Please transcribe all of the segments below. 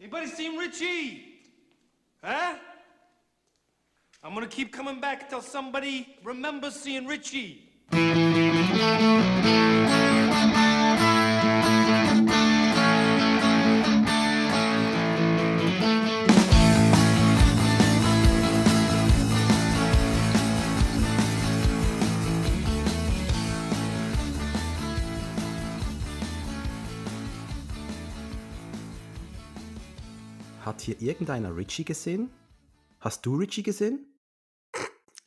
Anybody seen Richie? Huh? I'm gonna keep coming back till somebody remembers seeing Richie. Hier irgendeiner Richie gesehen? Hast du Richie gesehen?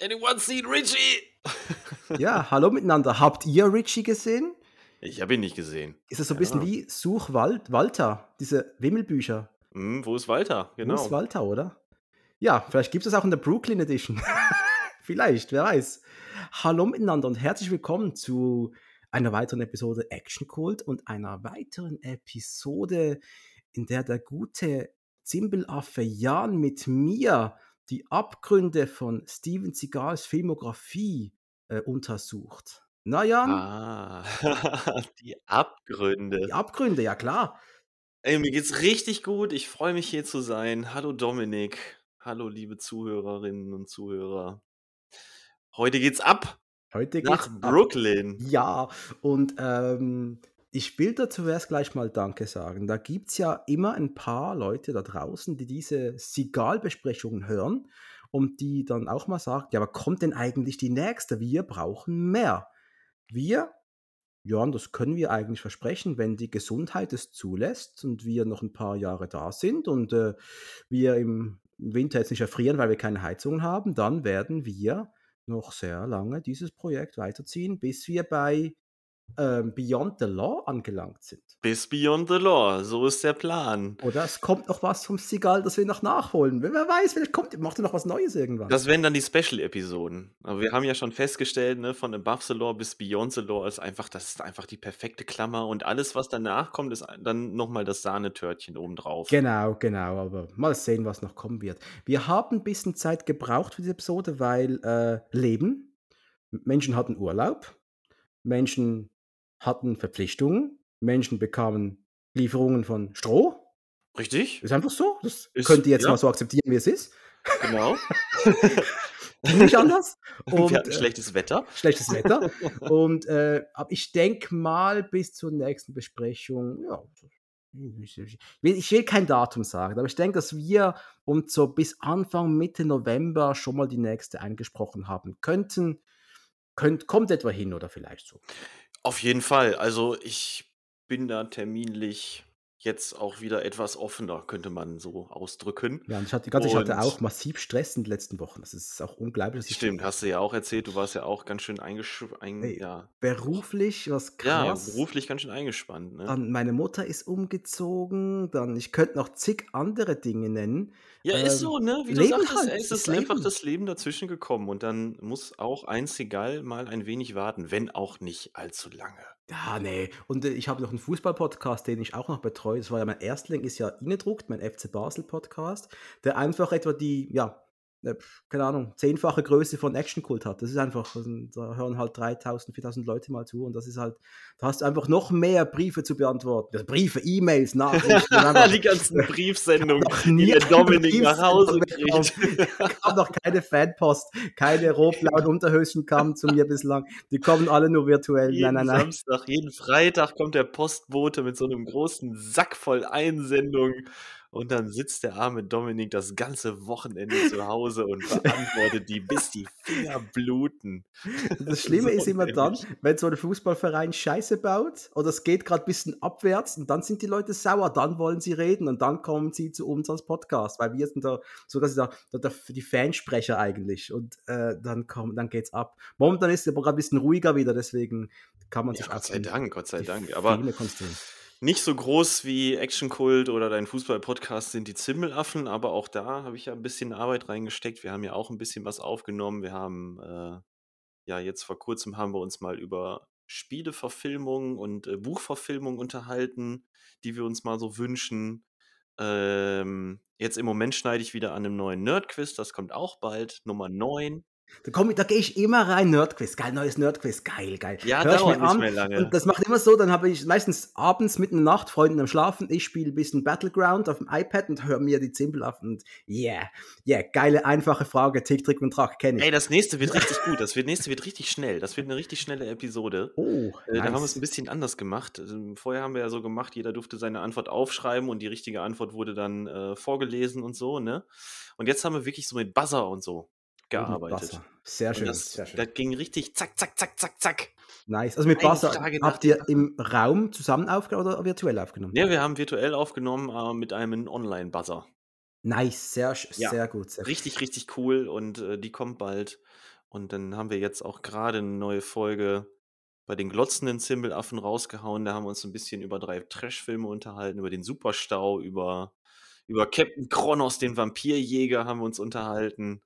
Anyone seen Richie? Ja, hallo miteinander. Habt ihr Richie gesehen? Ich habe ihn nicht gesehen. Ist das so ein bisschen Ja. wie Such Wal Walter, diese Wimmelbücher? Hm, wo ist Walter? Wo Genau. ist Walter, oder? Ja, vielleicht gibt es das auch in der Brooklyn Edition. vielleicht, wer weiß. Hallo miteinander und herzlich willkommen zu einer weiteren Episode Action Cult und einer weiteren Episode, in der der gute Zimbelaffe Jan mit mir die Abgründe von Steven Seagals Filmografie äh, untersucht. Na Jan, Ah, die Abgründe. die Abgründe, ja klar. Ey, mir geht's richtig gut. Ich freue mich hier zu sein. Hallo Dominik. Hallo liebe Zuhörerinnen und Zuhörer. Heute geht's ab Heute nach geht's ab. Brooklyn. Ja, und ähm, ich will da zuerst gleich mal Danke sagen. Da gibt es ja immer ein paar Leute da draußen, die diese Sigal-Besprechungen hören und die dann auch mal sagen, ja, aber kommt denn eigentlich die nächste? Wir brauchen mehr. Wir, ja, das können wir eigentlich versprechen, wenn die Gesundheit es zulässt und wir noch ein paar Jahre da sind und äh, wir im Winter jetzt nicht erfrieren, weil wir keine Heizungen haben, dann werden wir noch sehr lange dieses Projekt weiterziehen, bis wir bei ähm, Beyond the Law angelangt sind. Bis Beyond the Law. So ist der Plan. Oder es kommt noch was vom Sigal, das wir noch nachholen. Wer wer weiß, vielleicht kommt, macht er noch was Neues irgendwann. Das wären dann die Special-Episoden. Aber wir haben ja schon festgestellt, ne, von Above the Law bis Beyond the Law ist einfach, das ist einfach die perfekte Klammer und alles, was danach kommt, ist dann nochmal das Sahnetörtchen obendrauf. Genau, genau, aber mal sehen, was noch kommen wird. Wir haben ein bisschen Zeit gebraucht für diese Episode, weil äh, Leben, Menschen hatten Urlaub, Menschen hatten Verpflichtungen, Menschen bekamen Lieferungen von Stroh. Richtig? Ist einfach so. Das Ist- könnt ihr jetzt ja. mal so akzeptieren, wie es ist. Genau. Nicht anders. Und, wir hatten äh, schlechtes Wetter. schlechtes Wetter. Und äh, aber ich denke mal, bis zur nächsten Besprechung, ja, ich will, ich will kein Datum sagen, aber ich denke, dass wir uns so bis Anfang, Mitte November schon mal die nächste eingesprochen haben könnten. Könnt, kommt etwa hin oder vielleicht so. Auf jeden Fall. Also ich bin da terminlich jetzt auch wieder etwas offener, könnte man so ausdrücken. Ja, und ich hatte, ganz, ich hatte auch massiv Stress in den letzten Wochen. Das ist auch unglaublich. Stimmt, hast du ja auch erzählt, du warst ja auch ganz schön eingespannt. Ein, Ey, ja, Beruflich, was ja, krass. beruflich ganz schön eingespannt. Ne? Dann meine Mutter ist umgezogen, dann ich könnte noch zig andere Dinge nennen. Ja, Ähm, ist so, ne? Wie du Leben sagtest, halt, ey, es das ist einfach Leben. das Leben dazwischen gekommen und dann muss auch ein Seagal mal ein wenig warten, wenn auch nicht allzu lange. Ja, nee. Und äh, ich habe noch einen Fußball-Podcast, den ich auch noch betreue. Das war ja mein Erstling, ist ja Innedruckt, mein FC Basel-Podcast, der einfach etwa die, ja, keine Ahnung, zehnfache Größe von Action Cult hat. Das ist einfach, also, da hören halt 3000, 4000 Leute mal zu und das ist halt, da hast du einfach noch mehr Briefe zu beantworten. Also Briefe, E-Mails, Nachrichten. einfach- die ganzen Briefsendungen, noch die nie der Dominik nach Hause kriegt. gab noch keine Fanpost, keine rot-blauen Unterhöschen kamen zu mir bislang. Die kommen alle nur virtuell. Jeden nein, nein, nein. Samstag, jeden Freitag kommt der Postbote mit so einem großen Sack voll Einsendungen und dann sitzt der arme Dominik das ganze Wochenende zu Hause und beantwortet die, bis die Finger bluten. Das Schlimme So ist immer dann, wenn so ein Fußballverein Scheiße baut oder es geht gerade ein bisschen abwärts und dann sind die Leute sauer, dann wollen sie reden und dann kommen sie zu uns als Podcast, weil wir sind da so dass da, da, die Fansprecher eigentlich und äh, dann kommt, dann geht's ab. Momentan ist es aber gerade ein bisschen ruhiger wieder, deswegen kann man Ja, sich Gott sei Dank, Gott sei Dank. Aber. Nicht so groß wie Action Cult oder dein Fußball-Podcast sind die Zimmelaffen, aber auch da habe ich ja ein bisschen Arbeit reingesteckt. Wir haben ja auch ein bisschen was aufgenommen. Wir haben, äh, ja, jetzt vor kurzem haben wir uns mal über Spieleverfilmungen und äh, Buchverfilmungen unterhalten, die wir uns mal so wünschen. Ähm, jetzt im Moment schneide ich wieder an einem neuen Nerd-Quiz, das kommt auch bald, Nummer 9. Da, komm, ich- da gehe ich immer rein, Nerdquiz, geil, neues Nerdquiz, geil, geil. Ja, Hör ich dauert mir nicht an mehr lange. Und das macht immer so, dann habe ich meistens abends mitten in der Nacht Freunden am Schlafen, ich spiele ein bisschen Battleground auf dem iPad und höre mir die Zimbel auf und yeah, yeah, geile, einfache Frage, Tick, Trick und Track, kenne ich. Ey, das nächste wird richtig gut. Das wird, nächste wird richtig schnell. Das wird eine richtig schnelle Episode. oh, Äh, Da haben wir es nice. ein bisschen anders gemacht. Also, Vorher haben wir ja so gemacht, jeder durfte seine Antwort aufschreiben und die richtige Antwort wurde dann äh, vorgelesen und so, ne? Und jetzt haben wir wirklich so mit Buzzer und so gearbeitet. Sehr schön, das, sehr schön. das ging richtig zack, zack, zack, zack, zack. Nice. Also mit nach habt ihr im Raum zusammen aufgenommen oder virtuell aufgenommen? Ja, wir haben virtuell aufgenommen äh, mit einem Online-Buzzer. Nice, sehr, Ja. sehr gut. Sehr gut. Richtig, richtig cool und äh, die kommt bald. Und dann haben wir jetzt auch gerade eine neue Folge bei den glotzenden Zimbelaffen rausgehauen. Da haben wir uns ein bisschen über drei Trashfilme unterhalten, über den Superstau, über, über Captain Kronos, den Vampirjäger, haben wir uns unterhalten.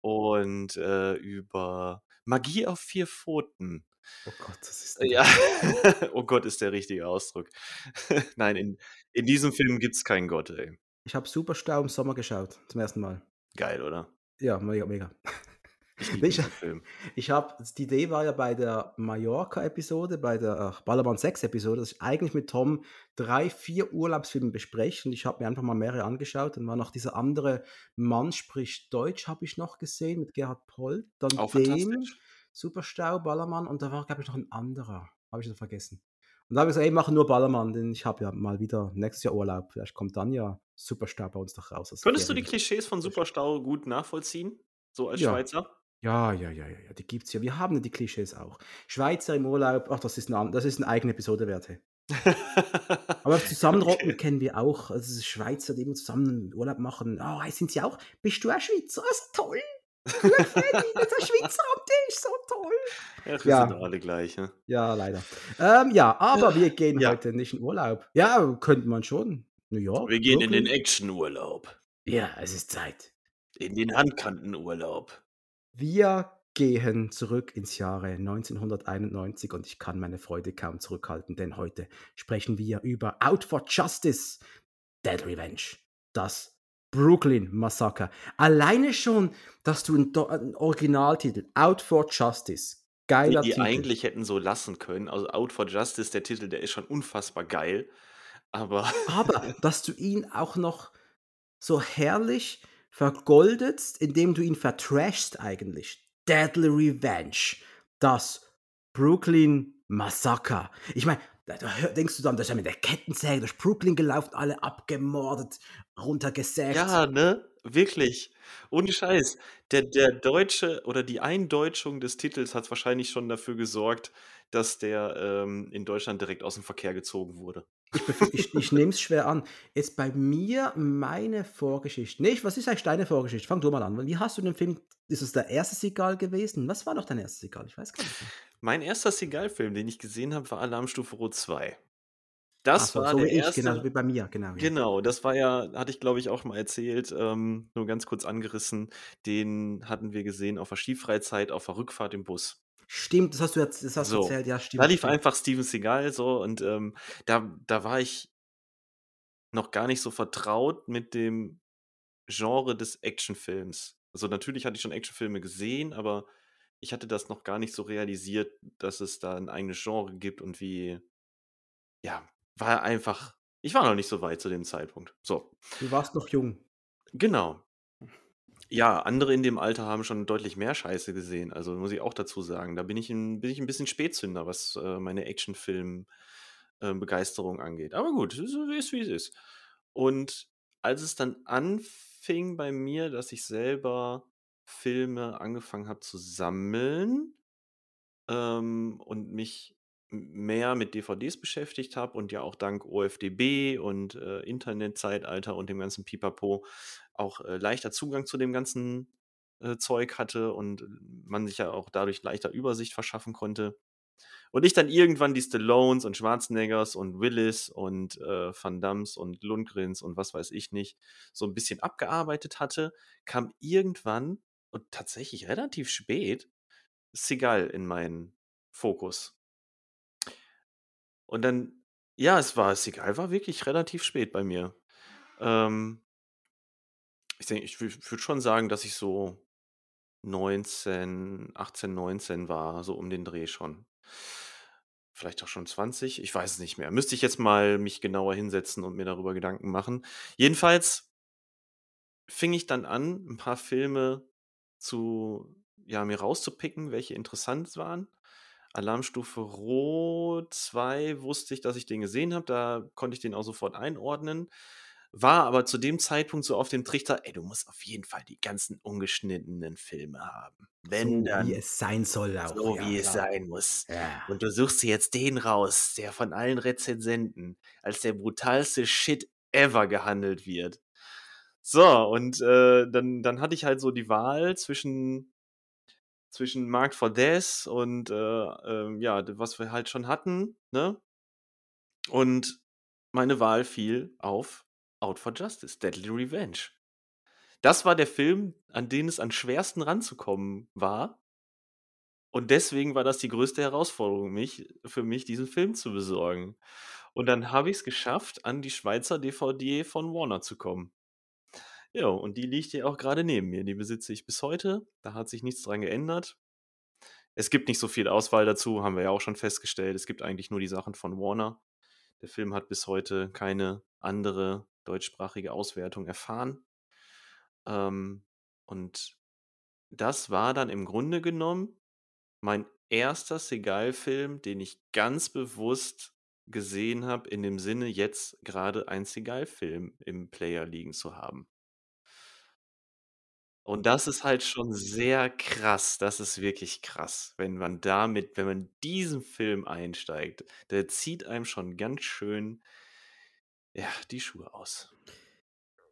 Und äh, über Magie auf vier Pfoten. Oh Gott, das ist. Ja, oh Gott, ist der richtige Ausdruck. Nein, in, in diesem Film gibt es keinen Gott, ey. Ich habe Superstau im Sommer geschaut, zum ersten Mal. Geil, oder? Ja, mega, mega. Ich Ich-. Ich habe, die Idee war ja bei der Mallorca-Episode, bei der ach, Ballermann 6-Episode, dass ich eigentlich mit Tom drei, vier Urlaubsfilme bespreche und ich habe mir einfach mal mehrere angeschaut. Dann war noch dieser andere Mann spricht Deutsch, habe ich noch gesehen, mit Gerhard Poll. Dann Auch den. Superstau, Ballermann und da war, glaube ich, noch ein anderer. Habe ich schon vergessen. Und da habe ich gesagt, ey, mache nur Ballermann, denn ich habe ja mal wieder nächstes Jahr Urlaub. Vielleicht kommt dann ja Superstau bei uns noch raus. Könntest du die. Klischees von Superstau gut nachvollziehen? So als Ja. Schweizer? Ja, ja, ja, ja, ja, die gibt's ja. Wir haben ja die Klischees auch. Schweizer im Urlaub, ach, das ist eine, an- das ist eine eigene Episode wert. hey. Aber Zusammenrotten Okay. kennen wir auch. Also Schweizer, die immer zusammen Urlaub machen. Oh, hey, sind sie auch? Bist du ein Schweizer? Das ist toll. Cool, Freddy, das ist ein Schweizer am Tisch, so toll. Ja, wir Ja. sind doch alle gleich. Ne? Ja, leider. Ähm, ja, aber wir gehen Ja. heute nicht in Urlaub. Ja, könnte man schon. New York. Wir gehen in den Brooklyn. Actionurlaub. Ja, es ist Zeit. In den Handkantenurlaub. Wir gehen zurück ins Jahre 1991 und ich kann meine Freude kaum zurückhalten, denn heute sprechen wir über Out for Justice, Dead Revenge, das Brooklyn Massaker. Alleine schon, dass du einen, einen Originaltitel, Out for Justice, Die, geiler die Titel. eigentlich hätten so lassen können. Also Out for Justice, der Titel, der ist schon unfassbar geil. Aber Aber dass du ihn auch noch so herrlich vergoldetst, indem du ihn vertrashst eigentlich. Deadly Revenge. Das Brooklyn Massaker. Ich meine, da, denkst du dann, das ist ja mit der Kettensäge durch Brooklyn gelaufen, alle abgemordet, runtergesägt. ja, ne? Wirklich. Ohne Scheiß. Der, der deutsche oder die Eindeutschung des Titels hat wahrscheinlich schon dafür gesorgt, dass der ähm, in Deutschland direkt aus dem Verkehr gezogen wurde. Ich, ich, ich nehme es schwer an. Jetzt bei mir meine Vorgeschichte. Nee, was ist eigentlich deine Vorgeschichte? Fang du mal an. Wie hast du den Film? Ist es der erste Sigal gewesen? Was war noch dein erster Sigal? Ich weiß gar nicht. Mein erster Seagal-Film, den ich gesehen habe, war Alarmstufe Rot 2. Das so, war so der wie ich, erste. genau, wie bei mir, genau. ja. Genau, das war ja, hatte ich glaube ich auch mal erzählt, ähm, nur ganz kurz angerissen. Den hatten wir gesehen auf der Skifreizeit, auf der Rückfahrt im Bus. Stimmt, das hast du, jetzt, das hast So, erzählt, ja, stimmt. Da lief stimmt. einfach Steven Seagal so und ähm, da, da war ich noch gar nicht so vertraut mit dem Genre des Actionfilms. Also natürlich hatte ich schon Actionfilme gesehen, aber ich hatte das noch gar nicht so realisiert, dass es da ein eigenes Genre gibt und wie, ja, war einfach, ich war noch nicht so weit zu dem Zeitpunkt. So, Du warst noch jung. genau. Ja, andere in dem Alter haben schon deutlich mehr Scheiße gesehen. Also muss ich auch dazu sagen. Da bin ich ein, bin ich ein bisschen Spätzünder, was äh, meine Actionfilm-Begeisterung angeht. Aber gut, ist, ist wie es ist. Und als es dann anfing bei mir, dass ich selber Filme angefangen habe zu sammeln ähm, und mich mehr mit DVDs beschäftigt habe und ja auch dank OFDB und äh, Internetzeitalter und dem ganzen Pipapo auch äh, leichter Zugang zu dem ganzen äh, Zeug hatte und man sich ja auch dadurch leichter Übersicht verschaffen konnte. Und ich dann irgendwann die Stallones und Schwarzeneggers und Willis und äh, Van Dams und Lundgrens und was weiß ich nicht so ein bisschen abgearbeitet hatte, kam irgendwann und tatsächlich relativ spät Seagal in meinen Fokus. Und dann, ja, es war, Seagal war wirklich relativ spät bei mir. Ähm, ich denke, ich würde schon sagen, dass ich so 19, 18, 19 war, so um den Dreh schon. Vielleicht auch schon 20, ich weiß es nicht mehr. Müsste ich jetzt mal mich genauer hinsetzen und mir darüber Gedanken machen. Jedenfalls fing ich dann an, ein paar Filme zu ja, mir rauszupicken, welche interessant waren. Alarmstufe Rot 2 wusste ich, dass ich den gesehen habe, da konnte ich den auch sofort einordnen. War aber zu dem Zeitpunkt so auf dem Trichter: „Ey, du musst auf jeden Fall die ganzen ungeschnittenen Filme haben. Wenn, So wie dann es sein soll auch, so, ja wie es klar. sein muss. Ja. Und du suchst dir jetzt den raus, der von allen Rezensenten als der brutalste Shit ever gehandelt wird.“ So, und, äh, dann dann hatte ich halt so die Wahl zwischen zwischen Mark for Death und, äh, ähm, ja, was wir halt schon hatten, ne? Und meine Wahl fiel auf Out for Justice: Deadly Revenge. Das war der Film, an den es am schwersten ranzukommen war. Und deswegen war das die größte Herausforderung mich für mich, diesen Film zu besorgen. Und dann habe ich's geschafft, an die Schweizer DVD von Warner zu kommen. Ja, und die liegt hier auch grade neben mir. Die besitze ich bis heute. Da hat sich nichts dran geändert. Es gibt nicht so viel Auswahl dazu, haben wir ja auch schon festgestellt. Es gibt eigentlich nur die Sachen von Warner. Der Film hat bis heute keine andere deutschsprachige Auswertung erfahren. Ähm, und das war dann im Grunde genommen mein erster Seagal-Film, den ich ganz bewusst gesehen habe, in dem Sinne, jetzt grade einen Seagal-Film im Player liegen zu haben. Und das ist halt schon sehr krass. Das ist wirklich krass, wenn man damit wenn man diesen Film einsteigt, der zieht einem schon ganz schön ja, die Schuhe aus.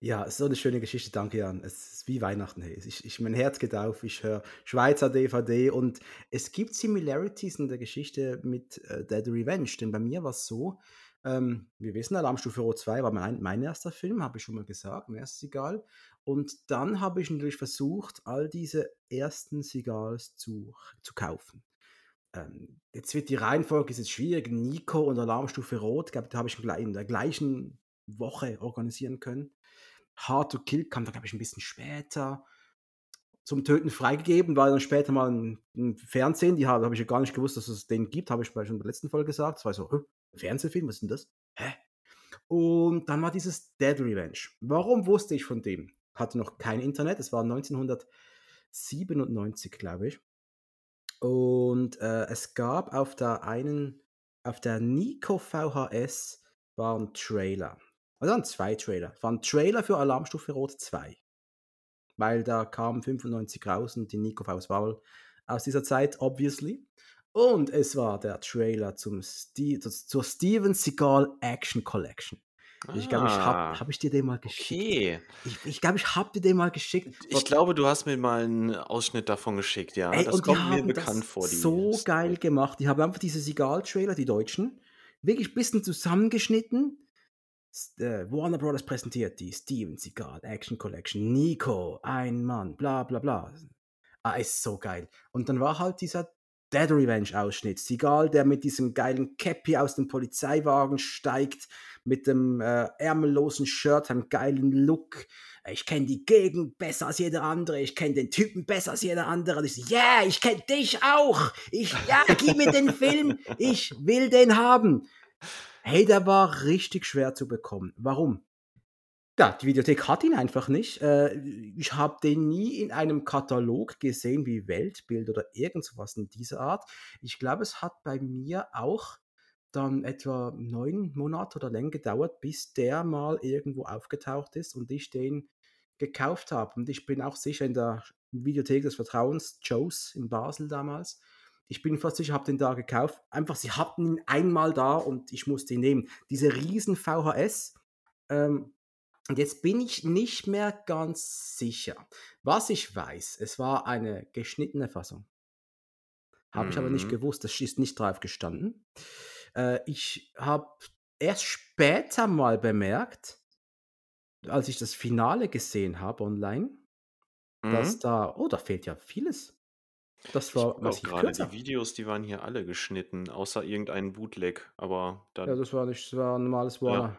Ja, ist so 'ne schöne Geschichte. Danke, Jan. Es ist wie Weihnachten, hey. Ich ich mein Herz geht auf, ich höre Schweizer DVD und es gibt Similarities in der Geschichte mit, äh, Deadly Revenge, denn bei mir war's so, ähm, wir wissen, Alarmstufe Rot 2 war mein mein erster Film, habe ich schon mal gesagt, mein erster Seagal. Und dann habe ich natürlich versucht, all diese ersten Seagals zu zu kaufen. Ähm, jetzt wird die Reihenfolge ist jetzt schwierig. Nico und Alarmstufe Rot, glaube, da habe ich in der gleichen Woche organisieren können. Hard to Kill kam dann, glaube ich, 'n bisschen später. Zum Töten freigegeben war dann später mal im im Fernsehen. Die ha habe ich ja gar nicht gewusst, dass es den gibt, habe ich schon in der letzten Folge gesagt. Es war so: „Hä, Fernsehfilm, was ist 'n das? Hä?“ Und dann war dieses Deadly Revenge. Warum wusste ich von dem? Hatte noch kein Internet. Es war 1997, glaube ich. Und, äh, es gab auf der einen auf der Nico VHS war 'n Trailer. Also, waren 2 Trailer. War 'n Trailer für Alarmstufe Rot 2. Weil da kam 95 raus und die Nico VHS war aus dieser Zeit, obviously. Und es war der Trailer zum Ste z zur Steven Seagal Action Collection. Ich glaube, ich habe Ah, habe ich dir den mal geschickt? okay. Ich ich glaube, ich habe dir den mal geschickt. Ich glaube, du hast mir mal 'n Ausschnitt davon geschickt, ja. Ey, Das kommt mir bekannt vor, die so Story. geil gemacht. Die haben einfach diese Seagal-Trailer, die Deutschen, wirklich bisschen zusammengeschnitten. Äh, Warner Brothers präsentiert die Steven Seagal Action Collection. Nico, ein Mann, bla bla bla. Ah, ist so geil. Und dann war halt dieser Dead Revenge Ausschnitt. Seagal, der mit diesem geilen Käppi aus dem Polizeiwagen steigt, mit dem, äh, ärmellosen Shirt, einem geilen Look. „Ich kenne die Gegend besser als jeder andere. Ich kenne den Typen besser als jeder andere.“ Und ich so: „Yeah, ich kenne dich auch. Ich ja, gib mir den Film. Ich will den haben.“ Hey, der war richtig schwer zu bekommen. Warum? Ja, die Videothek hat ihn einfach nicht. Äh, ich habe den nie in einem Katalog gesehen wie Weltbild oder irgend so was in dieser Art. Ich glaube, es hat bei mir auch dann etwa 9 Monate oder länger gedauert, bis der mal irgendwo aufgetaucht ist und ich den gekauft habe. Und ich bin auch sicher in der Videothek des Vertrauens, Joe's in Basel damals. Ich bin fast sicher, habe den da gekauft. Einfach, sie hatten ihn einmal da und ich musste ihn nehmen. Diese riesen VHS, ähm, und jetzt bin ich nicht mehr ganz sicher. Was ich weiß, es war eine geschnittene Fassung. Habe ich aber nicht Mhm. gewusst, das ist nicht drauf gestanden. Äh, ich habe erst später mal bemerkt, als ich das Finale gesehen habe online, dass Mhm. da oh, da fehlt ja vieles. Das Ich war auch massiv grade, die kürzer. Videos, die waren hier alle geschnitten, außer irgendein Bootleg, aber Ja, dann das war nicht das war 'n normales Ja.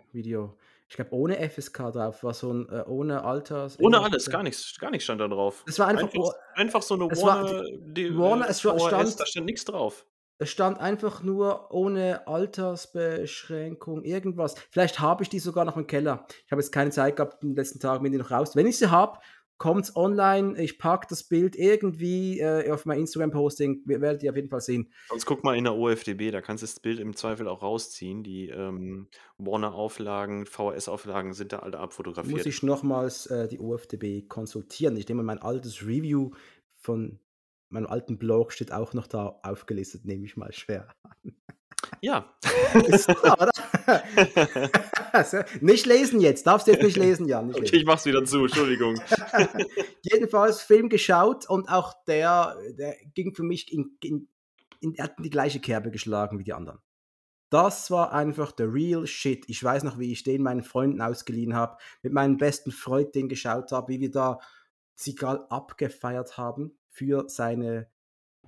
Ich glaube, ohne FSK drauf, war so 'n äh, ohne Alters Ohne alles, gar nichts gar nix stand da drauf. Es war einfach Einfach o einfach so 'ne es war Warner die Warner äh, es VHS, da stand stand nix drauf. es stand einfach nur ohne Altersbeschränkung, irgendwas. Vielleicht habe ich die sogar noch im Keller. Ich habe jetzt keine Zeit gehabt in den letzten Tagen, mir die noch raus wenn ich sie habe, kommt's online. Ich packe das Bild irgendwie, äh, auf mein Instagram-Posting. Wer werdet ihr auf jeden Fall sehen. Sonst guck mal in der OFDB, da kannst du das Bild im Zweifel auch rausziehen. Die, ähm, Warner-Auflagen, VHS-Auflagen sind da alle Muss abfotografiert. ich nochmals, äh, die OFDB konsultieren. Ich nehme mein altes Review von meinem alten Blog steht auch noch da aufgelistet, nehme ich mal schwer an. Ja. Ist super, oder? Nicht lesen jetzt, darfst jetzt nicht lesen, Jan, nicht Okay, lesen. ich mach's wieder zu, Entschuldigung. Jedenfalls Film geschaut und auch der der ging für mich in in in hat die gleiche Kerbe geschlagen wie die anderen. Das war einfach the real shit. Ich weiß noch, wie ich den meinen Freunden ausgeliehen habe, mit meinem besten Freund den geschaut habe, wie wir da Seagal abgefeiert haben für seine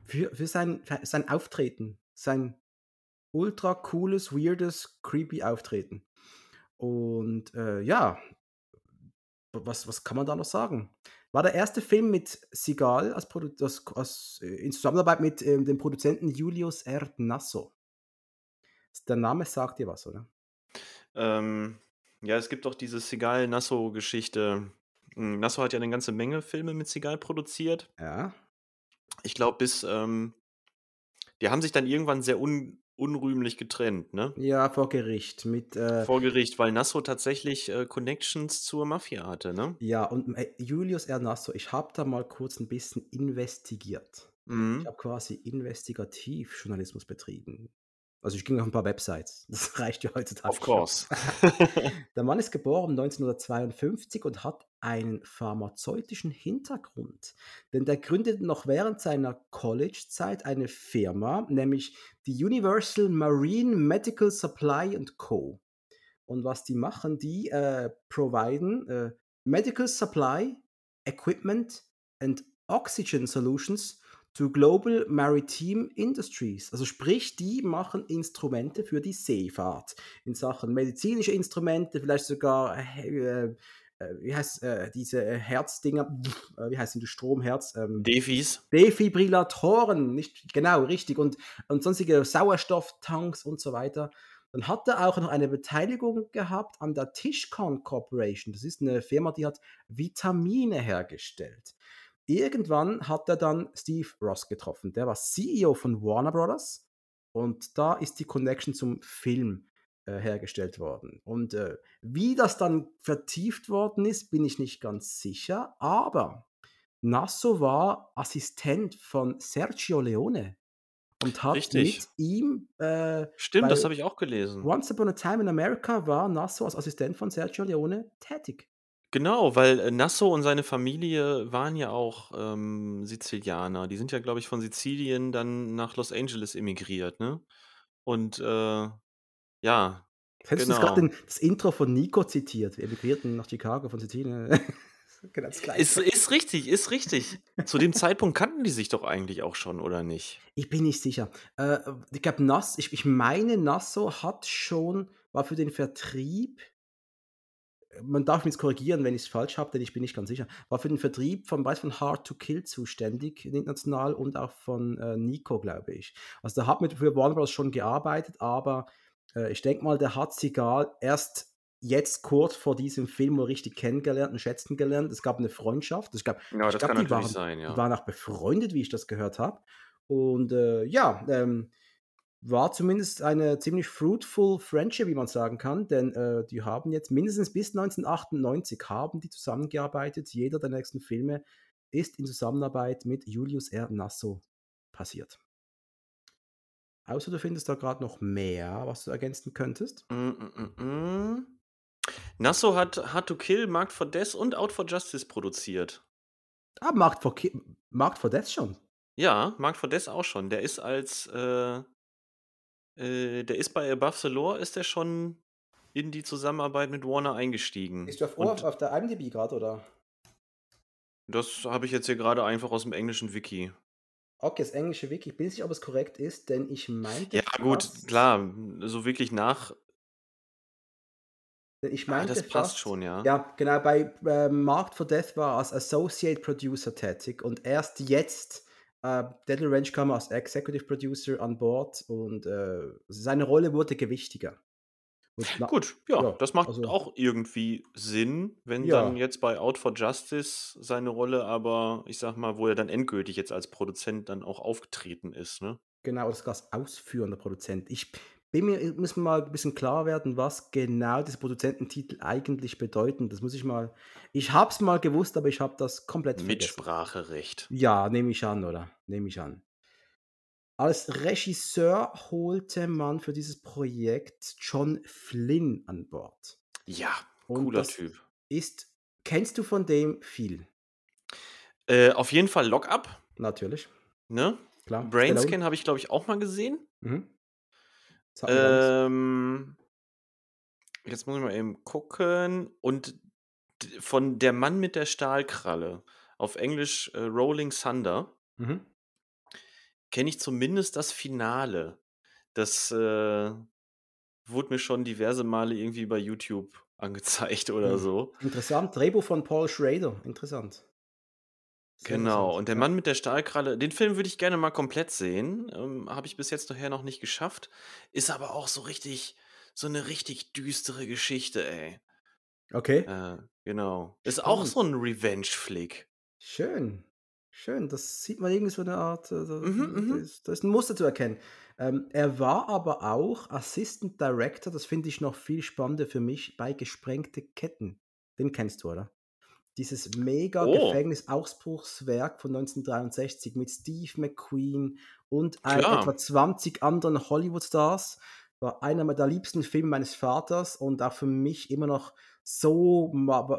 für für sein für sein Auftreten, sein ultra cooles, weirdes, creepy Auftreten. Und, äh, ja, was was kann man da noch sagen? War der erste Film mit Seagal als Produ als als äh, in Zusammenarbeit mit, ähm, dem Produzenten Julius R. Nasso. Der Name sagt dir was, oder? Ähm, ja, es gibt doch diese Seagal-Nasso-Geschichte. Hm, Nasso hat ja 'ne ganze Menge Filme mit Seagal produziert. Ja. Ich glaube, bis, ähm die haben sich dann irgendwann sehr un unrühmlich getrennt, ne? Ja, vor Gericht mit, äh Vor Gericht, weil Nasso tatsächlich, äh, Connections zur Mafia hatte, ne? Ja, und, äh, Julius R. Nasso, ich habe da mal kurz 'n bisschen investigiert. Ich Mhm. habe quasi Investigativjournalismus betrieben. Also, ich ging auf 'n paar Websites. Das reicht ja heutzutage Of course. Der Mann ist geboren 1952 und hat einen pharmazeutischen Hintergrund, denn der gründete noch während seiner Collegezeit eine Firma, nämlich die Universal Marine Medical Supply and Co. Und was die machen, die, äh, providen, äh, Medical Supply, Equipment and Oxygen Solutions to Global Maritime Industries. Also sprich, die machen Instrumente für die Seefahrt in Sachen medizinische Instrumente, vielleicht sogar, äh, äh, wie heißt äh, diese äh, Herzdinger, äh, wie heißen die, Stromherz, ähm, Defis. Defibrillatoren, nicht genau, richtig, und und sonstige Sauerstofftanks und so weiter. Dann hat er auch noch eine Beteiligung gehabt an der Tishcon Corporation. Das ist 'ne Firma, die hat Vitamine hergestellt. Irgendwann hat er dann Steve Ross getroffen. Der war CEO von Warner Brothers und da ist die Connection zum Film, äh, hergestellt worden. Und, äh, wie das dann vertieft worden ist, bin ich nicht ganz sicher, aber Nasso war Assistent von Sergio Leone und hat Richtig. mit ihm, äh, Stimmt, das habe ich auch gelesen. Once Upon a Time in America war Nasso als Assistent von Sergio Leone tätig. Genau, weil, äh, Nasso und seine Familie waren ja auch, ähm, Sizilianer. Die sind ja, glaube ich, von Sizilien dann nach Los Angeles emigriert, ne? Und, äh, ja, Hättest du genau. den das Intro von Nico zitiert? Wir emigrierten nach Chicago von Sizilien. Genau das Gleiche. Ist ist richtig, ist richtig. Zu dem Zeitpunkt kannten die sich doch eigentlich auch schon, oder nicht? Ich bin nicht sicher. Äh, ich glaube, Nas ich ich meine, Nasso hat schon war für den Vertrieb man darf mich jetzt korrigieren, wenn ich's falsch habe, denn ich bin nicht ganz sicher, war für den Vertrieb von weiß von Hard to Kill zuständig international und auch von, äh, Nico, glaube ich. Also, der hat mit für Warner Bros. schon gearbeitet, aber, äh, ich denke mal, der hat Seagal erst jetzt kurz vor diesem Film mal richtig kennengelernt und schätzen gelernt. Es gab 'ne Freundschaft. Ich glaube Ja, ich glaube, die waren sein, die ja. waren auch befreundet, wie ich das gehört habe. Und, äh, ja, ähm, war zumindest eine ziemlich fruitful Friendship, wie man sagen kann, denn, äh, die haben jetzt mindestens bis 1998 haben die zusammengearbeitet. Jeder der nächsten Filme ist in Zusammenarbeit mit Julius R. Nasso passiert. Außer du findest da grad noch mehr, was du ergänzen könntest? Hm, hm, hm. Nasso hat Hard to Kill, Marked for Death und Out for Justice produziert. Ah, Marked for Ki Marked for Death schon? Ja, Marked for Death auch schon. Der ist als, äh äh, der ist bei Above the Law ist der schon in die Zusammenarbeit mit Warner eingestiegen. Bist du auf Und auf der IMDb grad, oder? das habe ich jetzt hier grade einfach aus'm englischen Wiki. Okay, das englische Wiki. Ich bin nicht sicher, ob es korrekt ist, denn ich meinte Ja gut, fast klar, so wirklich nach Ich Ah, meinte das passt fast, schon, ja. ja, genau, bei äh, Marked for Death war er als Associate Producer tätig und erst jetzt, äh, Deadly Range kam als Executive Producer an Bord und äh, seine Rolle wurde gewichtiger. Na, Gut, ja, ja, das macht also, auch irgendwie Sinn, wenn ja, dann jetzt bei Out for Justice seine Rolle aber, ich sag mal, wo er dann endgültig jetzt als Produzent dann auch aufgetreten ist, ne? genau, das als ausführender Produzent. Ich bin mir, muss mir mal ein bisschen klar werden, was genau diese Produzententitel eigentlich bedeuten. Das muss ich mal, ich habe es mal gewusst, aber ich habe das komplett vergessen. Mitspracherecht. Ja, nehme ich an, oder? Nehme ich an. Als Regisseur holte man für dieses Projekt John Flynn an Bord. Ja, Und cooler Typ. ist, kennst du von dem viel? Äh, auf jeden Fall Lockup, Natürlich, ne? klar. Brainscan habe ich, glaube ich, auch mal gesehen. Mhm. Sagt mir gar nichts. Ähm, jetzt muss ich mal eben gucken. Und von Der Mann mit der Stahlkralle, auf Englisch äh, Rolling Thunder, Mhm. kenne ich zumindest das Finale. Das äh, wurde mir schon diverse Male irgendwie bei YouTube angezeigt oder Mhm. so. Interessant. Drehbuch von Paul Schrader. Interessant. Sehr Genau, interessant. und der Ja. Mann mit der Stahlkralle, den Film würde ich gerne mal komplett sehen. Ähm, Habe ich bis jetzt nachher noch nicht geschafft. Ist aber auch so richtig, so eine richtig düstere Geschichte, ey. Okay. Äh, genau. Ist auch Spannend. so ein Revenge-Flick. Schön. Schön. Das sieht man irgendwie so eine Art, äh, da, Mhm, da, mhm. ist, da ist ein Muster zu erkennen. Ähm, er war aber auch Assistant Director, das finde ich noch viel spannender für mich, bei Gesprengte Ketten. Den kennst du, oder? Dieses mega Oh, Gefängnis-Ausbruchswerk von 1963 mit Steve McQueen und ein, etwa klar. 20 anderen Hollywood-Stars. War einer der liebsten Filme meines Vaters und auch für mich immer noch so,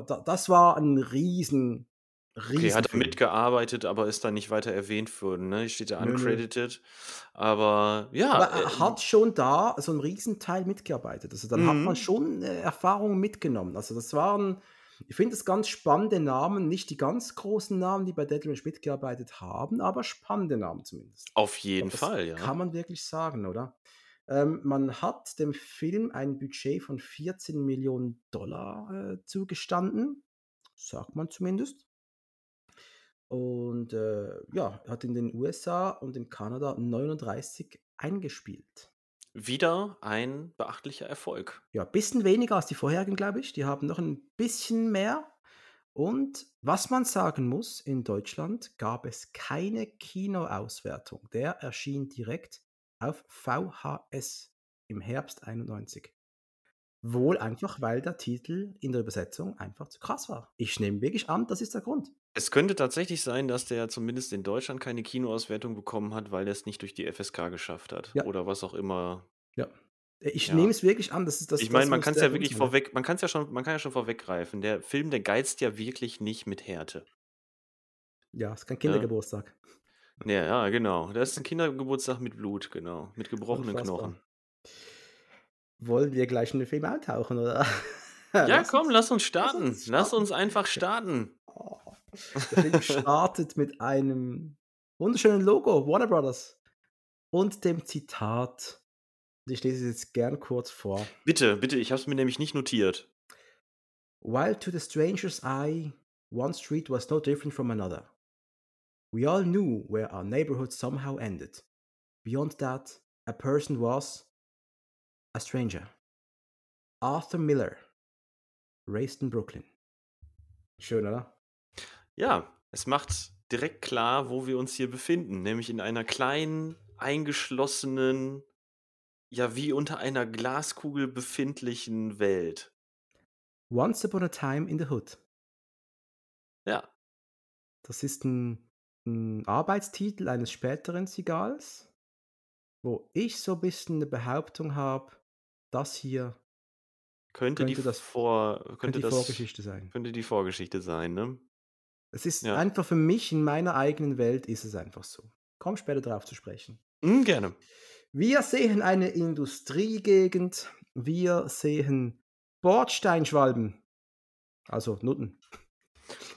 da- das war ein riesen, Okay, hat er mitgearbeitet, aber ist dann nicht weiter erwähnt worden, ne? Steht ja Nö, nö. uncredited. Aber ja, Aber er äh, hat schon da so einen Riesenteil mitgearbeitet. Also dann hat man mhm. schon äh, Erfahrungen mitgenommen. Also das waren, ich finde es ganz spannende Namen, nicht die ganz großen Namen, die bei Deadly Range mitgearbeitet haben, aber spannende Namen zumindest. auf jeden Fall, ja. kann man wirklich sagen, oder? Ähm, man hat dem Film ein Budget von 14 Millionen Dollar äh, zugestanden, sagt man zumindest. Und äh, ja, hat in den USA und in Kanada 39 eingespielt. Wieder ein beachtlicher Erfolg. Ja, bisschen weniger als die vorherigen, glaube ich. Die haben noch ein bisschen mehr. Und was man sagen muss, in Deutschland gab es keine Kinoauswertung. Der erschien direkt auf VHS im Herbst 91. Wohl einfach, weil der Titel in der Übersetzung einfach zu krass war. Ich nehme wirklich an, das ist der Grund. Es könnte tatsächlich sein, dass der zumindest in Deutschland keine Kinoauswertung bekommen hat, weil er es nicht durch die FSK geschafft hat. Ja, Oder was auch immer. ja. Ich Ja. nehme es wirklich an, das ist das, Ich meine, man kann es ja wirklich. Ja. vorweg, man kann es ja schon, man kann ja schon vorweggreifen. Der Film, der geizt ja wirklich nicht mit Härte. Ja, es ist kein Ne? Kindergeburtstag. Ja, ja, genau. Das ist ein Kindergeburtstag mit Blut, genau. Mit gebrochenen. Knochen. Wollen wir gleich in den Film eintauchen, oder? Ja, lass komm, uns, lass uns lass starten. uns Lass starten. uns einfach starten. Oh, der Film startet mit einem wunderschönen Logo, Warner Brothers, und dem Zitat. Und Ich lese es jetzt gern kurz vor. Bitte, bitte, ich habe es mir nämlich nicht notiert. While to the stranger's eye, one street was no different from another. We all knew where our neighborhood somehow ended. Beyond that, a person was a stranger. Arthur Miller, raised in Brooklyn. Schön, oder? Ja, es macht direkt klar, wo wir uns hier befinden, nämlich in einer kleinen, eingeschlossenen, ja wie unter einer Glaskugel befindlichen Welt. Once Upon a Time in the Hood. Ja, Das ist ein, ein Arbeitstitel eines späteren Sigals, wo ich so ein bisschen eine Behauptung habe, das hier könnte die könnte das vor, könnte könnte die das, Vorgeschichte sein. könnte die Vorgeschichte sein, ne? Es ist Ja, einfach für mich, in meiner eigenen Welt ist es einfach so. Komm später drauf zu sprechen. Hm, gerne. Wir sehen eine Industriegegend. Wir sehen Bordsteinschwalben. Also Nutten.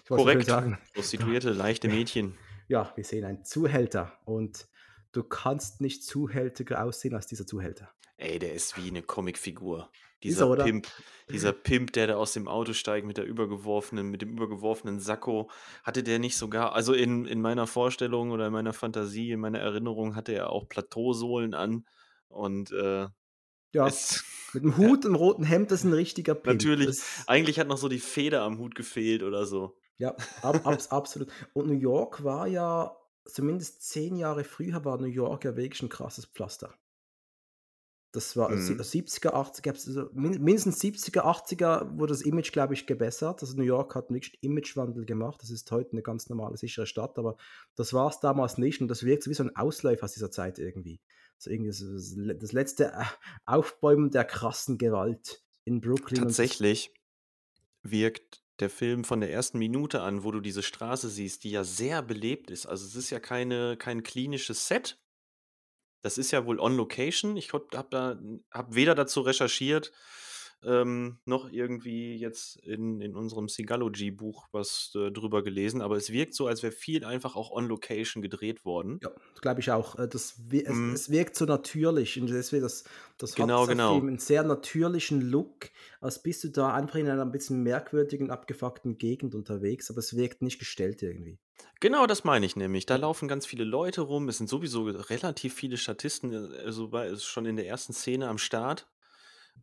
Korrekt. sagen. Prostituierte, leichte Mädchen. Ja, wir sehen einen Zuhälter. Und du kannst nicht zuhältiger aussehen als dieser Zuhälter. Ey, der ist wie eine Comicfigur. Dieser oder? Pimp, dieser Pimp, der da aus dem Auto steigt mit der übergeworfenen, mit dem übergeworfenen Sakko, hatte der nicht sogar, also in, in meiner Vorstellung oder in meiner Fantasie, in meiner Erinnerung hatte er auch Plateausohlen an und äh, Ja, es, mit dem Hut, im roten Hemd, ist ein richtiger Pimp. natürlich, Das, eigentlich hat noch so die Feder am Hut gefehlt oder so. ja, ab, abs, absolut. Und New York war ja, zumindest zehn Jahre früher war New York ja wirklich ein krasses Pflaster. Das war Mhm. 70er, 80er, also min- mindestens 70er, 80er wurde das Image, glaube ich, gebessert. Also New York hat einen Imagewandel gemacht. Das ist heute eine ganz normale, sichere Stadt, aber das war es damals nicht und das wirkt so wie so ein Ausläufer aus dieser Zeit irgendwie. So irgendwie das das letzte äh, Aufbäumen der krassen Gewalt in Brooklyn. Tatsächlich wirkt der Film von der ersten Minute an, wo du diese Straße siehst, die ja sehr belebt ist. Also es ist ja keine, kein klinisches Set. Das ist ja wohl on location. Ich habe da hab weder dazu recherchiert, ähm, noch irgendwie jetzt in, in unserem Sigalogy-Buch was äh, drüber gelesen, aber es wirkt so, als wäre viel einfach auch on location gedreht worden. Ja, glaube ich auch. Äh, Das, es, Mhm. es wirkt so natürlich und deswegen das, das Genau, hat genau. Einen sehr natürlichen Look, als bist du da einfach in einer ein bisschen merkwürdigen, abgefuckten Gegend unterwegs, aber es wirkt nicht gestellt irgendwie. Genau, das meine ich nämlich. Da laufen ganz viele Leute rum. Es sind sowieso relativ viele Statisten, äh, also schon in der ersten Szene am Start.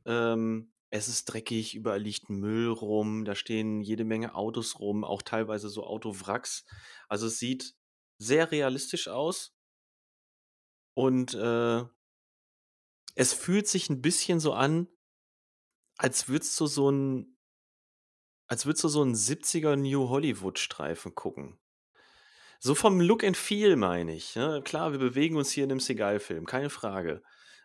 Ähm, es ist dreckig, überall liegt Müll rum, da stehen jede Menge Autos rum, auch teilweise so Autowracks. Also es sieht sehr realistisch aus und äh, es fühlt sich ein bisschen so an, als würdest du so ein, als würdest du so einen 70er New Hollywood-Streifen gucken. So vom Look and Feel meine ich. Ne? Klar, wir bewegen uns hier in einem Seagal-Film, keine Frage.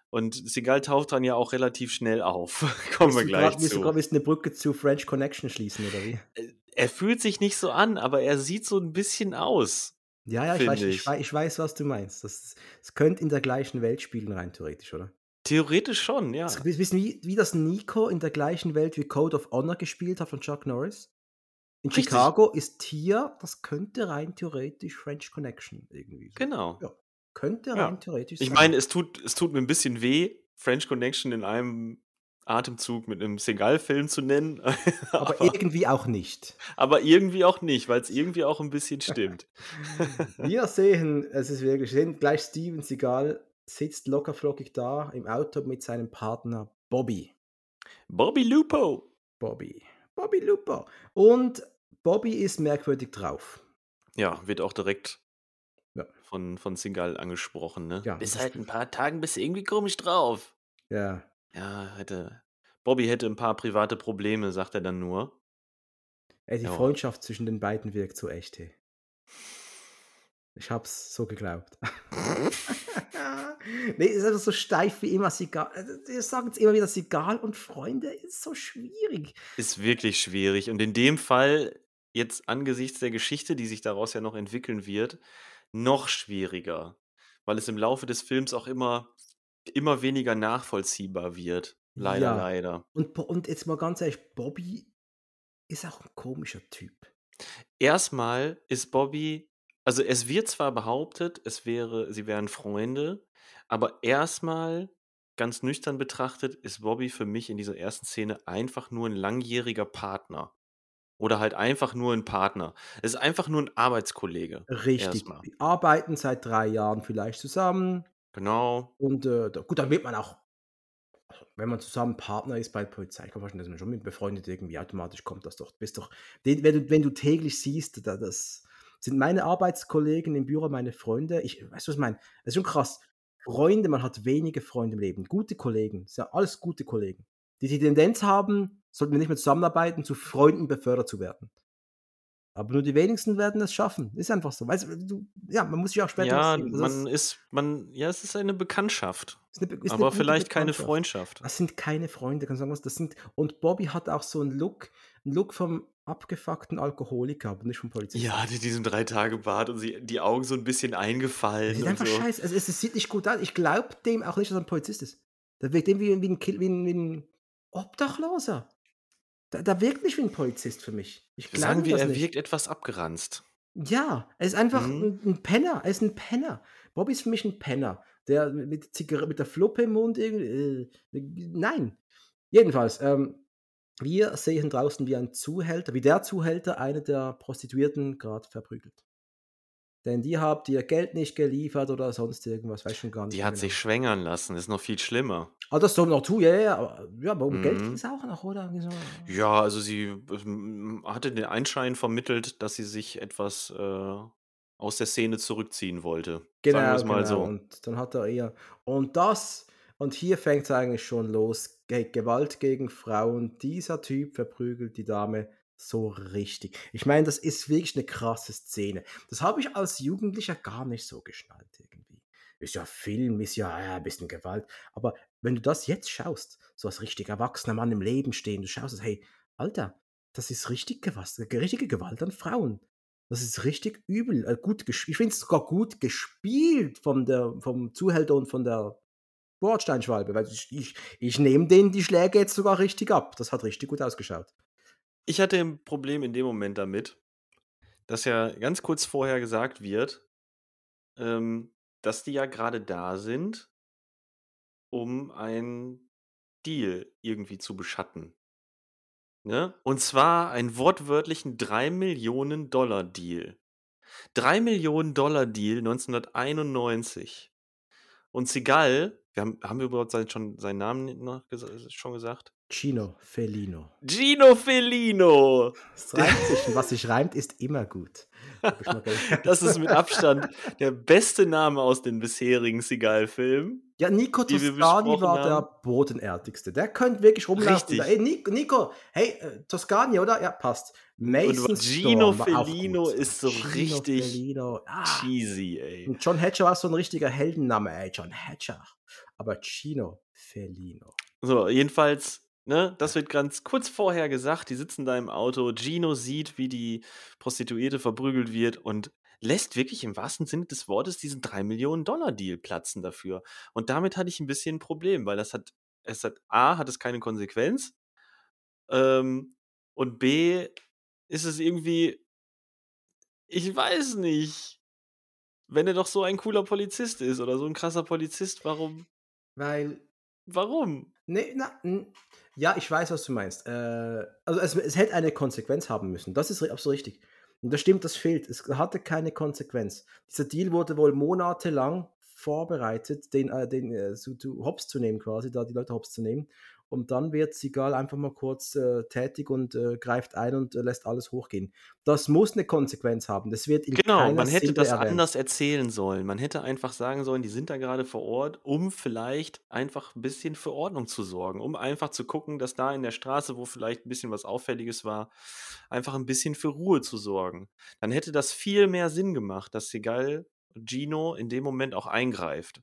Und Seagal taucht dann ja auch relativ schnell auf. Kommen wir gleich grad- du zu. du eine Brücke zu French Connection schließen, oder wie? Äh, Er fühlt sich nicht so an, aber er sieht so ein bisschen aus. Ja, ja, ich weiß, ich. ich. weiß, ich weiß, was du meinst. Das, das könnte in der gleichen Welt spielen, rein theoretisch, oder? Theoretisch schon, ja. Das ist wie, wie das Nico in der gleichen Welt wie Code of Honor gespielt hat von Chuck Norris. In Richtig. Chicago ist hier, das könnte rein theoretisch French Connection irgendwie. So. Genau. Ja, könnte Ja. rein theoretisch Ich sein. meine, es tut, es tut mir ein bisschen weh, French Connection in einem Atemzug mit einem Seagal-Film zu nennen. aber aber, irgendwie auch nicht. aber irgendwie auch nicht, weil es irgendwie auch ein bisschen stimmt. Wir sehen, es ist wirklich, wir sehen gleich Steven Seagal sitzt lockerflockig da im Auto mit seinem Partner Bobby. Bobby Lupo. Bobby. Bobby Lupo. Und Bobby ist merkwürdig drauf. Ja, wird auch direkt Ja. Von, von Seagal angesprochen, ne? Ja, das halt ein paar Tagen bist du irgendwie komisch drauf. Ja. Ja, hätte. Bobby hätte ein paar private Probleme, sagt er dann nur. Ey, die Ja. Freundschaft zwischen den beiden wirkt so echt, hey. Ich hab's so geglaubt. nee, ist einfach so steif wie immer. Sigal. Wir sagen jetzt immer wieder, Sigal und Freunde ist so schwierig. Ist wirklich schwierig. Und in dem Fall, jetzt angesichts der Geschichte, die sich daraus ja noch entwickeln wird, noch schwieriger. Weil es im Laufe des Films auch immer, immer weniger nachvollziehbar wird. Leider, Ja. leider. Und, und jetzt mal ganz ehrlich, Bobby ist auch ein komischer Typ. Erstmal ist Bobby, also es wird zwar behauptet, es wäre, sie wären Freunde, aber erstmal, ganz nüchtern betrachtet, ist Bobby für mich in dieser ersten Szene einfach nur ein langjähriger Partner. Oder halt einfach nur ein Partner. Es ist einfach nur ein Arbeitskollege. Richtig. Erstmal. Die arbeiten seit drei Jahren vielleicht zusammen. Genau. Und äh, da, gut, dann wird man auch, also, wenn man zusammen Partner ist bei der Polizei, kann man vorstellen, dass man schon mit befreundet irgendwie automatisch kommt das doch. Bist doch, wenn, du, wenn du täglich siehst, da, das sind meine Arbeitskollegen im Büro, meine Freunde. Ich, weißt du, was ich meine? Es ist schon krass. Freunde, man hat wenige Freunde im Leben. Gute Kollegen, das sind ja alles gute Kollegen. Die die Tendenz haben, sollten wir nicht mehr zusammenarbeiten, zu Freunden befördert zu werden. Aber nur die wenigsten werden es schaffen. Ist einfach so. Weißt du, ja, man muss sich auch später Ja. Also das man ist, man, ja, es ist eine Bekanntschaft. ist eine, ist eine aber gute vielleicht keine. Freundschaft. Das sind keine Freunde, kann sagen was. Das sind, und Bobby hat auch so einen Look, einen Look vom abgefuckten Alkoholiker, aber nicht vom Polizisten. Ja, die diesen drei Tage Bart und sie, die Augen so ein bisschen Das eingefallen sieht und einfach so. scheiße. Also, es, es sieht nicht gut aus. Ich glaube dem auch nicht, dass er ein Polizist ist. Der wirkt irgendwie wie ein, wie ein, wie ein Obdachloser. Da, da wirkt nicht wie ein Polizist für mich. Ich glaube Sagen wir, er nicht. wirkt etwas abgeranzt. Ja, er ist einfach Mhm. ein, ein Penner. Er ist ein Penner. Bobby ist für mich ein Penner. Der mit, Zigarette, mit der Fluppe im Mund irgendwie. Äh, nein. Jedenfalls, ähm, wir sehen draußen, wie ein Zuhälter, wie der Zuhälter eine der Prostituierten gerade verprügelt. Denn die hat ihr Geld nicht geliefert oder sonst irgendwas, weiß schon gar nicht. Die hat genau. sich schwängern lassen, ist noch viel schlimmer. Ah, das soll noch tun, ja, ja, aber, ja, aber um Geld Mhm. ging es auch noch, oder? Ja, also sie ähm, hatte den Einschein vermittelt, dass sie sich etwas äh, aus der Szene zurückziehen wollte. Sagen wir Genau, es mal genau. so. Und dann hat er ihr. Und das, und hier fängt es eigentlich schon los. Ge Gewalt gegen Frauen. Dieser Typ verprügelt die Dame so richtig. Ich meine, das ist wirklich eine krasse Szene. Das habe ich als Jugendlicher gar nicht so geschnallt irgendwie. Ist ja Film, ist ja, ja ein bisschen Gewalt. Aber wenn du das jetzt schaust, so als richtig erwachsener Mann im Leben stehen, du schaust, hey, Alter, das ist richtig Gewalt, richtige Gewalt an Frauen. Das ist richtig übel. Äh, gut ich finde es sogar gut gespielt von der, vom Zuhälter und von der Bordsteinschwalbe, weil ich, ich, ich nehme denen die Schläge jetzt sogar richtig ab. Das hat richtig gut ausgeschaut. Ich hatte ein Problem in dem Moment damit, dass ja ganz kurz vorher gesagt wird, ähm, dass die ja gerade da sind, um einen Deal irgendwie zu beschatten. Ne? Und zwar einen wortwörtlichen 3 Millionen Dollar Deal. 3 Millionen Dollar Deal 1991. Und Seagal, wir haben, haben wir überhaupt schon seinen Namen noch schon gesagt? Gino Felino. Gino Felino! Das reimt sich und was sich reimt, ist immer gut. Das ist mit Abstand der beste Name aus den bisherigen Seagal-Filmen. Ja, Nico Toscani war der haben. bodenartigste. Der könnte wirklich rumlaufen. Richtig. Ey, Nico, Nico, hey, äh, Toscani, oder? Ja, passt. Mason Und Gino gut. ist so Gino richtig Felino. Ah, cheesy, ey. und John Hatcher war so ein richtiger Heldenname, ey, John Hatcher. Aber Gino Felino. So, jedenfalls, ne, das wird ganz kurz vorher gesagt. Die sitzen da im Auto. Gino sieht, wie die Prostituierte verprügelt wird und lässt wirklich im wahrsten Sinne des Wortes diesen 3 Millionen Dollar Deal platzen dafür. Und damit hatte ich ein bisschen ein Problem, weil das hat, es hat, A, hat es keine Konsequenz. Ähm, und B, ist es irgendwie, ich weiß nicht, wenn er doch so ein cooler Polizist ist oder so ein krasser Polizist, warum, Weil warum? Nee, na, ja, ich weiß, was du meinst. Äh, also es, es hätte eine Konsequenz haben müssen. Das ist absolut richtig. Und das stimmt, das fehlt. Es hatte keine Konsequenz. Dieser Deal wurde wohl monatelang vorbereitet, den, äh, den äh, zu, zu hops zu nehmen, quasi, da die Leute hops zu nehmen. Und dann wird Sigal einfach mal kurz äh, tätig und äh, greift ein und äh, lässt alles hochgehen. Das muss eine Konsequenz haben. Das wird in Genau, man hätte Szene das erwähnt. anders erzählen sollen. Man hätte einfach sagen sollen, die sind da gerade vor Ort, um vielleicht einfach ein bisschen für Ordnung zu sorgen, um einfach zu gucken, dass da in der Straße, wo vielleicht ein bisschen was Auffälliges war, einfach ein bisschen für Ruhe zu sorgen. Dann hätte das viel mehr Sinn gemacht, dass Segal Gino in dem Moment auch eingreift.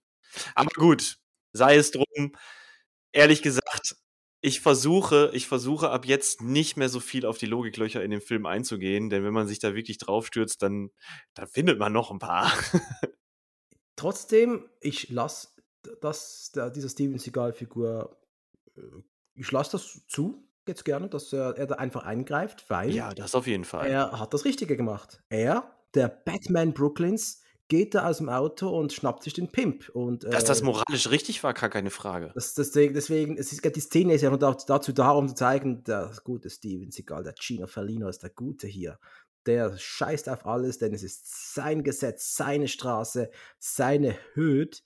Aber gut, sei es drum. Ehrlich gesagt, ich versuche, ich versuche ab jetzt nicht mehr so viel auf die Logiklöcher in dem Film einzugehen, denn wenn man sich da wirklich draufstürzt, dann, dann findet man noch ein paar. Trotzdem, ich lasse das, der, dieser Steven Seagal-Figur, äh, ich lasse das zu, jetzt gerne, dass er, er da einfach eingreift, weil ja, das auf jeden Fall. er hat das Richtige gemacht. Er, der Batman Brooklyns, geht da aus dem Auto und schnappt sich den Pimp. Und, Dass das äh, moralisch richtig war, gar keine Frage. das, deswegen, deswegen, es ist, die Szene ist ja nur da- dazu da, um zu zeigen, der gute Steven Seagal, der Gino Fellino ist der Gute hier. Der scheißt auf alles, denn es ist sein Gesetz, seine Straße, seine Hüt.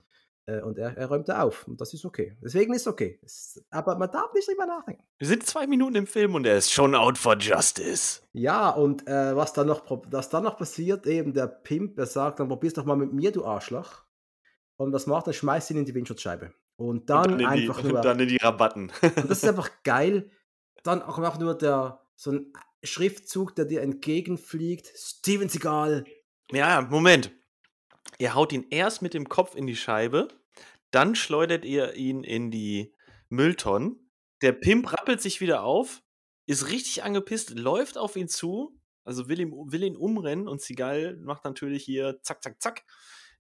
Äh, und er, er räumt da auf. Und das ist okay. Deswegen ist es okay. Es, aber man darf nicht drüber nachdenken. Wir sind zwei Minuten im Film und er ist schon out for justice. Ja, und äh, was, dann noch, was dann noch passiert, eben der Pimp, der sagt, dann probier's doch mal mit mir, du Arschloch. Und was macht er? Schmeißt ihn in die Windschutzscheibe. Und dann, und dann, in die, einfach und nur. dann in die Rabatten. Und das ist einfach geil. Dann auch einfach nur der, so ein Schriftzug, der dir entgegenfliegt. Steven Seagal. Ja, Moment. Ihr haut ihn erst mit dem Kopf in die Scheibe, dann schleudert ihr ihn in die Mülltonnen. Der Pimp rappelt sich wieder auf, ist richtig angepisst, läuft auf ihn zu, also will, ihm, will ihn umrennen und Seagal macht natürlich hier zack, zack, zack,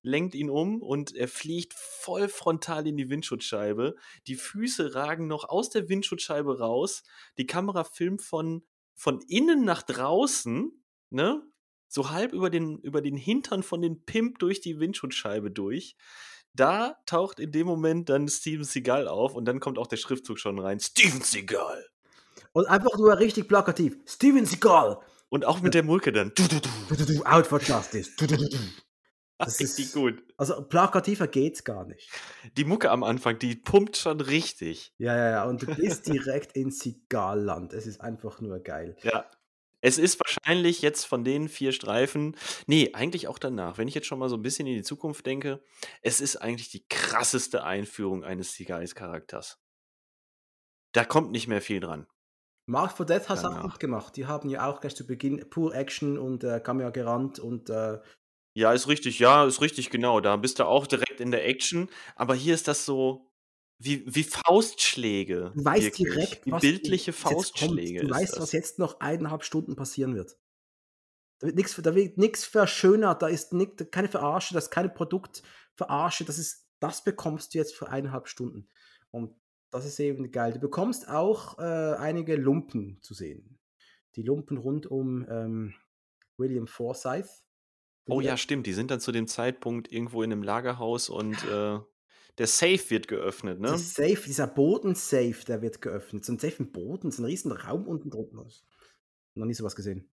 lenkt ihn um und er fliegt voll frontal in die Windschutzscheibe. Die Füße ragen noch aus der Windschutzscheibe raus. Die Kamera filmt von, von innen nach draußen, ne? So halb über den, über den Hintern von den Pimp durch die Windschutzscheibe durch. da taucht in dem Moment dann Steven Seagal auf und dann kommt auch der Schriftzug schon rein. Steven Seagal. Und einfach nur richtig plakativ. Steven Seagal. Und auch mit der Mulke dann. Du, du, du. Out for Justice. Das Richtig ist- gut. Also plakativer geht's gar nicht. Die Mucke am Anfang, die pumpt schon richtig. Ja, ja, ja. Und du bist direkt in Seagal-Land. Es ist einfach nur geil. Ja. Es ist wahrscheinlich jetzt von den vier Streifen, nee, eigentlich auch danach, wenn ich jetzt schon mal so ein bisschen in die Zukunft denke, es ist eigentlich die krasseste Einführung eines Seagulls-Charakters. Da kommt nicht mehr viel dran. Mark for Death hat es auch gut gemacht. Die haben ja auch gleich zu Beginn pur Action und äh, Kamera gerannt und äh, Ja, ist richtig, ja, ist richtig, genau. Da bist du auch direkt in der Action. Aber hier ist das so wie, wie Faustschläge. du weißt wirklich. direkt, wie was bildliche. Faustschläge. Du weißt, das. was jetzt noch eineinhalb Stunden passieren wird. Da wird nichts da wird nix verschönert, da ist nix, keine Verarsche, das ist keine Produktverarsche, das ist, das bekommst du jetzt für eineinhalb Stunden. Und das ist eben geil. Du bekommst auch äh, einige Lumpen zu sehen. Die Lumpen rund um ähm, William Forsyth. Oh ja, stimmt. Die sind dann zu dem Zeitpunkt irgendwo in einem Lagerhaus und äh, der Safe wird geöffnet, ne? Das Safe, dieser Bodensafe, der wird geöffnet. So ein Safe im Boden, so ein riesen Raum unten drunter. Noch nie sowas gesehen.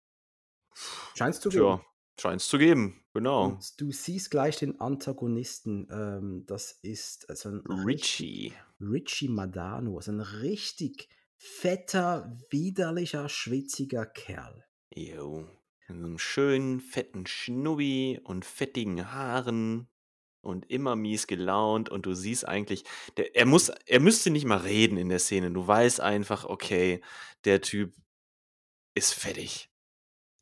Scheinst du Tja, scheint es zu geben. Genau. Und du siehst gleich den Antagonisten. Ähm, das ist also ein Richie. Richie Madano. Also ein richtig fetter, widerlicher, schwitziger Kerl. Jo. In so einem schönen, fetten Schnubbi und fettigen Haaren und immer mies gelaunt und du siehst eigentlich, der, er muss, er müsste nicht mal reden in der Szene. Du weißt einfach, okay, der Typ ist fettig.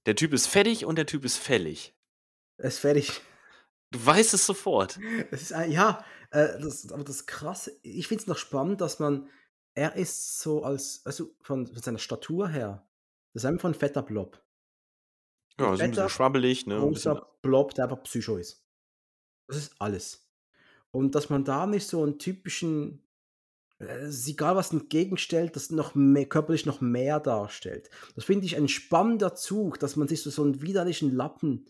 Der Typ ist fettig und der Typ ist fällig. Er ist fertig. Du weißt es sofort. Es ist ein, ja, äh, das, aber das Krasse, ich finde es noch spannend, dass man, er ist so als, also von, von seiner Statur her, das ist einfach ein fetter Blob. Ja, ein bisschen fetter, schwabbelig, ne? Ein bisschen, großer Blob, der einfach Psycho ist. Das ist alles. Und dass man da nicht so einen typischen, äh, es ist egal was entgegenstellt, das noch mehr, körperlich noch mehr darstellt. Das finde ich ein spannender Zug, dass man sich so, so einen widerlichen Lappen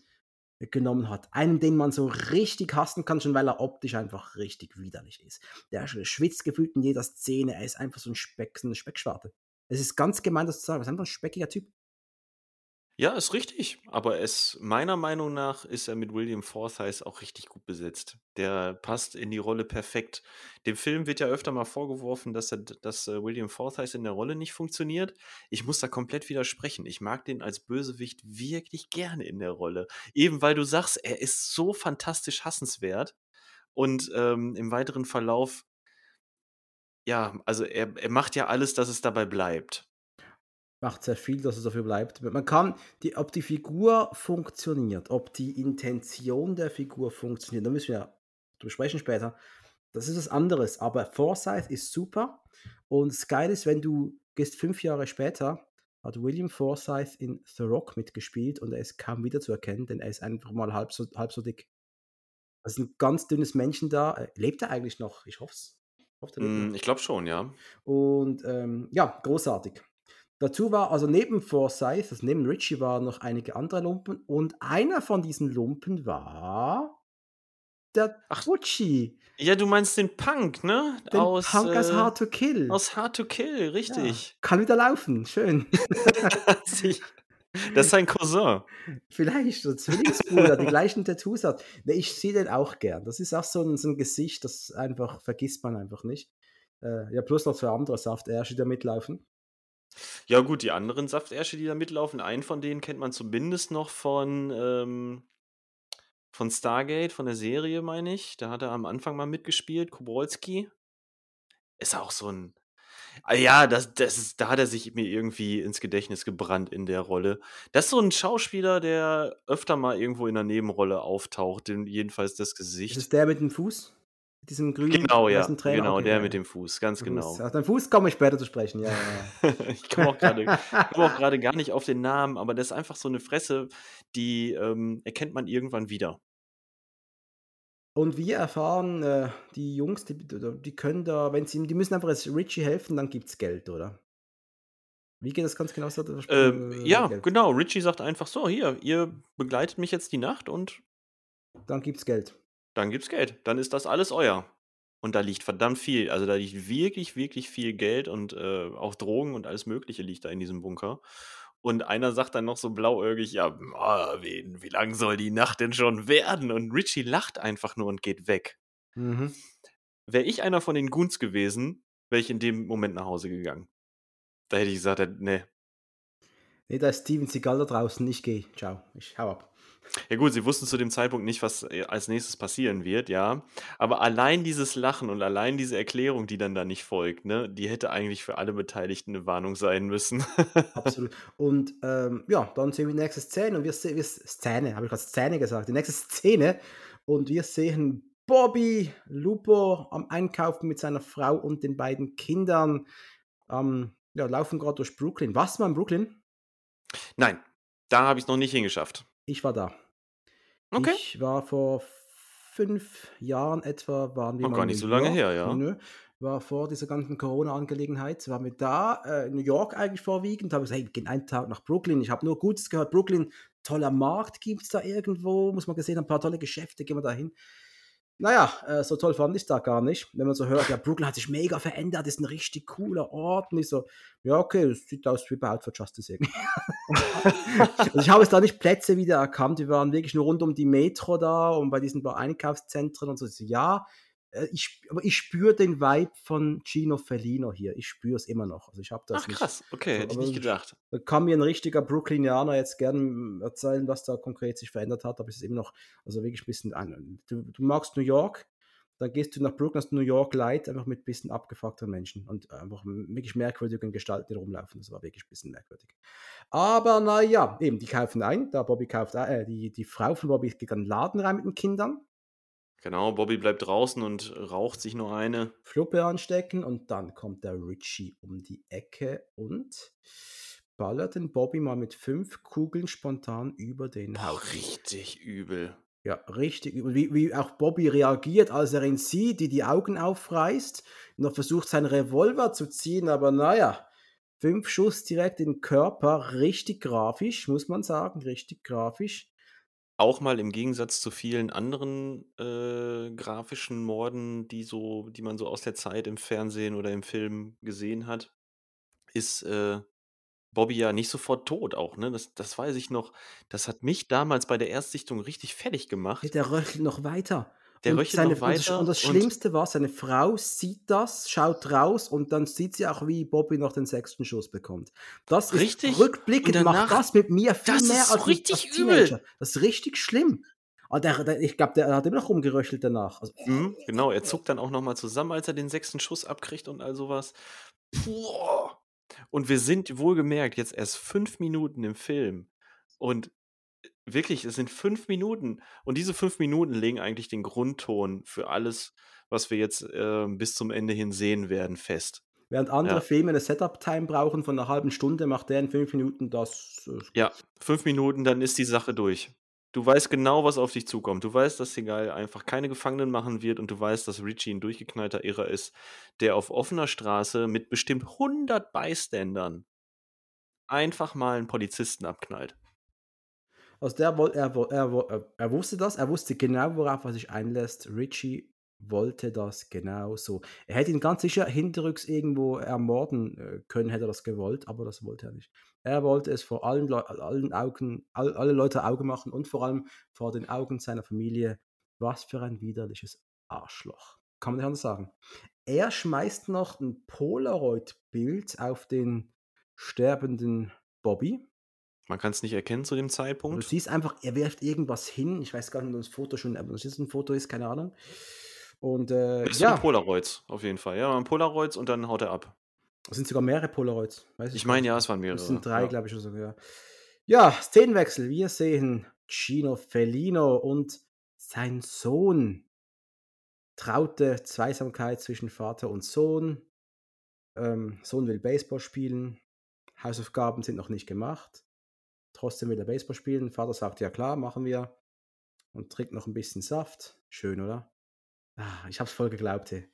äh, genommen hat. Einen, den man so richtig hassen kann, schon weil er optisch einfach richtig widerlich ist. Der sch- schwitzt gefühlt in jeder Szene, er ist einfach so ein Speck, so eine Speckschwarte. Es ist ganz gemein, das zu sagen, er ist einfach ein speckiger Typ. Ja, ist richtig. Aber es, meiner Meinung nach, ist er mit William Forsythe auch richtig gut besetzt. Der passt in die Rolle perfekt. Dem Film wird ja öfter mal vorgeworfen, dass, er, dass äh, William Forsythe in der Rolle nicht funktioniert. Ich muss da komplett widersprechen. Ich mag den als Bösewicht wirklich gerne in der Rolle. Eben weil du sagst, er ist so fantastisch hassenswert. Und ähm, im weiteren Verlauf, ja, also er, er macht ja alles, dass es dabei bleibt. Macht sehr viel, dass es dafür bleibt. Man kann, die, ob die Figur funktioniert, ob die Intention der Figur funktioniert, da müssen wir drüber sprechen später. Das ist was anderes. Aber Forsyth ist super. Und das Geile ist, wenn du gehst fünf Jahre später, hat William Forsyth in The Rock mitgespielt und er ist kaum wieder zu erkennen, denn er ist einfach mal halb so, halb so dick. Das ist ein ganz dünnes Männchen da. Äh, Lebt er eigentlich noch? Ich hoffe es. Ich. Mm, Ich glaube schon, ja. Und ähm, ja, großartig. Dazu war, also neben Forsyth, also neben Richie waren noch einige andere Lumpen und einer von diesen Lumpen war der Ach. Butchie, Ja, du meinst den Punk, ne? den aus, Punk aus äh, Hard to Kill. Aus Hard to Kill, ja, richtig. kann wieder laufen, schön. Das ist sein Cousin. Vielleicht, so Zwillingsbruder, die gleichen Tattoos hat. Ne, ich sehe den auch gern. Das ist auch so ein, so ein Gesicht, das einfach vergisst man einfach nicht. Äh, ja, plus noch zwei andere Saftärsche, die da mitlaufen. Ja, gut, die anderen Saftärsche, die da mitlaufen, einen von denen kennt man zumindest noch von, ähm, von Stargate, von der Serie, meine ich. Da hat er am Anfang mal mitgespielt, Kobolski. Ist auch so ein. Ah ja, das, das ist, da hat er sich mir irgendwie ins Gedächtnis gebrannt in der Rolle. Das ist so ein Schauspieler, der öfter mal irgendwo in einer Nebenrolle auftaucht, den, jedenfalls das Ist Gesicht. es der mit dem Fuß? Mit diesem grünen Genau, ja. Trainer? Genau, Okay, der ja, mit dem Fuß, ganz genau. Fuß. Auf den Fuß komme ich später zu sprechen, ja, ich komme auch gerade komme auch gerade gar nicht auf den Namen, aber das ist einfach so eine Fresse, die ähm, erkennt man irgendwann wieder. Und wir erfahren, äh, die Jungs, die, die können da, wenn sie, die müssen einfach jetzt Richie helfen, dann gibt es Geld, oder? Wie geht das ganz genau? So, das Ähm, äh, ja, Geld. genau. Richie sagt einfach so: Hier, ihr begleitet mich jetzt die Nacht und Dann gibt es Geld. Dann gibt's Geld. Dann ist das alles euer. Und da liegt verdammt viel. Also da liegt wirklich, wirklich viel Geld und äh, auch Drogen und alles Mögliche liegt da in diesem Bunker. Und einer sagt dann noch so blauäugig, ja, ah, wie, wie lang soll die Nacht denn schon werden? Und Richie lacht einfach nur und geht weg. Mhm. Wäre ich einer von den Goons gewesen, wäre ich in dem Moment nach Hause gegangen. Da hätte ich gesagt, äh, nee. Nee, da ist Steven Seagal da draußen. Ich gehe. Ciao. Ich hau ab. Ja gut, sie wussten zu dem Zeitpunkt nicht, was äh, als nächstes passieren wird, ja. Aber allein dieses Lachen und allein diese Erklärung, die dann da nicht folgt, ne, die hätte eigentlich für alle Beteiligten eine Warnung sein müssen. Absolut. Und ähm, ja, dann sehen wir die nächste Szene und wir sehen, wir Szene, habe ich gerade Szene gesagt, die nächste Szene und wir sehen Bobby Lupo am Einkaufen mit seiner Frau und den beiden Kindern. Ähm, ja, laufen gerade durch Brooklyn. Was mal in Brooklyn? Nein, da habe ich es noch nicht hingeschafft. Ich war da. Okay. Ich war vor fünf Jahren etwa, waren wir Oh, mal gar nicht so lange York. her, ja. Nö, war vor dieser ganzen Corona-Angelegenheit, waren wir da, äh, in New York eigentlich vorwiegend, habe gesagt, hey, wir gehen einen Tag nach Brooklyn. Ich habe nur Gutes gehört, Brooklyn, toller Markt gibt es da irgendwo, muss man gesehen ein paar tolle Geschäfte, gehen wir da hin. Naja, äh, so toll fand ich da gar nicht. Wenn man so hört, ja, Brooklyn hat sich mega verändert, ist ein richtig cooler Ort. Und ich so, ja, okay, das sieht aus wie bei Out for Justice irgendwie. also ich habe es da nicht Plätze wieder erkannt. Wir waren wirklich nur rund um die Metro da und bei diesen paar Einkaufszentren und so. Ja, ich, aber ich spüre den Vibe von Gino Fellino hier. Ich spüre es immer noch. Also ich habe das Ach nicht. krass, okay, So, hätte ich nicht gedacht. Da kann mir ein richtiger Brooklynianer jetzt gern erzählen, was da konkret sich verändert hat, aber es ist immer noch, also wirklich ein bisschen, ein, du, du magst New York, dann gehst du nach Brooklyn, hast New York Light, einfach mit ein bisschen abgefuckten Menschen und einfach wirklich merkwürdigen Gestalten, die rumlaufen. Das war wirklich ein bisschen merkwürdig. Aber naja, eben, die kaufen ein, da Bobby kauft, äh, die, die Frau von Bobby geht an den Laden rein mit den Kindern, Genau, Bobby bleibt draußen und raucht sich nur eine. Fluppe anstecken und dann kommt der Richie um die Ecke und ballert den Bobby mal mit fünf Kugeln spontan über den Boah, Haufen. richtig übel. Ja, richtig. übel. Wie, wie auch Bobby reagiert, als er ihn sieht, die die Augen aufreißt, noch versucht, seinen Revolver zu ziehen, aber naja, fünf Schuss direkt in den Körper, richtig grafisch, muss man sagen, richtig grafisch. Auch mal im Gegensatz zu vielen anderen äh, grafischen Morden, die so, die man so aus der Zeit im Fernsehen oder im Film gesehen hat, ist äh, Bobby ja nicht sofort tot auch, ne? Das, das weiß ich noch. Das hat mich damals bei der Erstsichtung richtig fertig gemacht. Der röchelt noch weiter. Der Und, seine, noch und das, weiter und das und Schlimmste war, seine Frau sieht das, schaut raus und dann sieht sie auch, wie Bobby noch den sechsten Schuss bekommt. Das ist richtig. Rückblickend, macht danach, das mit mir viel das mehr ist als als richtig Teenager. übel. Das ist richtig schlimm. Und der, der, ich glaube, der hat immer noch rumgeröchelt danach. Also, Mhm, genau, er zuckt dann auch nochmal zusammen, als er den sechsten Schuss abkriegt und all sowas. Puh. Und wir sind wohlgemerkt jetzt erst fünf Minuten im Film. Und wirklich, es sind fünf Minuten. Und diese fünf Minuten legen eigentlich den Grundton für alles, was wir jetzt äh, bis zum Ende hin sehen werden, fest. während andere Ja. Filme eine Setup-Time brauchen von einer halben Stunde, macht der in fünf Minuten das. Äh, Ja, fünf Minuten, dann ist die Sache durch. Du weißt genau, was auf dich zukommt. Du weißt, dass Segal einfach keine Gefangenen machen wird und du weißt, dass Richie ein durchgeknallter Irrer ist, der auf offener Straße mit bestimmt 100 Beistandern einfach mal einen Polizisten abknallt. Also der er, er, woll- er, wusste das, er wusste genau, worauf er sich einlässt. Richie wollte das genau so. Er hätte ihn ganz sicher hinterrücks irgendwo ermorden äh, können, hätte er das gewollt, aber das wollte er nicht. Er wollte es vor allen, Leu allen Augen, all, alle Leute Augen machen und vor allem vor den Augen seiner Familie. Was für ein widerliches Arschloch. Kann man nicht anders sagen. Er schmeißt noch ein Polaroid-Bild auf den sterbenden Bobby. Man kann es nicht erkennen zu dem Du Zeitpunkt. siehst einfach, er wirft irgendwas hin. Ich weiß gar nicht, ob das Foto schon, ob das jetzt ein Foto ist, keine Ahnung. Und äh, du ein ja, Polaroids, auf jeden Fall. Ja, ein Polaroids und dann haut er ab. es sind sogar mehrere Polaroids. Weiß Ich gar meine, ja, es waren Es mehrere. sind drei, Ja. glaube ich, oder sogar. Ja, Szenenwechsel. Wir sehen Gino Fellino und sein Sohn. Traute Zweisamkeit zwischen Vater und Sohn. Ähm, Sohn will Baseball spielen. Hausaufgaben sind noch nicht gemacht. Trotzdem will er Baseball spielen. Vater sagt, ja klar, machen wir. Und trinkt noch ein bisschen Saft. Schön, oder? Ah, ich hab's voll geglaubt, ey.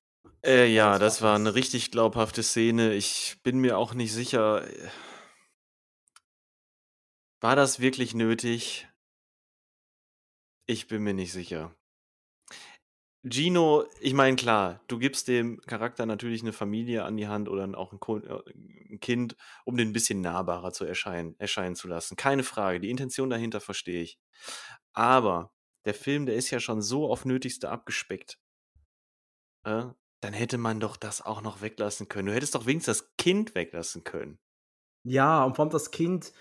Äh, ja, Das das war eine richtig glaubhafte Szene. Ich bin mir auch nicht sicher. äh, War das wirklich nötig? Ich bin mir nicht sicher. Gino, ich meine, klar, du gibst dem Charakter natürlich eine Familie an die Hand oder auch ein, Ko äh, ein Kind, um den ein bisschen nahbarer zu erscheinen, erscheinen zu lassen. Keine Frage, die Intention dahinter verstehe ich. Aber der Film, der ist ja schon so auf Nötigste abgespeckt. Äh, dann hätte man doch das auch noch weglassen können. Du hättest doch wenigstens das Kind weglassen können. Ja, und vor allem das Kind,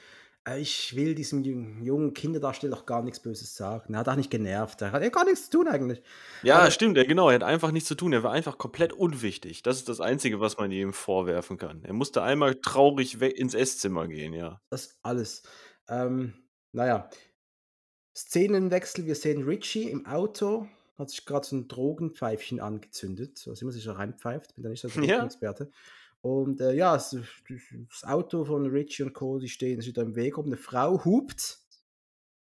ich will diesem jungen Kinderdarsteller auch gar nichts Böses sagen. Er hat auch nicht genervt. Er hat ja gar nichts zu tun eigentlich. Ja, Aber stimmt, er, genau. Er hat einfach nichts zu tun. Er war einfach komplett unwichtig. Das ist das Einzige, was man ihm vorwerfen kann. Er musste einmal traurig ins Esszimmer gehen, ja. Das alles. Ähm, naja. Szenenwechsel. Wir sehen Richie im Auto. Hat sich gerade so ein Drogenpfeifchen angezündet. So, immer sich so reinpfeift. Bin da nicht so ein ja. Und äh, ja, das, das, Auto von Richie und Co., die stehen wieder im Weg rum. Eine Frau hupt,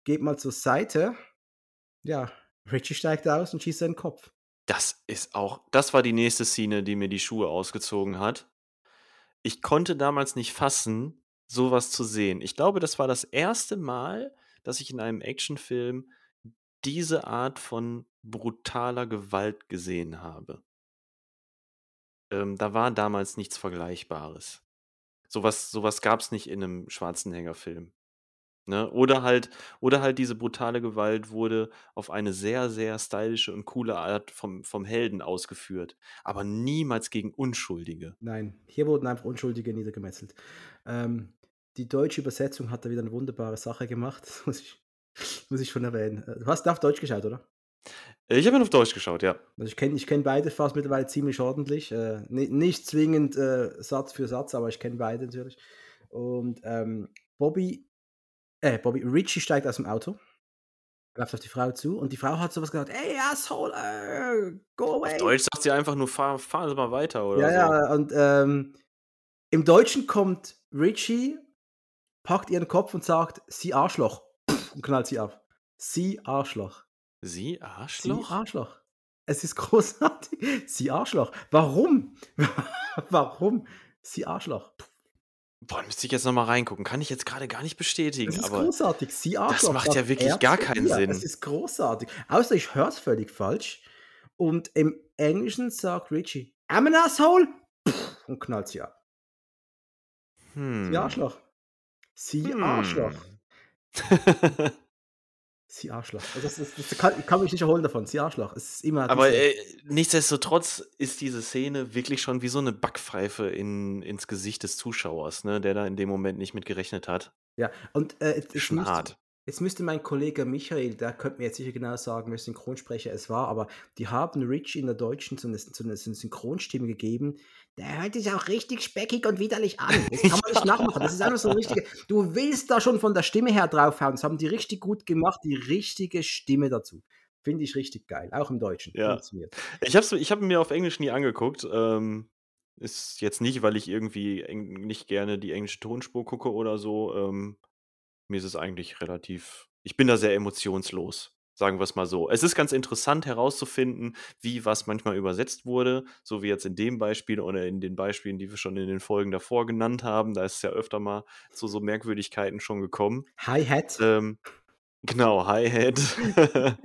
geht mal zur Seite. Ja, Richie steigt aus und schießt seinen Kopf. Das ist auch, das war die nächste Szene, die mir die Schuhe ausgezogen hat. Ich konnte damals nicht fassen, sowas zu sehen. Ich glaube, das war das erste Mal, dass ich in einem Actionfilm diese Art von brutaler Gewalt gesehen habe. Ähm, da war damals nichts Vergleichbares. Sowas sowas gab's nicht in einem Schwarzenegger-Film, ne? Oder halt oder halt diese brutale Gewalt wurde auf eine sehr, sehr stylische und coole Art vom vom Helden ausgeführt, aber niemals gegen Unschuldige. Nein, hier wurden einfach Unschuldige niedergemetzelt. Ähm, die deutsche Übersetzung hat da wieder eine wunderbare Sache gemacht, muss ich muss ich schon erwähnen. Äh, du hast auf Deutsch geschaut, oder? Ich habe ihn auf Deutsch geschaut, ja. Also ich kenne ich kenn beide fast mittlerweile ziemlich ordentlich. Äh, nicht, nicht zwingend äh, Satz für Satz, aber ich kenne beide natürlich. Und ähm, Bobby, äh, Bobby, Richie steigt aus dem Auto, läuft auf die Frau zu und die Frau hat sowas gesagt, ey, Asshole, go away. Auf Deutsch sagt sie einfach nur, fahr, fahren Sie mal weiter oder ja, so. Ja, und ähm, im Deutschen kommt Richie, packt ihren Kopf und sagt, sie Arschloch, und knallt sie ab. Sie Arschloch. Sie Arschloch? Sie Arschloch. Es ist großartig. Sie Arschloch. Warum? Warum? Sie Arschloch. Boah, müsste ich jetzt nochmal reingucken. Kann ich jetzt gerade gar nicht bestätigen. Das ist aber großartig. Sie Arschloch. Das macht ja wirklich gar keinen ihr. Sinn. Es ist großartig. Außer ich höre es völlig falsch. Und im Englischen sagt Richie, I'm an asshole. Und knallt sie ab. Hm. Sie Arschloch. Sie Hm. Arschloch. Sie Arschloch. Also das ist, das kann, ich kann mich nicht erholen davon. Sie Arschloch. Es ist immer. Aber äh, nichtsdestotrotz ist diese Szene wirklich schon wie so eine Backpfeife in, ins Gesicht des Zuschauers, ne, der da in dem Moment nicht mit gerechnet hat. Ja, und äh, jetzt, jetzt, Schon müsste, hart. jetzt müsste mein Kollege Michael, der könnte mir jetzt sicher genau sagen, welcher Synchronsprecher es war, aber die haben Rich in der Deutschen so eine, so eine Synchronstimme gegeben. Der hört sich auch richtig speckig und widerlich an. Das kann man nicht nachmachen. Das ist einfach so ein. Du willst da schon von der Stimme her draufhauen. Das haben die richtig gut gemacht, die richtige Stimme dazu. Finde ich richtig geil. Auch im Deutschen. Ja. Ich habe ich hab mir auf Englisch nie angeguckt. Ähm, ist jetzt nicht, weil ich irgendwie nicht gerne die englische Tonspur gucke oder so. Ähm, mir ist es eigentlich relativ. Ich bin da sehr emotionslos, sagen wir es mal so. Es ist ganz interessant herauszufinden, wie was manchmal übersetzt wurde, so wie jetzt in dem Beispiel oder in den Beispielen, die wir schon in den Folgen davor genannt haben. Da ist es ja öfter mal zu so Merkwürdigkeiten schon gekommen. Hi-Hat. Ähm, genau, Hi-Hat.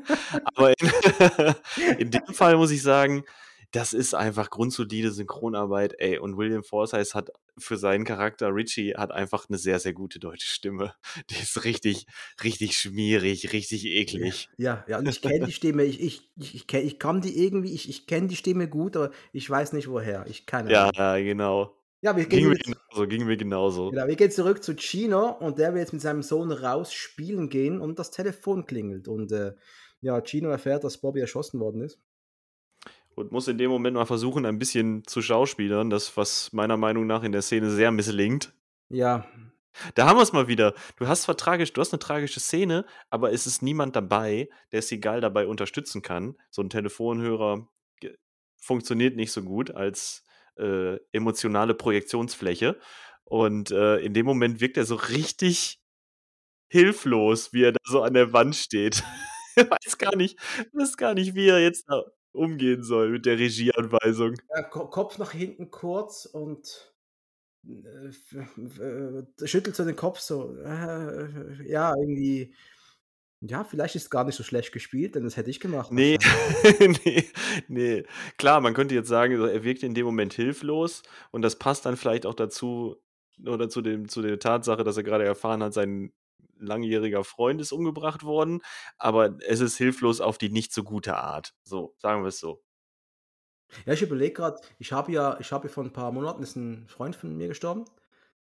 Aber in, in dem Fall muss ich sagen, das ist einfach grundsolide Synchronarbeit, ey. Und William Forsythe hat für seinen Charakter Richie hat einfach eine sehr, sehr gute deutsche Stimme. Die ist richtig, richtig schmierig, richtig eklig. Ja, ja, und ich kenne die Stimme. Ich, ich, ich, kenn, ich kann die irgendwie, ich, ich kenne die Stimme gut, aber ich weiß nicht woher. Ich keine Ja, ja, genau. Ja, wir Ging gehen, mir jetzt, genauso, ging mir genauso. genau, wir gehen zurück zu Chino und der will jetzt mit seinem Sohn raus spielen gehen und das Telefon klingelt. Und äh, ja, Chino erfährt, dass Bobby erschossen worden ist. Und muss in dem Moment mal versuchen, ein bisschen zu schauspielern, das, was meiner Meinung nach in der Szene sehr misslingt. Ja, Da haben wir es mal wieder. Du hast zwar tragisch, du hast eine tragische Szene, aber es ist niemand dabei, der Seagal dabei unterstützen kann. So ein Telefonhörer funktioniert nicht so gut als äh, emotionale Projektionsfläche. Und äh, in dem Moment wirkt er so richtig hilflos, wie er da so an der Wand steht. Weiß gar nicht, weiß gar nicht, wie er jetzt da umgehen soll mit der Regieanweisung. Ko- Kopf nach hinten kurz und äh, schüttelt so den Kopf so. Äh, ja, irgendwie. Ja, vielleicht ist es gar nicht so schlecht gespielt, denn das hätte ich gemacht Nee, wahrscheinlich. ne, ne. Klar, man könnte jetzt sagen, er wirkt in dem Moment hilflos und das passt dann vielleicht auch dazu oder zu dem zu der Tatsache, dass er grade erfahren hat, sein langjähriger Freund ist umgebracht worden, aber es ist hilflos auf die nicht so gute Art. So, sagen wir's so. Ja, ich überlege grad, ich habe ja ich habe ja vor 'n paar Monaten ist 'n Freund von mir gestorben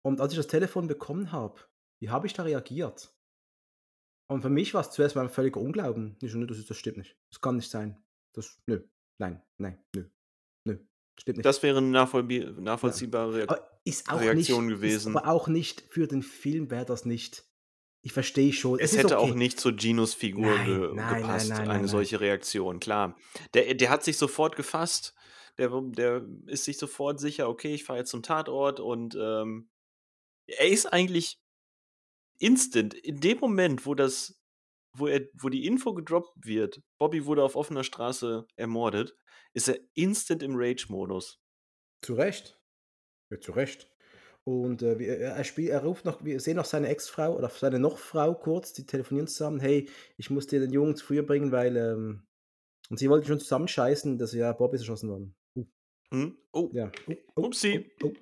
und als ich das Telefon bekommen habe, wie habe ich da reagiert? Und für mich war's zuerst mal 'n völliger Unglauben. Ich so: „Ne, das das stimmt nicht. Das kann nicht sein. Das nö, nein, nein, nö, nö, stimmt nicht.“ Das wäre 'ne Ja. nachvollziehbare Reak Aber ist auch Reaktion nicht ist gewesen. aber auch nicht für den Film wäre das nicht ich verstehe schon. Es Es ist hätte auch okay. nicht zu Ginos Figur Nein, ge nein, gepasst, nein, nein, eine nein. solche Reaktion, klar. Der der hat sich sofort gefasst. Der der ist sich sofort sicher: „Okay, ich fahre jetzt zum Tatort“ und, ähm, er ist eigentlich instant in dem Moment, wo das wo er wo die Info gedroppt wird, Bobby wurde auf offener Straße ermordet, ist er instant im Rage-Modus. Zu Recht. Ja, zu Recht. Und, äh, wie er spiel er ruft noch wir sehen noch seine Ex-Frau oder seine Noch-Frau kurz, die telefonieren zusammen: „Hey, ich muss dir den Jungen früher bringen, weil, ähm“ und sie wollten schon zusammenscheißen, dass ja, Bobby ist erschossen worden. Uh. Mhm. Oh, Ja. Oh, oh, upsi. oh, oh.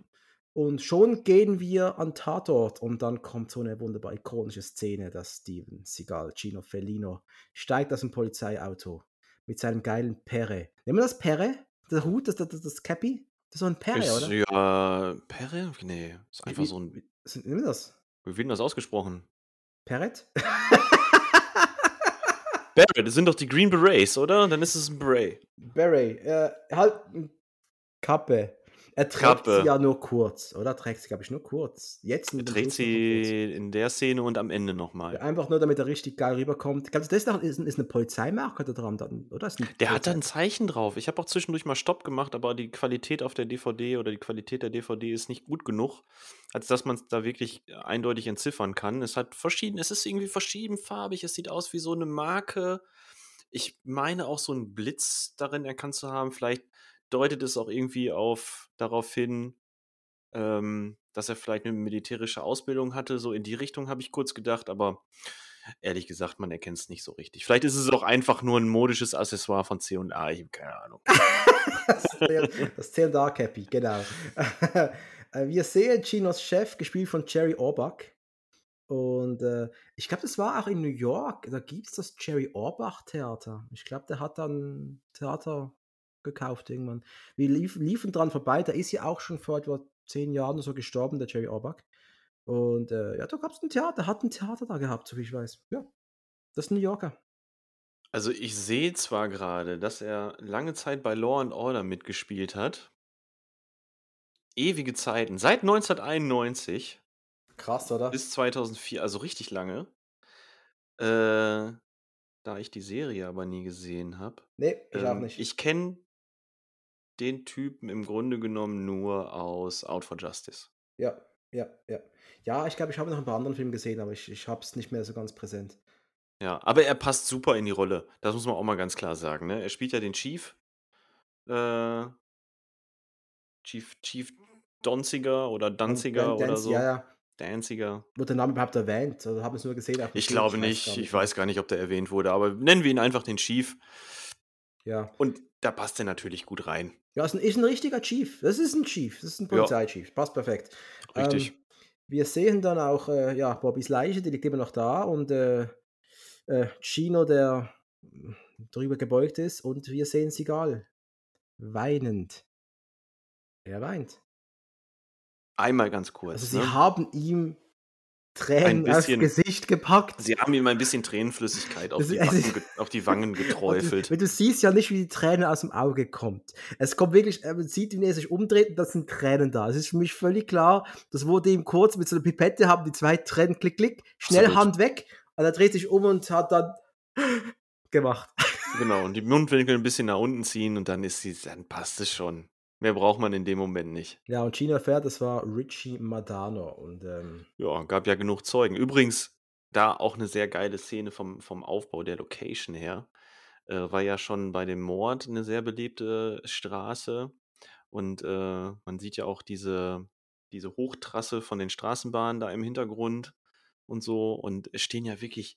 Und schon gehen wir an Tatort und dann kommt so 'ne wunderbar ikonische Szene, dass Steven Seagal, Gino Felino, steigt aus'm Polizeiauto mit seinem geilen Perre. Nennt man das Perre? Der Hut, das das das Cappy? Das ist so 'n Perre, Ist oder? ja Perre? Ne, ist einfach wie so 'n wie was man das? Wie wird 'n das ausgesprochen? Perrett? Beret, das sind doch die Green Berets, oder? Dann ist es 'n Beret. Beret, äh, halt hm, Kappe. Er trägt Kappe. sie ja nur kurz, oder? Trägt sie, glaube ich, nur kurz. Jetzt Er trägt sie in der Szene und am Ende noch Ja, einfach nur, damit er richtig geil rüberkommt. Glaubst du, das noch ist ist 'ne Polizeimarke da dran dann, oder? Der hat da Polizei 'n Zeichen drauf. Ich habe auch zwischendurch mal Stopp gemacht, aber die Qualität auf der DVD oder die Qualität der DVD ist nicht gut genug, als dass man's da wirklich eindeutig entziffern kann. Es hat verschieden es ist irgendwie verschiedenfarbig, es sieht aus wie so 'ne Marke. Ich meine auch so 'n Blitz darin erkannt zu haben. Vielleicht deutet es auch irgendwie auf darauf hin, ähm, dass er vielleicht 'ne militärische Ausbildung hatte. So in die Richtung habe ich kurz gedacht, aber ehrlich gesagt, man erkennt's nicht so richtig. Vielleicht ist es auch einfach nur 'n modisches Accessoire von C&A, ich habe keine Ahnung. Das C&A Cappy, genau. Äh, wir sehen Ginos Chef, gespielt von Jerry Orbach. Und, äh, ich glaube, das war auch in New York. Da gibt's das Jerry Orbach Theater. Ich glaube, der hat dann Theater gekauft irgendwann. Wir liefen liefen dran vorbei. Der ist ja auch schon vor etwa 10 Jahren oder so gestorben, der Jerry Orbach. Und, äh, ja, da gab's 'n Theater hat 'n Theater da gehabt, soviel ich weiß. Ja, das ist 'n New Yorker. Also, ich sehe zwar grade, dass er lange Zeit bei Law& Order mitgespielt hat. Ewige Zeiten, seit 1991 Krass, oder? bis 2004, also richtig lange. Äh, da ich die Serie aber nie gesehen habe, Ne, ich auch ähm, nicht. ich kenne den Typen im Grunde genommen nur aus Out for Justice. Ja, ja, ja. Ja, ich glaube, ich habe noch 'n paar anderen Filme gesehen, aber ich ich habe es nicht mehr so ganz präsent. Ja, aber er passt super in die Rolle. Das muss man auch mal ganz klar sagen, ne? Er spielt ja den Chief. Äh Chief Chief Donziger oder Dan Dan Danziger oder Dance, ja, so. ja. Danziger. Wurde der Name überhaupt erwähnt oder haben wir's nur gesehen Ich Bild? glaube Ich weiß nicht. Ich nicht mehr. weiß gar nicht, ob der erwähnt wurde, aber nennen wir ihn einfach den Chief. Ja. Und da passt er natürlich gut rein. Ja, ist 'n ist 'n richtiger Chief. Das ist 'n Chief. Das ist 'n Ja. Polizeichief. Passt perfekt. Richtig. Ähm, wir sehen dann auch, äh, ja, Bobbys Leiche, die liegt immer noch da und, äh, äh, Gino, der, hm, drüber gebeugt ist und wir sehen Seagal weinend. Er weint. Einmal ganz Also, kurz, sie ne? haben ihm Ein Tränen aufs bisschen Gesicht gepackt. Sie haben ihm ein bisschen Tränenflüssigkeit auf Das die es Backen ist auf die Wangen du geträufelt. weil du siehst ja nicht, wie die Träne aus'm Auge kommt. Es kommt wirklich äh, man sieht, wie er sich umdreht und da sind Tränen da. Es ist für mich völlig klar, das wurde ihm kurz mit so 'ner Pipette haben die 2 Tränen klick, klick, schnell Absolut. Hand weg und er dreht sich um und hat dann gemacht. Genau, und die Mundwinkel 'n bisschen nach unten ziehen und dann ist sie dann passt es schon. Mehr braucht man in dem Moment nicht. Ja, und Gino erfährt, das war Richie Madano und, ähm Ja, gab ja genug Zeugen. Übrigens, da auch 'ne sehr geile Szene vom vom Aufbau der Location her. Äh, war ja schon bei dem Mord 'ne sehr belebte Straße und, äh, man sieht ja auch diese diese Hochtrasse von den Straßenbahnen da im Hintergrund und so und es stehen ja wirklich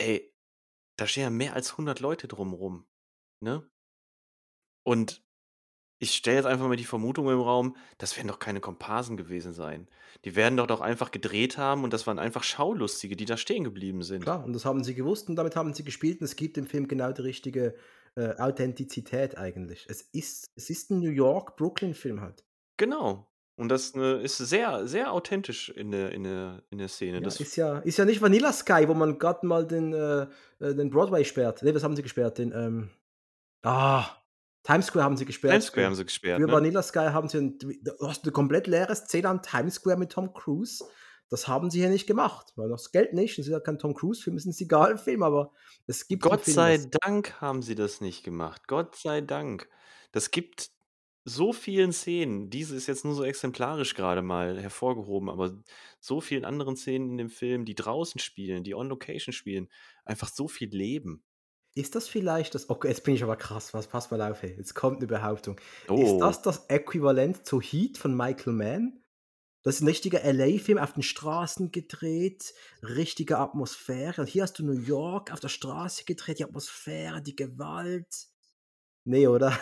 ey, da stehen ja mehr als 100 Leute drumrum, ne? Und ich stelle jetzt einfach mal die Vermutung im Raum, das werden doch keine Komparsen gewesen sein. Die werden doch doch einfach gedreht haben und das waren einfach Schaulustige, die da stehen geblieben sind. Klar, und das haben sie gewusst und damit haben sie gespielt und es gibt im Film genau die richtige äh, Authentizität eigentlich. Es ist, es ist ein New York-Brooklyn-Film halt. Genau. Und das äh, ist sehr, sehr authentisch in der, in der, in der Szene. Ja, Das, ist ja, ist ja nicht Vanilla Sky, wo man gerade mal den, äh, äh, den Broadway sperrt. Ne, was haben sie gesperrt? Den, ähm, ah, Times Square haben sie gesperrt. Times Square haben sie gesperrt, für ne? Vanilla Sky haben sie ein, du hast eine komplett leere Szene am Times Square mit Tom Cruise. Das haben sie hier nicht gemacht, weil das Geld nicht. Es ist ja kein Tom Cruise-Film, es ist ein Seagal-Film, aber es gibt Gott Film sei. Dank haben sie das nicht gemacht. Gott sei Dank. Das gibt so vielen Szenen, diese ist jetzt nur so exemplarisch gerade mal hervorgehoben, aber so vielen anderen Szenen in dem Film, die draußen spielen, die on Location spielen, einfach so viel Leben. Ist das vielleicht das. Okay, jetzt bin ich aber krass, was pass mal auf, hey. Jetzt kommt eine Behauptung. Ist Oh, das das Äquivalent zu Heat von Michael Mann? Das ist ein richtiger LA-Film auf den Straßen gedreht, richtige Atmosphäre. Und hier hast du New York auf der Straße gedreht, die Atmosphäre, die Gewalt. Nee, oder?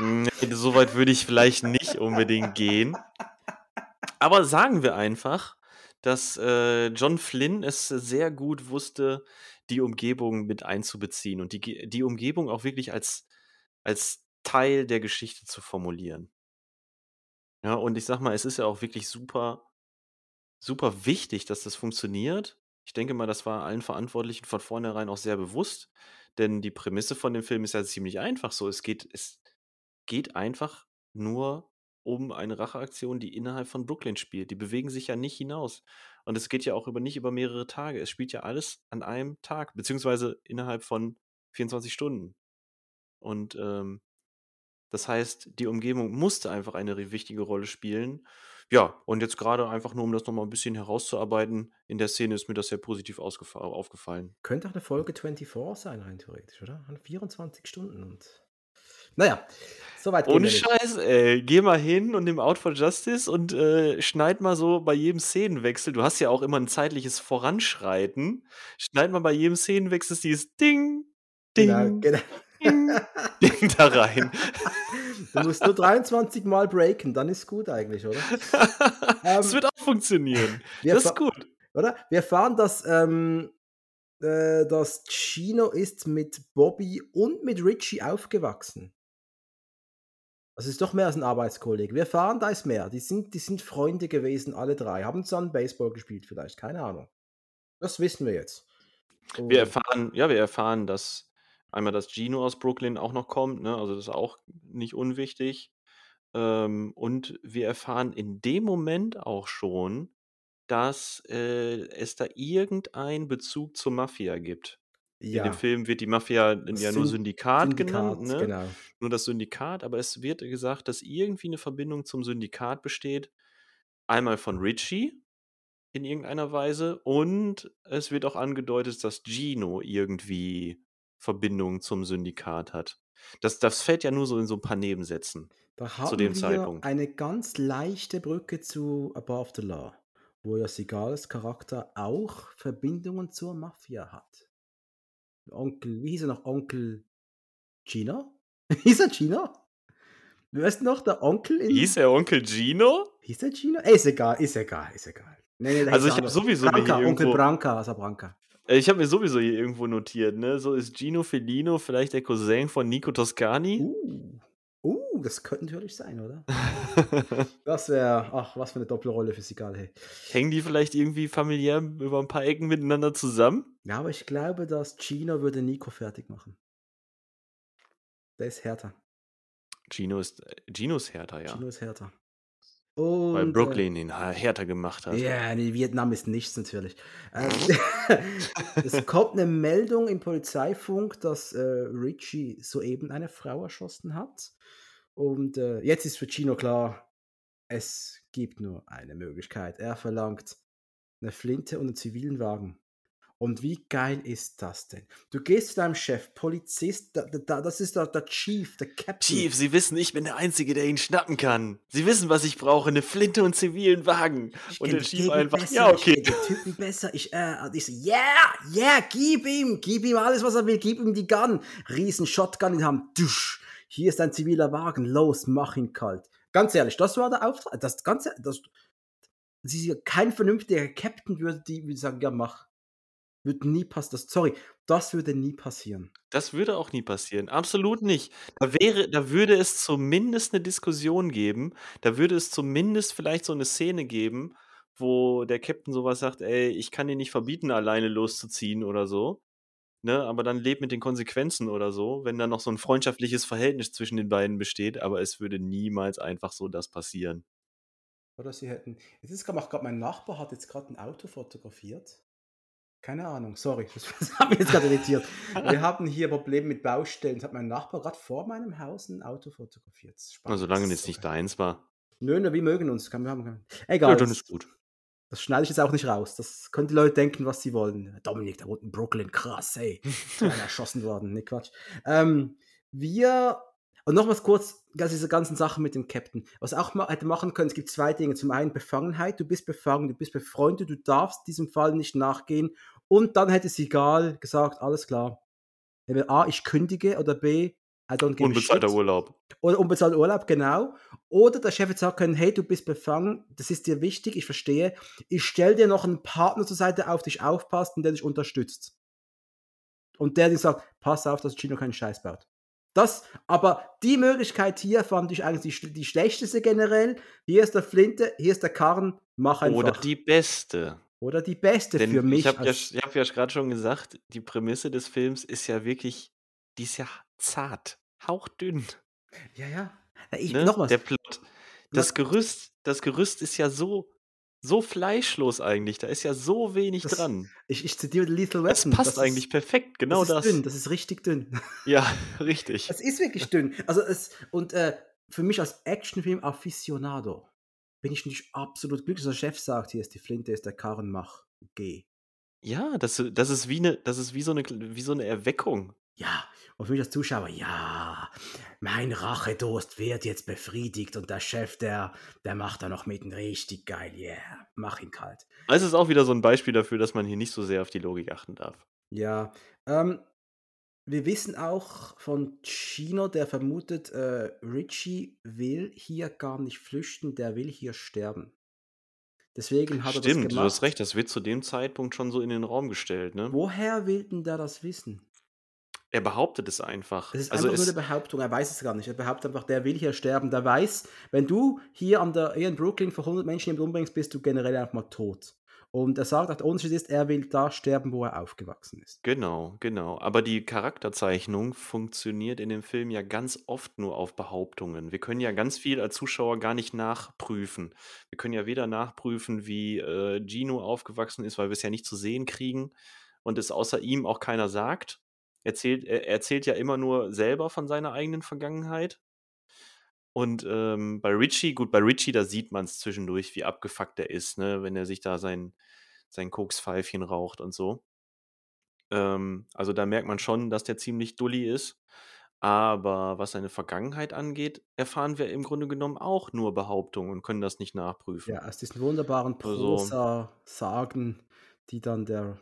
nee, so weit würde ich vielleicht nicht unbedingt gehen. Aber sagen wir einfach, dass äh, John Flynn es sehr gut wusste, die Umgebung mit einzubeziehen und die, die Umgebung auch wirklich als, als Teil der Geschichte zu formulieren. Ja, und ich sag mal, es ist ja auch wirklich super, super wichtig, dass das funktioniert. Ich denke mal, das war allen Verantwortlichen von vornherein auch sehr bewusst, denn die Prämisse von dem Film ist ja ziemlich einfach so. Es geht, es geht einfach nur um eine Racheaktion, die innerhalb von Brooklyn spielt. Die bewegen sich ja nicht hinaus. Und es geht ja auch über nicht über mehrere Tage. Es spielt ja alles an einem Tag, beziehungsweise innerhalb von 24 Stunden. Und ähm, das heißt, die Umgebung musste einfach eine wichtige Rolle spielen. Ja, und jetzt gerade einfach nur, um das nochmal ein bisschen herauszuarbeiten, in der Szene ist mir das sehr positiv aufgefallen. Könnte auch eine Folge 24 sein, rein theoretisch, oder? 24 Stunden und. Naja, soweit Ohne. Scheiß, ey. Geh mal hin und nimm Out for Justice und äh, schneid mal so bei jedem Szenenwechsel. Du hast ja auch immer ein zeitliches Voranschreiten. Schneid mal bei jedem Szenenwechsel dieses Ding, Genau, Ding, genau. Ding, Ding da rein. Du musst nur 23 Mal breaken, dann ist gut eigentlich, oder? Das Ähm, wird auch funktionieren. Das ist gut. oder? wir erfahren, dass, ähm, äh, dass Chino ist mit Bobby und mit Richie aufgewachsen. Das ist doch mehr als ein Arbeitskollege. Wir erfahren, da ist mehr. Die sind, die sind Freunde gewesen, alle drei. Haben zusammen Baseball gespielt, vielleicht. Keine Ahnung. Das wissen wir jetzt. Wir Und erfahren, ja, wir erfahren, dass einmal, dass Gino aus Brooklyn auch noch kommt, ne? Also das ist auch nicht unwichtig. Ähm, und wir erfahren in dem Moment auch schon, dass äh, es da irgendeinen Bezug zur Mafia gibt. In dem ja, Film wird die Mafia ja nur Syn Syndikat genannt, Syndikat, ne? genau. Nur das Syndikat, aber es wird gesagt, dass irgendwie eine Verbindung zum Syndikat besteht. Einmal von Richie in irgendeiner Weise und es wird auch angedeutet, dass Gino irgendwie Verbindung zum Syndikat hat. Das, das fällt ja nur so in so ein paar Nebensätzen Da zu haben dem wir Zeitpunkt. eine ganz leichte Brücke zu Above the Law, wo ja Sigals Charakter auch Verbindungen zur Mafia hat. Onkel, wie hieß er noch? Onkel Gino? hieß er Gino? Wer ist noch der Onkel in. Hieß er Onkel Gino? Hieß er Gino? Ey, ist egal, ist egal, ist egal. Nee, nee, Also ich habe sowieso Branca, hier Onkel irgendwo, Branca, Branca. ich habe mir sowieso hier irgendwo notiert, ne? So ist Gino Felino vielleicht der Cousin von Nico Toscani. Uh, uh, das könnte natürlich sein, oder? Das wäre, ach, was für eine Doppelrolle für Sigal, hey. Hängen die vielleicht irgendwie familiär über ein paar Ecken miteinander zusammen? Ja, aber ich glaube, dass Gino würde Nico fertig machen. Der ist härter. Gino ist, Gino ist härter, ja. Gino ist härter. Weil Und, äh, Brooklyn ihn ha- härter gemacht hat. ja, nee, Vietnam ist nichts natürlich. Ähm, es kommt eine Meldung im Polizeifunk, dass äh, Richie soeben eine Frau erschossen hat. Und äh, jetzt ist für Gino klar, es gibt nur eine Möglichkeit. Er verlangt eine Flinte und einen zivilen Wagen. Und wie geil ist das denn? Du gehst zu deinem Chef, Polizist, da, da, das ist der, der Chief, der Captain. Chief, Sie wissen, ich bin der Einzige, der ihn schnappen kann. Sie wissen, was ich brauche, eine Flinte und zivilen Wagen. Ich Und der Chief einfach, besser, ja, Ich okay. kenn die Typen besser. Ich, äh, ich so, yeah, yeah, gib ihm, gib ihm alles, was er will, gib ihm die Gun. Riesen Shotgun in die Hand. Dusch. Hier ist ein ziviler Wagen. Los, mach ihn kalt. Ganz ehrlich, das war der Auftrag. Das Ganze, das, das ist kein vernünftiger Captain würde die würde sagen, ja, mach. Würde nie passieren. Das, sorry, das würde nie passieren. Das würde auch nie passieren. Absolut nicht. Da wäre, da würde es zumindest eine Diskussion geben. Da würde es zumindest vielleicht so eine Szene geben, wo der Captain sowas sagt, ey, ich kann dir nicht verbieten, alleine loszuziehen oder so. Ne, aber dann lebt mit den Konsequenzen oder so, wenn da noch so ein freundschaftliches Verhältnis zwischen den beiden besteht, aber es würde niemals einfach so das passieren. Oder sie hätten. Jetzt ist gerade mein Nachbar hat jetzt gerade ein Auto fotografiert. Keine Ahnung, sorry, das, das hat mich jetzt gerade irritiert. Wir haben hier Probleme mit Baustellen. Jetzt hat mein Nachbar gerade vor meinem Haus ein Auto fotografiert. Spannend. solange es nicht deins war. Nö, nö, wir mögen uns. Kann, wir haben, Ja, egal. dann das, ist gut. Das schneide ich jetzt auch nicht raus. Das können die Leute denken, was sie wollen. Dominik, der wohnt in Brooklyn. Krass, ey. Erschossen worden. Ne, Quatsch. Ähm, wir. Und noch was kurz, das diese ganzen Sachen mit dem Captain. Was auch mal hätte machen können, es gibt zwei Dinge. Zum einen Befangenheit, du bist befangen, du bist befreundet, du darfst diesem Fall nicht nachgehen. Und dann hätte Sigal gesagt, alles klar. A, ich kündige oder B, I don't give a Unbezahlter shit. Urlaub. Oder unbezahlter Urlaub, genau. Oder der Chef hätte sagen können, hey, du bist befangen, das ist dir wichtig, ich verstehe. Ich stelle dir noch einen Partner zur Seite, auf dich aufpasst und der dich unterstützt. Und der dir sagt, pass auf, dass Gino keinen Scheiß baut. Das, aber die Möglichkeit hier fand ich eigentlich die, die schlechteste generell. Hier ist der Flinte, hier ist der Karren, mach einfach. Oder die beste. Oder die beste Denn für mich. ich habe ja, hab ja gerade schon gesagt, die Prämisse des Films ist ja wirklich, die ist ja zart, hauchdünn. ja, ja. Ich, Ne? Nochmals, Der Plot. Das Gerüst, das Gerüst ist ja so, so fleischlos eigentlich. Da ist ja so wenig Das dran. ich, ich zitiere Lethal Das Weapon. passt ist- eigentlich perfekt, genau das. das. Ist dünn, das ist richtig dünn. Ja, richtig. Es ist wirklich dünn. Also es, und äh, für mich als Actionfilm Aficionado bin ich nicht absolut glücklich. dass Der Chef sagt, hier ist die Flinte, ist der Karren, mach, geh. Ja, das, das ist wie eine, das ist wie so eine, wie so eine Erweckung. Ja, und für mich als Zuschauer, ja, mein Rachedurst wird jetzt befriedigt und der Chef, der, der macht da noch mitten richtig geil, yeah, mach ihn kalt. Also es ist auch wieder so ein Beispiel dafür, dass man hier nicht so sehr auf die Logik achten darf. Ja, ähm, wir wissen auch von Chino, der vermutet, äh, Richie will hier gar nicht flüchten, der will hier sterben. Deswegen hat er das Stimmt, gemacht. du hast recht, das wird zu dem Zeitpunkt schon so in den Raum gestellt, ne? Woher will denn der das wissen? Er behauptet es einfach. Das ist also einfach nur es, eine Behauptung, er weiß es gar nicht. Er behauptet einfach, der will hier sterben. Der weiß, wenn du hier an der in Brooklyn für 100 Menschen jemand umbringst, bist du generell einfach mal tot. Und er sagt, auch der Unterschied ist, er will da sterben, wo er aufgewachsen ist. Genau, genau. Aber die Charakterzeichnung funktioniert in dem Film ja ganz oft nur auf Behauptungen. Wir können ja ganz viel als Zuschauer gar nicht nachprüfen. Wir können ja weder nachprüfen, wie äh, Gino aufgewachsen ist, weil wir es ja nicht zu sehen kriegen und es außer ihm auch keiner sagt. Erzählt, er erzählt ja immer nur selber von seiner eigenen Vergangenheit. Und ähm, bei Richie, gut, bei Richie, da sieht man es zwischendurch, wie abgefuckt er ist, ne? wenn er sich da sein, sein Kokspfeifchen raucht und so. Ähm, also da merkt man schon, dass der ziemlich dulli ist. Aber was seine Vergangenheit angeht, erfahren wir im Grunde genommen auch nur Behauptungen und können das nicht nachprüfen. Ja, aus diesen wunderbaren Also- Prosa-Sagen, die dann der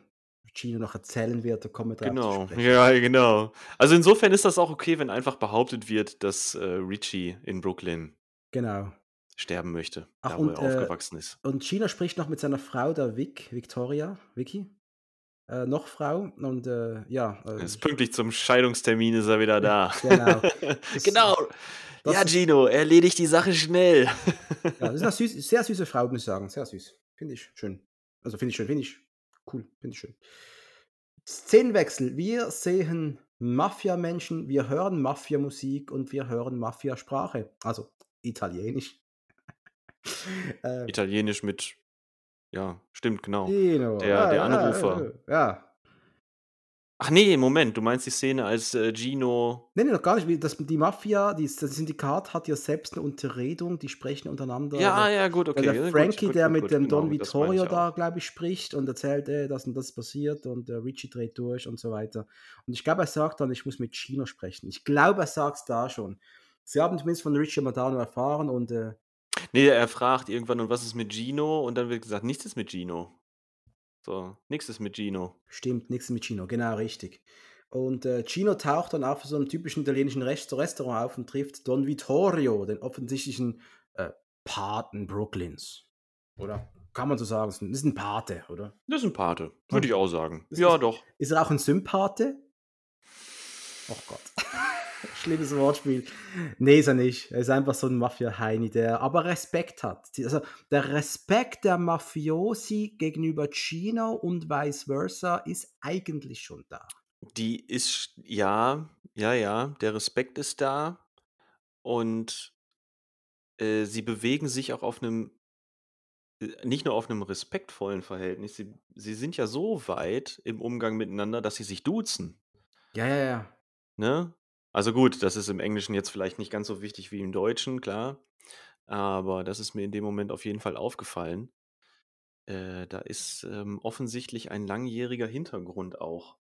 Gino noch erzählen wird, da kommen wir Genau, ja, genau. Also insofern ist das auch okay, wenn einfach behauptet wird, dass äh, Richie in Brooklyn Genau. sterben möchte, Ach, da wo und, er äh, aufgewachsen ist. Und Gino spricht noch mit seiner Frau, der Vic, Victoria, Vicky, äh, noch Frau. Und äh, ja, äh, ist pünktlich zum Scheidungstermin ist er wieder da. genau. Das- genau. das ja, Gino, erledigt die Sache schnell. Ja, das ist eine süß, sehr süße Frau, muss ich sagen. Sehr süß. Finde ich schön. Also finde ich schön, finde ich cool, finde ich schön. Szenenwechsel. Wir sehen Mafia-Menschen, wir hören Mafia-Musik und wir hören Mafia-Sprache. Also italienisch. äh, Italienisch mit, ja, stimmt, genau. Dino. Der- der Anrufer. Ja. Ach nee, Moment, du meinst die Szene, als äh, Gino. Nee, nee, noch gar nicht. Das, die Mafia, die, das Syndikat hat ja selbst eine Unterredung, die sprechen untereinander. Ja, Der- ja, gut, okay. der ja, Frankie, gut, der gut, mit gut, dem Don genau, das meine Vittorio da, glaube ich, spricht und erzählt, äh, dass und das passiert und äh, Richie dreht durch und so weiter. Und ich glaube, er sagt dann, ich muss mit Gino sprechen. Ich glaube, er sagt es da schon. Sie haben zumindest von Richie Madano erfahren und äh, Nee, er fragt irgendwann, und was ist mit Gino? Und dann wird gesagt, nichts ist mit Gino. So, nichts ist mit Gino. stimmt, nichts mit Gino, genau richtig. Und äh, Gino taucht dann auf so einem typischen italienischen Rest Restaurant auf und trifft Don Vittorio, den offensichtlichen äh, Paten Brooklyns. Oder? Kann man so sagen, das ist ein Pate, oder? Das ist ein Pate, würde ich auch sagen. Das Ja, ist- doch. Ist er auch ein Sympath? Oh Gott. Schlimmes Wortspiel. Nee, ist er nicht. Er ist einfach so ein Mafia-Heini, der aber Respekt hat. Also der Respekt der Mafiosi gegenüber Gino und vice versa ist eigentlich schon da. Die ist, ja, ja, ja, der Respekt ist da. Und äh, sie bewegen sich auch auf einem, äh, nicht nur auf einem respektvollen Verhältnis, sie, sie sind ja so weit im Umgang miteinander, dass sie sich duzen. Ja, ja, ja. Ne? Also gut, das ist im Englischen jetzt vielleicht nicht ganz so wichtig wie im Deutschen, klar. Aber das ist mir in dem Moment auf jeden Fall aufgefallen. Äh, da ist ähm, offensichtlich ein langjähriger Hintergrund auch.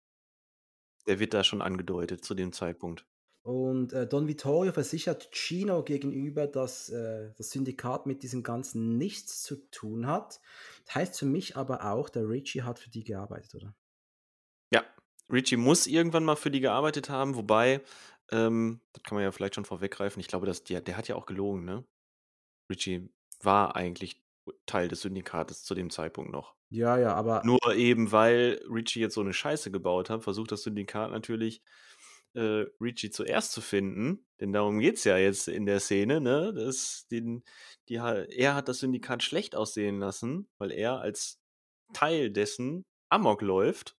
Der wird da schon angedeutet zu dem Zeitpunkt. Und äh, Don Vittorio versichert Gino gegenüber, dass äh, das Syndikat mit diesem Ganzen nichts zu tun hat. Das heißt für mich aber auch, der Richie hat für die gearbeitet, oder? Ja, Richie muss irgendwann mal für die gearbeitet haben, wobei, ähm, das kann man ja vielleicht schon vorweggreifen, ich glaube, dass der, der hat ja auch gelogen, ne? Richie war eigentlich Teil des Syndikates zu dem Zeitpunkt noch. Ja, ja, aber Nur eben, weil Richie jetzt so eine Scheiße gebaut hat, versucht das Syndikat natürlich, äh, Richie zuerst zu finden. Denn darum geht es ja jetzt in der Szene, ne? Das, den, die, er hat das Syndikat schlecht aussehen lassen, weil er als Teil dessen Amok läuft.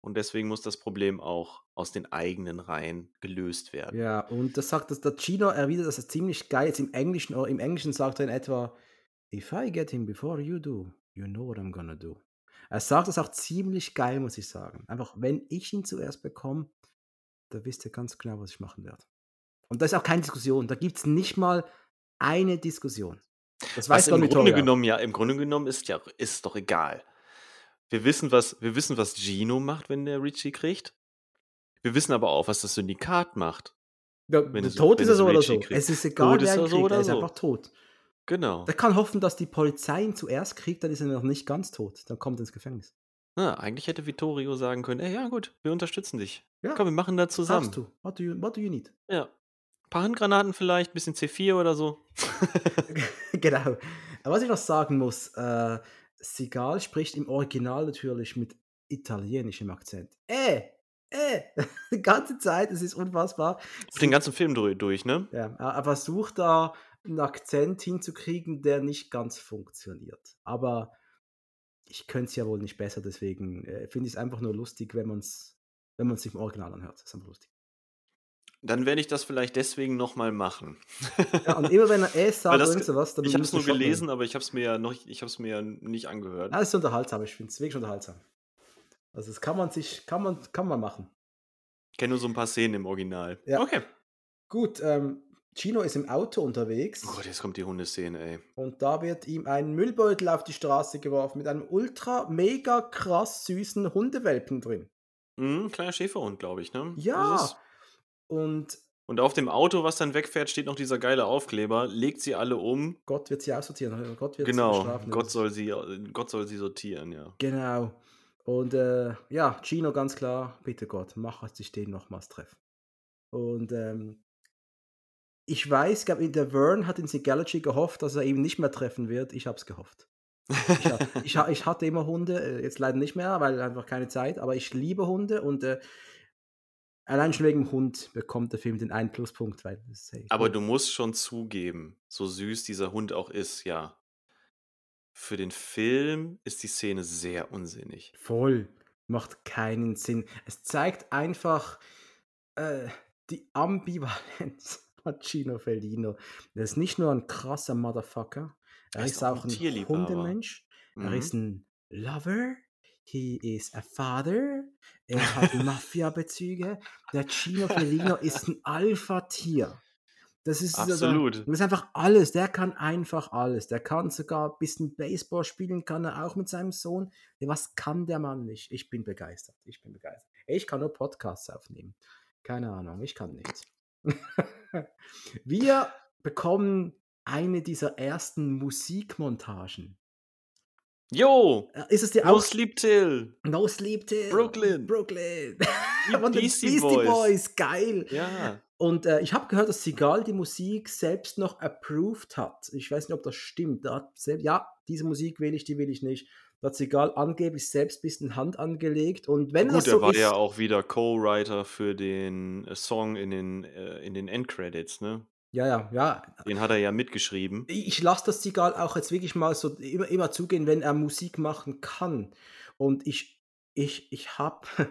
Und deswegen muss das Problem auch aus den eigenen Reihen gelöst werden. Ja, und das sagt, dass der Gino erwidert das ist ziemlich geil. Jetzt im Englischen, oder im Englischen sagt er in etwa, If I get him before you do, you know what I'm gonna do. Er sagt das auch ziemlich geil, muss ich sagen. Einfach, wenn ich ihn zuerst bekomme, da wisst ihr ganz genau, was ich machen werde. Und da ist auch keine Diskussion. Da gibt es nicht mal eine Diskussion. Das Was weiß im Don Grunde genommen ja, im Grunde genommen ist ja ist doch egal. Wir wissen, was, wir wissen, was Gino macht, wenn der Richie kriegt. Wir wissen aber auch, was das Syndikat macht. Ja, wenn es- tot wenn ist er so oder so. kriegt. Es ist egal, Tot wer ihn er so kriegt. oder er ist so. einfach tot. Genau. Der kann hoffen, dass die Polizei ihn zuerst kriegt, dann ist er noch nicht ganz tot. Dann kommt er ins Gefängnis. Na, eigentlich hätte Vittorio sagen können, ey, ja gut, wir unterstützen dich. Ja, Komm, wir machen da Was zusammen. brauchst du? What do you, what do you need? Ja. Ein paar Handgranaten vielleicht, ein bisschen C4 oder so. genau. Aber was ich noch sagen muss, äh, Seagal spricht im Original natürlich mit italienischem Akzent. Äh, äh, die ganze Zeit, es ist unfassbar. Den ganzen Film durch, ne? Ja, er er versucht da einen Akzent hinzukriegen, der nicht ganz funktioniert. Aber ich könnte es ja wohl nicht besser, deswegen äh, finde ich es einfach nur lustig, wenn man es wenn man's sich im Original anhört. Das ist einfach lustig. Dann werde ich das vielleicht deswegen nochmal machen. Ja, und immer wenn er Weil sagt oder irgend sowas, dann ich habe es nur gelesen, aber ich habe es mir ja noch, ich habe es mir ja nicht angehört. Ja, das ist unterhaltsam, ich finde es wirklich unterhaltsam. Also das kann man sich, kann man, kann man machen. Ich kenne nur so ein paar Szenen im Original. Ja. Okay. Gut, ähm, Gino ist im Auto unterwegs Oh Gott, jetzt kommt die Hundeszene, ey. und da wird ihm ein Müllbeutel auf die Straße geworfen mit einem ultra mega krass süßen Hundewelpen drin. Mhm, kleiner Schäferhund, glaube ich, ne? Ja. Und Und auf dem Auto, was dann wegfährt, steht noch dieser geile Aufkleber. Legt sie alle um. Gott wird sie aussortieren. Gott wird sie Genau. bestrafen. Gott soll sie, Gott soll sie sortieren, ja. Genau. Und äh, ja, Gino ganz klar, bitte Gott, mach, dass ich den nochmals treffe. Und ähm, ich weiß, glaub, der Vern hat in Seagality gehofft, dass er ihn nicht mehr treffen wird. Ich habe es gehofft. Ich, hab, ich, ich hatte immer Hunde, äh, jetzt leider nicht mehr, weil einfach keine Zeit, aber ich liebe Hunde und äh, allein schon wegen dem Hund bekommt der Film den einen Pluspunkt, weil hey, Aber du musst schon zugeben, so süß dieser Hund auch ist, ja. Für den Film ist die Szene sehr unsinnig. Voll. Macht keinen Sinn. Es zeigt einfach äh, die Ambivalenz von Gino Fellino. Er ist nicht nur ein krasser Motherfucker, er, Er ist, ist auch ein ein. Hundemensch, er Mhm. ist ein Lover, he is a father, er hat Mafia-Bezüge, der Gino Felino ist ein Alpha-Tier. Das ist, so- Absolut. das ist einfach alles. Der kann einfach alles. Der kann sogar ein bisschen Baseball spielen, kann er auch mit seinem Sohn. Was kann der Mann nicht? Ich bin begeistert. Ich bin begeistert. Ich kann nur Podcasts aufnehmen. Keine Ahnung, ich kann nichts. Wir bekommen eine dieser ersten Musikmontagen. Jo! Äh, Ist es dir No auch Sleep Till! No Sleep Till? Brooklyn. Brooklyn. Die Von den Beastie Beastie Boys. Boys. Geil. Ja. Und äh, ich habe gehört, dass Sigal die Musik selbst noch approved hat. Ich weiß nicht, ob das stimmt. Da selbst, ja, diese Musik will ich, die will ich nicht. Da hat Sigal angeblich selbst ein bisschen Hand angelegt. Und wenn Gut, das er so war ist, ja auch wieder Co-Writer für den äh, Song in den, äh, in den Endcredits, ne? ja, ja, ja, Den hat er ja mitgeschrieben. ich lasse das Sigal auch jetzt wirklich mal so immer, immer zugehen, wenn er Musik machen kann. Und ich, ich, ich habe,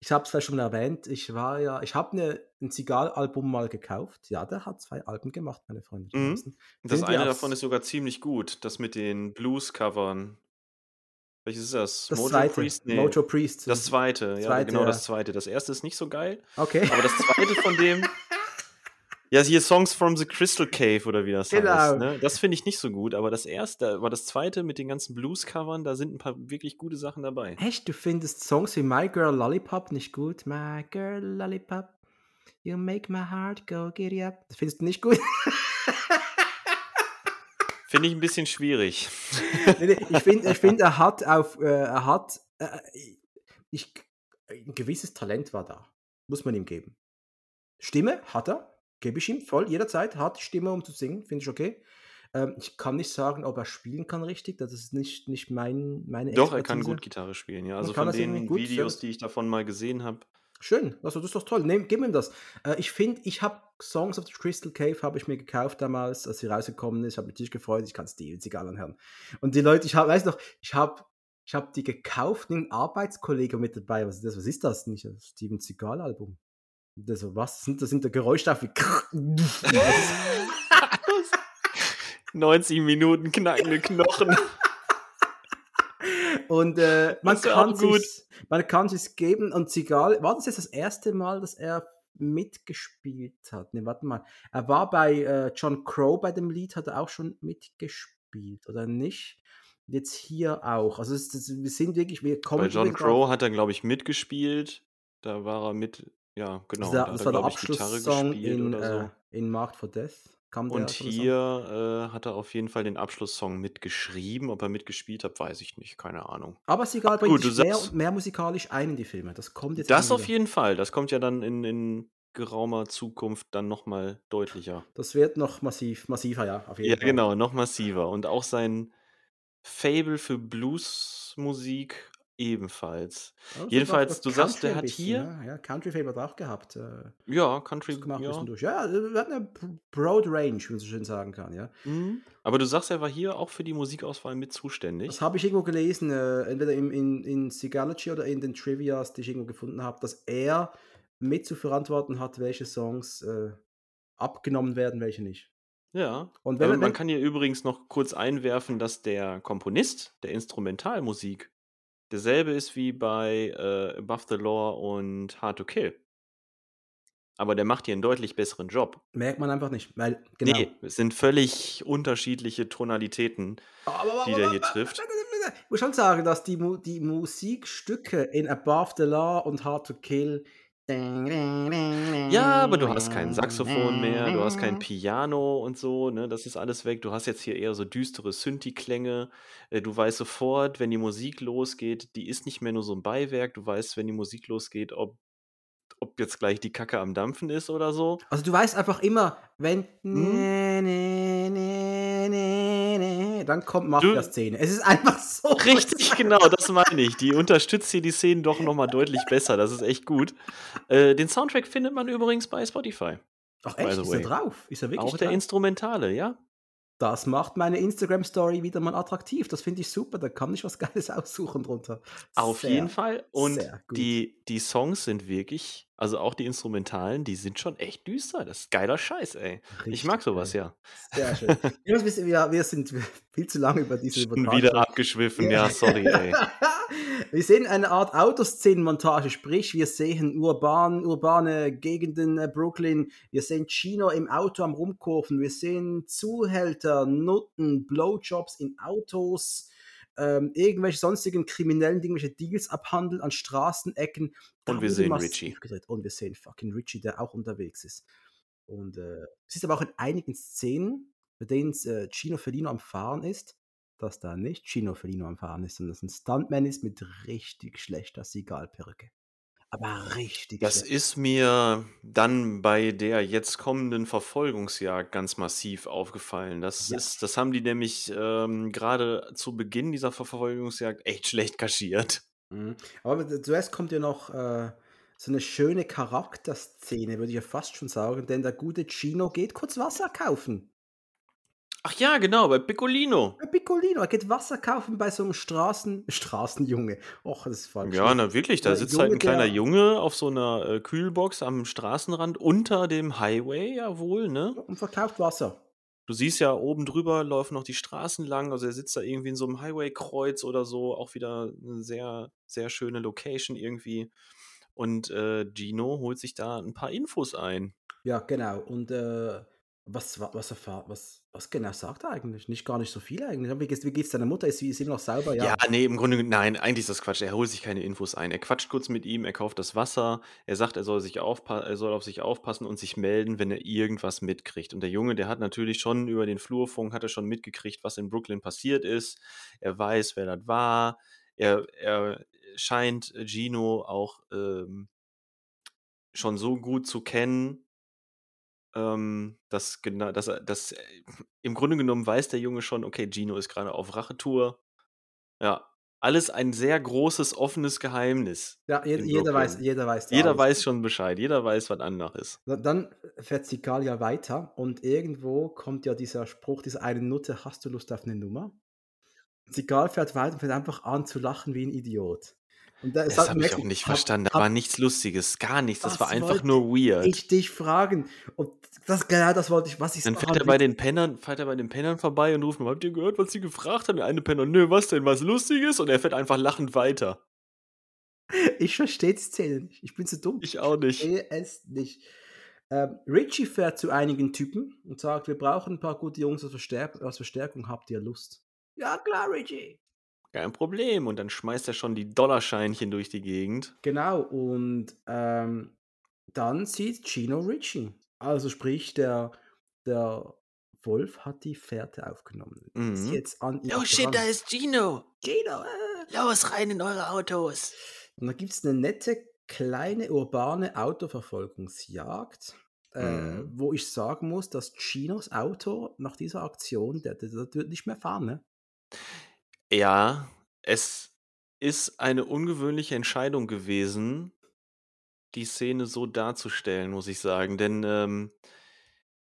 ich habe es vielleicht schon erwähnt, ich war ja, ich habe ne, ein Sigal-Album mal gekauft. Ja, der hat zwei Alben gemacht, meine Freunde. Mhm. Das ihr eine davon ist sogar ziemlich gut. Das mit den Blues-Covern. Welches ist das? Das Mojo zweite, Priest? Nee. Mojo Priest. Das zweite, ja, Zweite, genau ja. das zweite. Das erste ist nicht so geil, Okay. aber das zweite von dem. Ja, hier Songs from the Crystal Cave oder wie das Genau. heißt. Ne? Das finde ich nicht so gut, aber das erste, aber das zweite mit den ganzen Blues-Covern, da sind ein paar wirklich gute Sachen dabei. Echt, du findest Songs wie My Girl Lollipop nicht gut? My Girl Lollipop, you make my heart go giddy up. Das findest du nicht gut? Finde ich ein bisschen schwierig. ich finde, ich find, er hat auf, äh, er hat, äh, ich, ein gewisses Talent war da. Muss man ihm geben. Stimme hat er, gebe ich ihm voll, jederzeit hat die Stimme, um zu singen, finde ich okay. Ähm, ich kann nicht sagen, ob er spielen kann richtig, das ist nicht, nicht mein, meine Doch, er kann Expertise. gut Gitarre spielen, ja. Also von den Videos, ja. die ich davon mal gesehen habe. Schön, also das ist doch toll. Nehm, gib ihm das. Äh, ich finde, ich habe Songs of the Crystal Cave habe ich mir gekauft damals, als sie rausgekommen ist. Habe mich natürlich gefreut. Ich kann Steven Seagal anhören. Und die Leute, ich habe, weiß noch, ich habe ich habe die gekauft, einen Arbeitskollege mit dabei. Was ist das? Was ist das? Nicht das Steven Seagal Album. Und der so, was sind das? Sind da Geräuschstoffe wie 90 Minuten knackende Knochen. Und äh, man Das kann sich man kann es geben und Seagal, war das jetzt das erste Mal, dass er mitgespielt hat? Ne, warte mal. Er war bei äh, John Crow bei dem Lied, hat er auch schon mitgespielt, oder nicht? Jetzt hier auch. Also es, das, wir sind wirklich, wir kommen Bei John Crow hat er, glaube ich, mitgespielt. Da war er mit, ja, genau. das, war- da das war er, der Abschlusssong in, so. äh, in Marked for Death. Kam der Und hier äh, hat er auf jeden Fall den Abschlusssong mitgeschrieben. Ob er mitgespielt hat, weiß ich nicht. Keine Ahnung. Aber Seagal bringt Gut, du sich mehr mehr musikalisch ein in die Filme. Das kommt jetzt Das auf jeden Fall. Das kommt ja dann in, in geraumer Zukunft dann nochmal deutlicher. Das wird noch massiv, massiver, ja, auf jeden Ja, Fall. genau, noch massiver. Und auch sein Fable für Bluesmusik ebenfalls. Also Jedenfalls, du sagst, der hat bisschen, hier- Ja, ja, Country er auch gehabt. Äh, Ja, Country. gemacht Ja. durch. Ja, wir hatten eine Broad Range, wie man so schön sagen kann. Ja. Mhm. Aber du sagst, er war hier auch für die Musikauswahl mit zuständig. Das habe ich irgendwo gelesen, äh, entweder im, in, in Sigalogy oder in den Trivias, die ich irgendwo gefunden habe, dass er mit zu verantworten hat, welche Songs äh, abgenommen werden, welche nicht. Ja. Und wenn, wenn, man kann hier übrigens noch kurz einwerfen, dass der Komponist der Instrumentalmusik derselbe ist wie bei äh, Above the Law und Hard to Kill. Aber der macht hier einen deutlich besseren Job. merkt man einfach nicht, weil genau. Nee, es sind völlig unterschiedliche Tonalitäten. Aber, die der hier trifft. Ich muss schon sagen, dass die, die Musikstücke in Above the Law und Hard to Kill. Ja, aber du hast kein Saxophon mehr, du hast kein Piano und so, ne? Das ist alles weg. Du hast jetzt hier eher so düstere Synthi-Klänge. Äh, Du weißt sofort, wenn die Musik losgeht, die ist nicht mehr nur so ein Beiwerk. Du weißt, wenn die Musik losgeht, ob, ob jetzt gleich die Kacke am Dampfen ist oder so. Also du weißt einfach immer, wenn Hm? Ne, ne, ne, ne, ne, dann kommt Mafia-Szene. Es ist einfach so. Richtig, genau, das meine ich. Die unterstützt hier die Szenen doch nochmal deutlich besser. Das ist echt gut. Äh, den Soundtrack findet man übrigens bei Spotify. Ach echt, ist er drauf? Ist er wirklich Auch der drauf? Instrumentale, ja? Das macht meine Instagram-Story wieder mal attraktiv. Das finde ich super. Da kann ich was Geiles aussuchen drunter. Auf Sehr. jeden Fall. Und die, die Songs sind wirklich, also auch die Instrumentalen, die sind schon echt düster. Das ist geiler Scheiß, ey. ich Richtig mag sowas, geil. ja. Sehr schön. Wir, wir sind viel zu lange über diese Schon wieder abgeschwiffen, ja, sorry, ey. Wir sehen eine Art Autoszenenmontage, sprich, wir sehen urban, urbane Gegenden äh, Brooklyn, wir sehen Chino im Auto am Rumkurven, wir sehen Zuhälter, Nutten, Blowjobs in Autos, ähm, irgendwelche sonstigen kriminellen irgendwelche Deals abhandeln an Straßenecken. Da Und wir sehen Richie. gedreht. Und wir sehen fucking Richie, der auch unterwegs ist. Und äh, es ist aber auch in einigen Szenen, bei denen äh, Gino Felino am Fahren ist, dass da nicht Gino Felino am Fahren ist, sondern dass ein Stuntman ist mit richtig schlechter Sigalperücke. Aber richtig Das schlecht. ist mir dann bei der jetzt kommenden Verfolgungsjagd ganz massiv aufgefallen. Das Ja. ist, das haben die nämlich ähm, gerade zu Beginn dieser Verfolgungsjagd echt schlecht kaschiert. Mhm. Aber zuerst kommt ja noch äh, so eine schöne Charakterszene, würde ich ja fast schon sagen, denn der gute Gino geht kurz Wasser kaufen. Ach ja, genau, bei Piccolino. Bei Piccolino, er geht Wasser kaufen bei so einem Straßen Straßenjunge. Och, das ist falsch. Ja, na wirklich, da Der sitzt halt Junge, ein kleiner Junge auf so einer äh, Kühlbox am Straßenrand unter dem Highway, jawohl, ne? Und verkauft Wasser. Du siehst ja, oben drüber laufen noch die Straßen lang, also er sitzt da irgendwie in so einem Highway-Kreuz oder so, auch wieder eine sehr, sehr schöne Location irgendwie. Und äh, Gino holt sich da ein paar Infos ein. Ja, genau. Und äh, was, wa- was, was, was genau sagt er eigentlich? Nicht gar nicht so viel eigentlich. Wie wie geht's deiner Mutter? Ist sie, ist noch sauber? Ja. Ja. nee, im Grunde, nein, eigentlich ist das Quatsch. Er holt sich keine Infos ein. Er quatscht kurz mit ihm, er kauft das Wasser, er sagt, er soll, sich er soll auf sich aufpassen und sich melden, wenn er irgendwas mitkriegt. Und der Junge, der hat natürlich schon über den Flurfunk, hat er schon mitgekriegt, was in Brooklyn passiert ist. Er weiß, wer das war. Er, er scheint Gino auch ähm, schon so gut zu kennen, ähm, dass, genau, dass, er, dass äh, im Grunde genommen weiß der Junge schon, okay, Gino ist gerade auf Rachetour. Ja, alles ein sehr großes, offenes Geheimnis. Ja, je, jeder, weiß, jeder weiß. Jeder alles. weiß schon Bescheid, jeder weiß, was anders ist. Da- Dann fährt Sigal ja weiter und irgendwo kommt ja dieser Spruch, dieser eine Nutte, hast du Lust auf eine Nummer? Sigal fährt weiter und fängt einfach an zu lachen wie ein Idiot. Und da Das sagt habe ich auch nicht hab- verstanden. Da hab war nichts Lustiges, gar nichts. Das Das war einfach nur weird. ich dich fragen. Und das, genau das wollte ich, was ich Dann fährt er bei den Pennern, fährt er bei den Pennern vorbei und ruft habt ihr gehört, was sie gefragt haben? Der eine Penner, nö, was denn, was Lustiges? Und er fährt einfach lachend weiter. Ich verstehe die Szene nicht. Ich bin zu dumm. Ich auch nicht. verstehe es nicht. Ähm, Richie fährt zu einigen Typen und sagt, wir brauchen ein paar gute Jungs als, als Verstärkung. Habt ihr Lust? Ja, klar, Richie. Kein Problem. Und dann schmeißt er schon die Dollarscheinchen durch die Gegend. Genau, und ähm, dann sieht Gino Richie. Also sprich, der, der Wolf hat die Fährte aufgenommen. Ist Mhm. jetzt an ihm Oh shit, dran. da ist Gino. Gino! Äh. Los, rein in eure Autos. Und da gibt es eine nette, kleine, urbane Autoverfolgungsjagd, äh, Mhm. wo ich sagen muss, dass Ginos Auto nach dieser Aktion, der, der, der wird nicht mehr fahren, ne? Ja, es ist eine ungewöhnliche Entscheidung gewesen, die Szene so darzustellen, muss ich sagen. Denn ähm,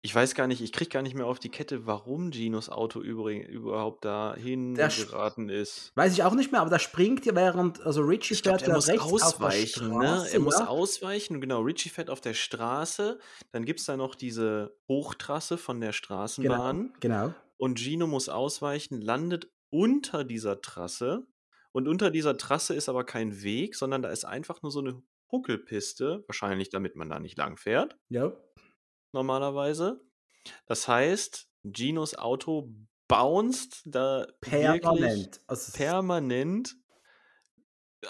ich weiß gar nicht, ich kriege gar nicht mehr auf die Kette, warum Ginos Auto übrig, überhaupt dahin Der geraten ist. Weiß ich auch nicht mehr, aber da springt ja während, also Richie Ich fährt er ja muss rechts auf der ausweichen, ne? Straße, Er muss ja? ausweichen, genau. Richie fährt auf der Straße, dann gibt es da noch diese Hochtrasse von der Genau, Straßenbahn genau. und Gino muss ausweichen, landet unter dieser Trasse und unter dieser Trasse ist aber kein Weg, sondern da ist einfach nur so eine Huckelpiste, wahrscheinlich damit man da nicht lang fährt, Ja. normalerweise. Das heißt, Ginos Auto bounced da Permanent. Also, permanent,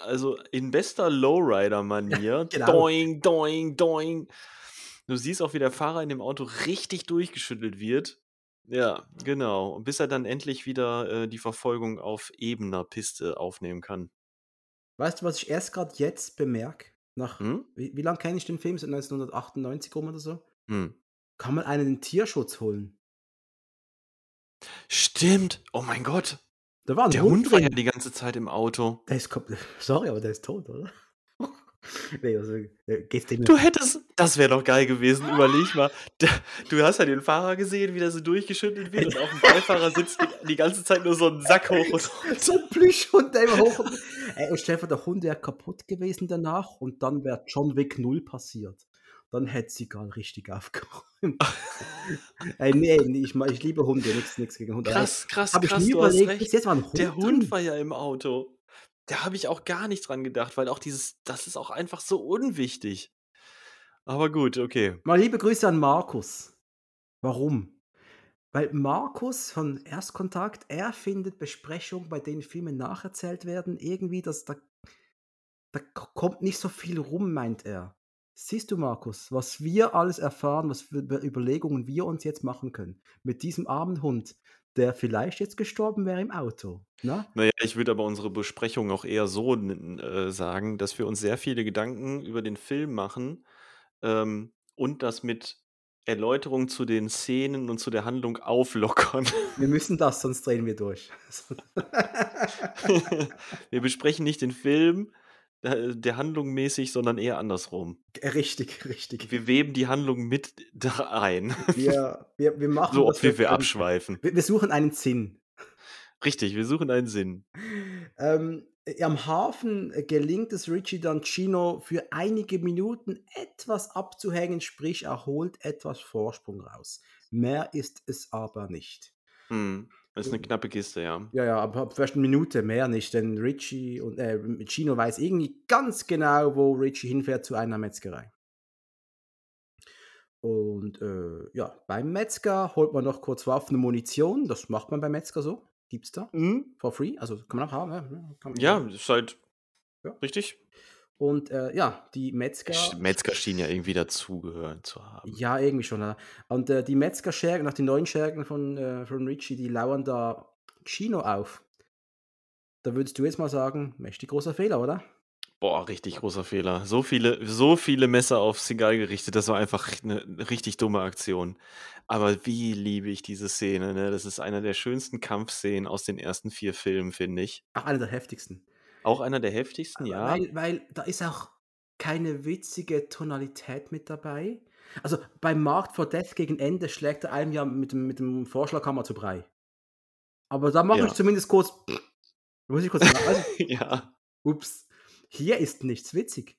also in bester Lowrider-Manier, Genau. doing, doing, doing. Du siehst auch, wie der Fahrer in dem Auto richtig durchgeschüttelt wird. Ja, genau. Und bis er dann endlich wieder äh, die Verfolgung auf ebener Piste aufnehmen kann. weißt du, was ich erst gerade jetzt bemerke? Nach, Hm? wie, wie lange kenne ich den Film? Seit 1998 rum oder so? Hm. Kann man einen den Tierschutz holen? Stimmt. Oh mein Gott. Da war ein Der Hund Hund war ja die ganze Zeit im Auto. Der ist, sorry, aber der ist tot, oder? Nee, also, äh, Du hättest, das wäre doch geil gewesen, überleg mal. Du hast ja den Fahrer gesehen, wie der so durchgeschüttelt wird und auf dem Beifahrer sitzt die, ganze Zeit nur so ein Sack hoch und so ein Plüschhund, immer hoch. und- Ey, und Stefan, der Hund wäre kaputt gewesen danach und dann wäre John Wick 0 passiert. Dann hätte sie gar richtig aufgeräumt. Ey, nee, ich, ich liebe Hunde, nichts gegen Hunde. Krass, krass, ich krass, nie du hast überlegt, recht. bis jetzt war ein Hund Der Hund war ja im Auto. Da habe ich auch gar nicht dran gedacht, weil auch dieses, das ist auch einfach so unwichtig. Aber gut, okay. Mal liebe Grüße an Markus. Warum? Weil Markus von Erstkontakt, er findet Besprechungen, bei denen Filme nacherzählt werden, irgendwie, dass da, da kommt nicht so viel rum, meint er. Siehst du, Markus, was wir alles erfahren, was für Über- Überlegungen wir uns jetzt machen können. Mit diesem armen Hund, der vielleicht jetzt gestorben wäre im Auto. Na? Naja, ich würde aber unsere Besprechung auch eher so äh, sagen, dass wir uns sehr viele Gedanken über den Film machen ähm, und das mit Erläuterung zu den Szenen und zu der Handlung auflockern. Wir müssen das, sonst drehen wir durch. wir besprechen nicht den Film der Handlung mäßig, sondern eher andersrum. richtig, richtig. Wir weben die Handlung mit da ein, Wir, wir, wir machen so oft wie wir können. abschweifen. Wir, wir suchen einen Sinn. Richtig, wir suchen einen Sinn. Ähm, äh, am Hafen äh, gelingt es Richie dann Chino für einige Minuten etwas abzuhängen, sprich er holt etwas Vorsprung raus. Mehr ist es aber nicht. Hm. Das ist eine knappe Kiste, ja. Ja, ja, aber vielleicht eine Minute mehr nicht, denn Richie und äh, Chino weiß irgendwie ganz genau, wo Richie hinfährt zu einer Metzgerei. Und äh, ja, beim Metzger holt man noch kurz Waffen und Munition. Das macht man beim Metzger so. Gibt's da? For free? Also kann man auch haben. Ja, kann man Ja, ist halt Ja. richtig. Und äh, ja, die Metzger. Metzger schien ja irgendwie dazugehören zu haben. Ja, irgendwie schon. Ja. Und äh, die Metzger-Schergen, nach den neuen Schergen von, äh, von Richie, die lauern da Chino auf. Da würdest du jetzt mal sagen, mächtig großer Fehler, oder? Boah, richtig großer Fehler. So viele, so viele Messer auf Seagal gerichtet, das war einfach eine richtig dumme Aktion. Aber wie liebe ich diese Szene, ne? Das ist einer der schönsten Kampfszenen aus den ersten vier Filmen, finde ich. Ach, einer der heftigsten. Auch einer der heftigsten, ja. Weil, weil da ist auch keine witzige Tonalität mit dabei. Also beim Markt for Death gegen Ende schlägt er einem ja mit dem, mit dem Vorschlaghammer zu Brei. Aber da mache Ja. ich zumindest kurz. Muss ich kurz sagen, ja. ups, hier ist nichts witzig.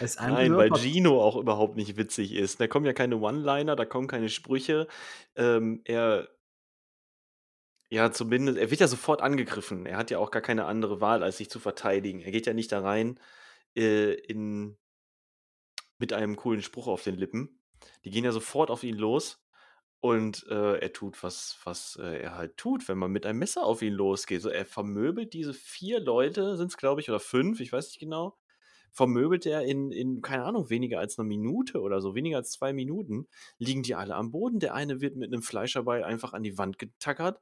Es Nein, weil Gino auch überhaupt nicht witzig ist. Da kommen ja keine One-Liner, da kommen keine Sprüche. Ähm, er, ja, zumindest, er wird ja sofort angegriffen. Er hat ja auch gar keine andere Wahl, als sich zu verteidigen. Er geht ja nicht da rein äh, in, mit einem coolen Spruch auf den Lippen. Die gehen ja sofort auf ihn los. Und äh, er tut, was, was äh, er halt tut, wenn man mit einem Messer auf ihn losgeht. So, er vermöbelt diese vier Leute, sind es, glaube ich, oder fünf, ich weiß nicht genau vermöbelt er in, in, keine Ahnung, weniger als eine Minute oder so, weniger als zwei Minuten, liegen die alle am Boden. Der eine wird mit einem Fleischerball einfach an die Wand getackert.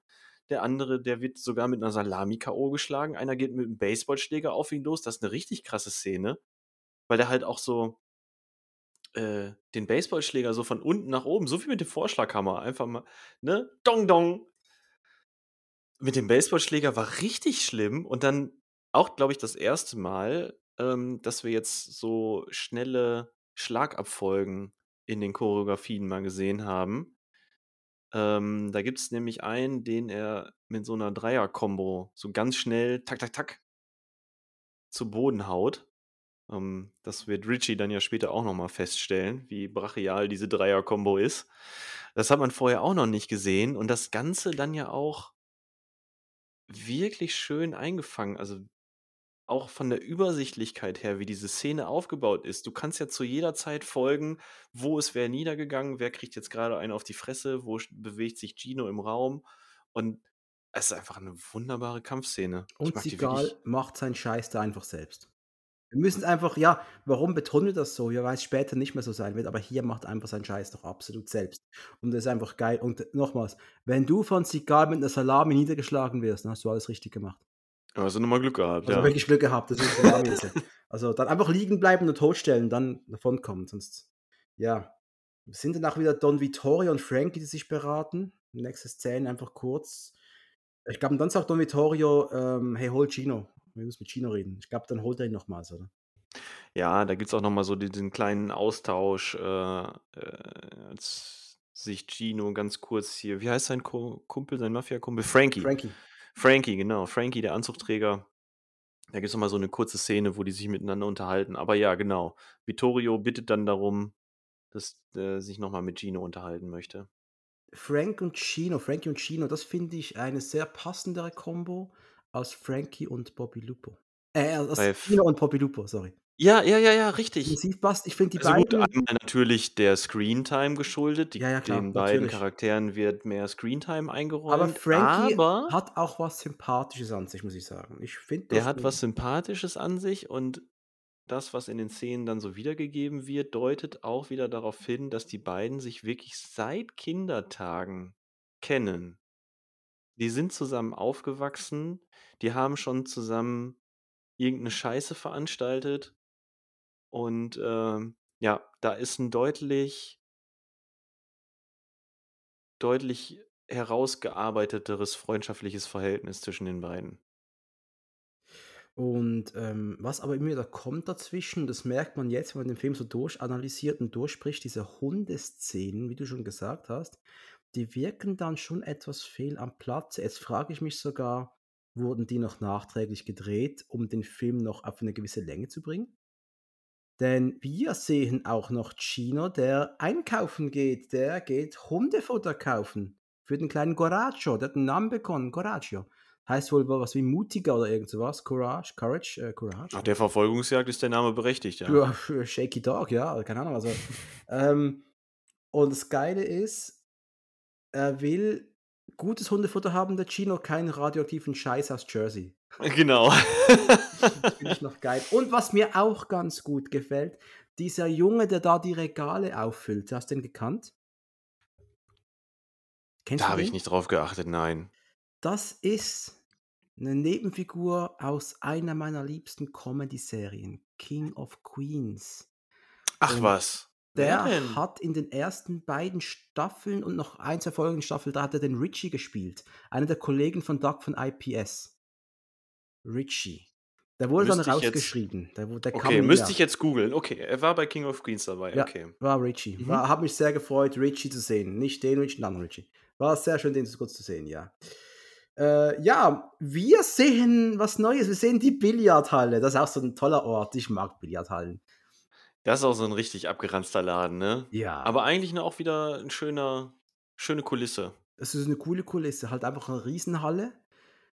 Der andere, der wird sogar mit einer Salami K.O. geschlagen. Einer geht mit einem Baseballschläger auf ihn los. Das ist eine richtig krasse Szene, weil der halt auch so äh, den Baseballschläger so von unten nach oben, so wie mit dem Vorschlaghammer, einfach mal, ne, dong dong. Mit dem Baseballschläger war richtig schlimm und dann auch, glaube ich, das erste Mal, ähm, dass wir jetzt so schnelle Schlagabfolgen in den Choreografien mal gesehen haben. Ähm, da gibt es nämlich einen, den er mit so einer Dreier-Kombo so ganz schnell tak, tak, tak zu Boden haut. Ähm, das wird Richie dann ja später auch nochmal feststellen, wie brachial diese Dreier-Kombo ist. Das hat man vorher auch noch nicht gesehen und das Ganze dann ja auch wirklich schön eingefangen. Also auch von der Übersichtlichkeit her, wie diese Szene aufgebaut ist. Du kannst ja zu jeder Zeit folgen, wo ist wer niedergegangen, wer kriegt jetzt gerade einen auf die Fresse, wo bewegt sich Gino im Raum. Und es ist einfach eine wunderbare Kampfszene. Und Sigal macht seinen Scheiß da einfach selbst. Wir müssen einfach, ja, warum betonen wir das so? Ja, weil es später nicht mehr so sein wird, aber hier macht einfach seinen Scheiß doch absolut selbst. Und das ist einfach geil. Und nochmals, wenn du von Sigal mit einer Salami niedergeschlagen wirst, dann hast du alles richtig gemacht. Du nochmal Glück gehabt, Also ja. wirklich Glück gehabt, das ist. Also dann einfach liegen bleiben und totstellen, dann davonkommen. Sonst, ja. Sind dann auch wieder Don Vittorio und Frankie, die sich beraten. Nächste Szene einfach kurz. Ich glaube, dann sagt Don Vittorio, ähm, hey, hol Gino. Wir müssen mit Gino reden. Ich glaube, dann holt er ihn nochmals, oder? Ja, da gibt es auch nochmal so diesen kleinen Austausch, äh, äh, als sich Gino ganz kurz hier, wie heißt sein Kumpel, sein Mafia-Kumpel? Frankie. Frankie. Frankie, genau. Frankie, der Anzugträger. Da gibt es nochmal so eine kurze Szene, wo die sich miteinander unterhalten. Aber ja, genau. Vittorio bittet dann darum, dass er sich nochmal mit Gino unterhalten möchte. Frank und Gino, Frankie und Gino, das finde ich eine sehr passendere Kombo als Frankie und Bobby Lupo. Äh, F Chino und Poppy-Lupo, sorry. Ja, ja, ja, ja, richtig. sie passt ich finde die Also gut, beiden einmal natürlich der Screentime geschuldet. Die Ja, ja, klar, den beiden natürlich. Charakteren wird mehr Screentime Aber eingeräumt, Frankie aber hat auch was Sympathisches an sich, muss ich sagen. Ich finde der das hat was Sympathisches an sich und das, was in den Szenen dann so wiedergegeben wird, deutet auch wieder darauf hin, dass die beiden sich wirklich seit Kindertagen kennen. Die sind zusammen aufgewachsen, die haben schon zusammen irgend 'ne Scheiße veranstaltet und, ähm, ja, da ist 'n deutlich deutlich herausgearbeiteteres freundschaftliches Verhältnis zwischen den beiden. Und, ähm, was aber immer wieder kommt dazwischen, das merkt man jetzt, wenn man den Film so durchanalysiert und durchspricht, diese Hundeszenen, wie du schon gesagt hast, die wirken dann schon etwas fehl am Platze. Jetzt frage ich mich sogar, wurden die noch nachträglich gedreht, um den Film noch auf eine gewisse Länge zu bringen? Denn wir sehen auch noch Chino, der einkaufen geht. Der geht Hundefutter kaufen für den kleinen Coraggio. Der hat einen Namen bekommen, Coraggio. Heißt wohl was wie mutiger oder irgend so was. Courage, Courage, äh, Courage. Nach der Verfolgungsjagd ist der Name berechtigt, ja. Ja, für Shaky Dog, ja, keine Ahnung. Also, ähm, und das Geile ist, er will gutes Hundefutter haben, der Chino, keinen radioaktiven Scheiß aus Jersey. Genau. Finde ich noch geil. Und was mir auch ganz gut gefällt, dieser Junge, der da die Regale auffüllt. Hast du den gekannt? Kennst Da habe ich nicht drauf geachtet, nein. Das ist 'ne Nebenfigur aus einer meiner liebsten Comedy-Serien, King of Queens. Ach Und was. Der hat in den ersten beiden Staffeln und noch 1, 2 Folgen in Staffel 3 hat er den Richie gespielt, einer der Kollegen von Doug von IPS. Richie. Der wurde dann Müsste jetzt rausgeschrieben. Der der kam Okay, müsste ich jetzt googeln. Okay, er war bei King of Queens dabei, Ja, okay. war Richie. Mhm. War hat mich sehr gefreut, Richie zu sehen. Nicht den Richie, den anderen Richie. War sehr schön, den so kurz zu sehen, ja. Äh, ja, wir sehen was Neues. Wir sehen die Billardhalle. Das ist auch so 'n toller Ort. Ich mag Billardhallen. Das ist auch so 'n richtig abgeranzter Laden, ne? Ja. Aber eigentlich auch wieder 'n schöner schöne Kulisse. Es ist 'ne coole Kulisse, halt einfach 'ne Riesenhalle.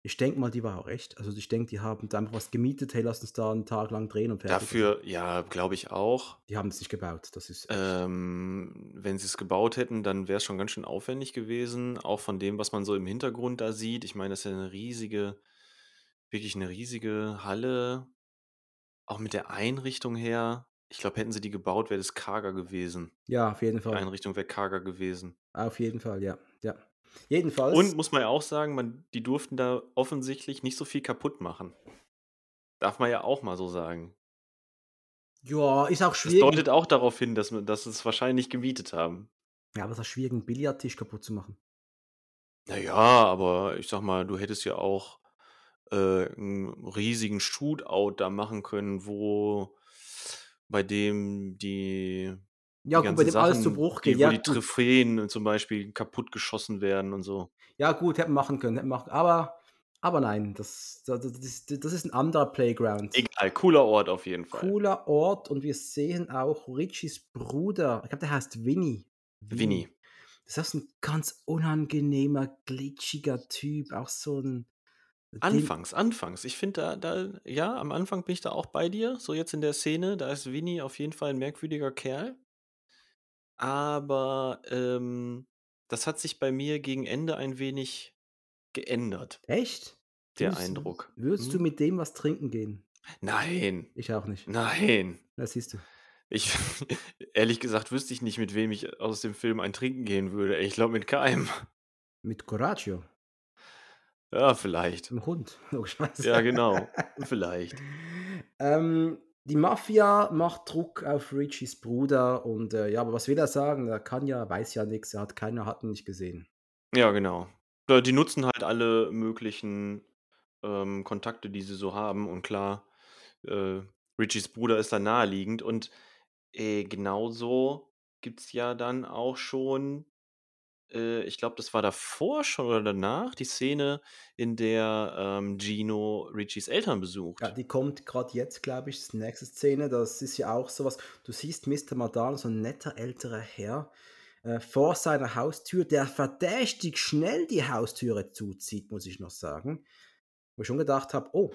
Ich denke mal, die war auch echt. Also, ich denke, die haben da einfach was gemietet: „Hey, lass uns da 'n Tag lang drehen und fertig.“ Dafür ja, glaube ich auch. Die haben's nicht gebaut. Das ist Ähm, wenn sie's gebaut hätten, dann wär's schon ganz schön aufwendig gewesen, auch von dem, was man so im Hintergrund da sieht. Ich meine, das ist ja 'ne riesige wirklich 'ne riesige Halle. Auch mit der Einrichtung her. Ich glaube, hätten sie die gebaut, wäre das karger gewesen. Ja, auf jeden Die Fall. Einrichtung wäre karger gewesen. Auf jeden Fall, ja, ja. Jedenfalls Und muss man ja auch sagen, man die durften da offensichtlich nicht so viel kaputt machen. Darf man ja auch mal so sagen. Ja, ist auch Das schwierig. deutet auch darauf hin, dass man dass sie's wahrscheinlich gemietet haben. Ja, aber ist auch schwierig, 'n Billardtisch kaputt zu machen. Na ja, aber ich sage mal, du hättest ja auch, äh, 'n riesigen Shootout da machen können, wo bei dem die Ja, die gut, bei dem alles zu Sachen, Bruch die geht. wo Ja, die gut. Trophäen zum Beispiel kaputtgeschossen werden und so. Ja, gut, hätten machen können, hätten machen aber aber nein, das da da das das ist 'n anderer Playground. Egal, cooler Ort auf jeden Fall. Cooler Ort und wir sehen auch Richies Bruder. Ich glaube, der heißt Vinny. Vinny. Das ist auch so 'n ganz unangenehmer, glitschiger Typ, auch so 'n den Anfangs, anfangs. Ich finde da da ja, am Anfang bin ich da auch bei dir, so jetzt in der Szene, da ist Vinny auf jeden Fall 'n merkwürdiger Kerl. Aber, ähm, das hat sich bei mir gegen Ende ein wenig geändert, Echt? der Würdest Eindruck. würdest du Mhm. mit dem was trinken gehen? Nein. Ich auch nicht. Nein. Ja, siehst du. Ich ehrlich gesagt wüsste ich nicht, mit wem ich aus dem Film ein Trinken gehen würde. Ich glaube mit keinem. Mit Coraggio. Ja, vielleicht. 'N Hund, logischerweise. Ja, genau. Vielleicht. Ähm, die Mafia macht Druck auf Richies Bruder und, äh, ja, aber was will er sagen? Er kann ja weiß ja nix. Er hat keiner hat ihn nicht gesehen. Ja, genau. Ja, die nutzen halt alle möglichen, ähm, Kontakte, die sie so haben und klar, äh, Richies Bruder ist da naheliegend und, äh, genauso gibt's ja dann auch schon äh, ich glaube, das war davor schon oder danach, die Szene, in der, ähm, Gino Richies Eltern Ja, besucht. die kommt grad jetzt, glaube ich, die nächste Szene. Das ist ja auch so was du siehst Mr. Madano, so 'n netter älterer Herr, äh, vor seiner Haustür, der verdächtig schnell die Haustüre zuzieht, muss ich noch sagen. Wo ich schon gedacht habe: „Oh“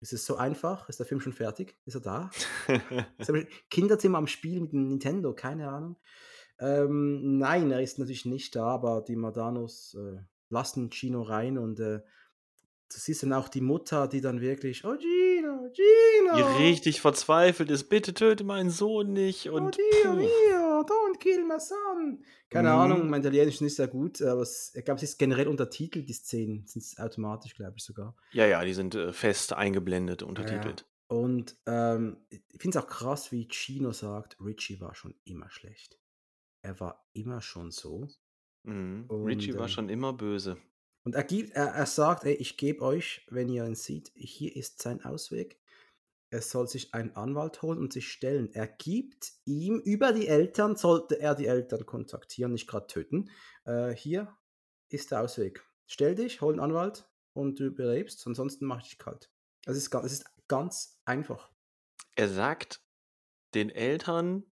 Ist es so einfach? Ist der Film schon fertig? Ist er da? Er Kinderzimmer am Spiel mit dem Nintendo? Keine Ahnung. Ähm, nein, er ist natürlich nicht da, aber die Mardanos äh, lassen Gino rein und äh, du siehst dann auch die Mutter, die dann wirklich, oh Gino, Die Gino, richtig verzweifelt ist, bitte töte meinen Sohn nicht oh und Dio, puh. Dio, don't kill my son. Keine Mhm. Ahnung, mein Italienisch ist nicht sehr gut, aber es, ich glaube, es ist generell untertitelt, die Szenen, sind es automatisch, glaube ich sogar. Ja, ja, die sind äh, fest eingeblendet, untertitelt. Und ähm, ich finde es auch krass, wie Gino sagt, Richie war schon immer schlecht. Er war immer schon so. Mhm. Und, Richie war ähm, schon immer böse. Und er, gibt, er, er sagt, ey, ich gebe euch, wenn ihr ihn seht, hier ist sein Ausweg. Er soll sich einen Anwalt holen und sich stellen. Er gibt ihm über die Eltern, sollte er die Eltern kontaktieren, nicht gerade töten. Äh, hier ist der Ausweg. Stell dich, hol einen Anwalt und du überlebst, ansonsten mach ich dich kalt. Das ist, es ist ganz einfach. Er sagt den Eltern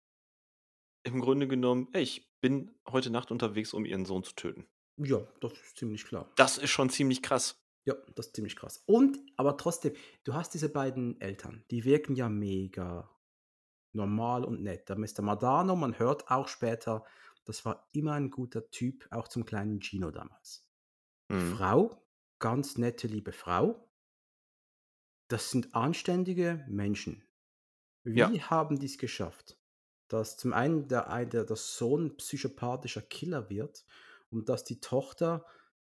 im Grunde genommen, ey, ich bin heute Nacht unterwegs, um ihren Sohn zu töten. Ja, das ist ziemlich klar. Das ist schon ziemlich krass. Ja, das ist ziemlich krass. Und, aber trotzdem, du hast diese beiden Eltern, die wirken ja mega normal und nett. Der Mr. Madano, man hört auch später, das war immer ein guter Typ, auch zum kleinen Gino damals. Mhm. Frau, ganz nette, liebe Frau. Das sind anständige Menschen. Wie Ja. haben die es geschafft, dass zum einen der, der, der Sohn ein psychopathischer Killer wird und dass die Tochter,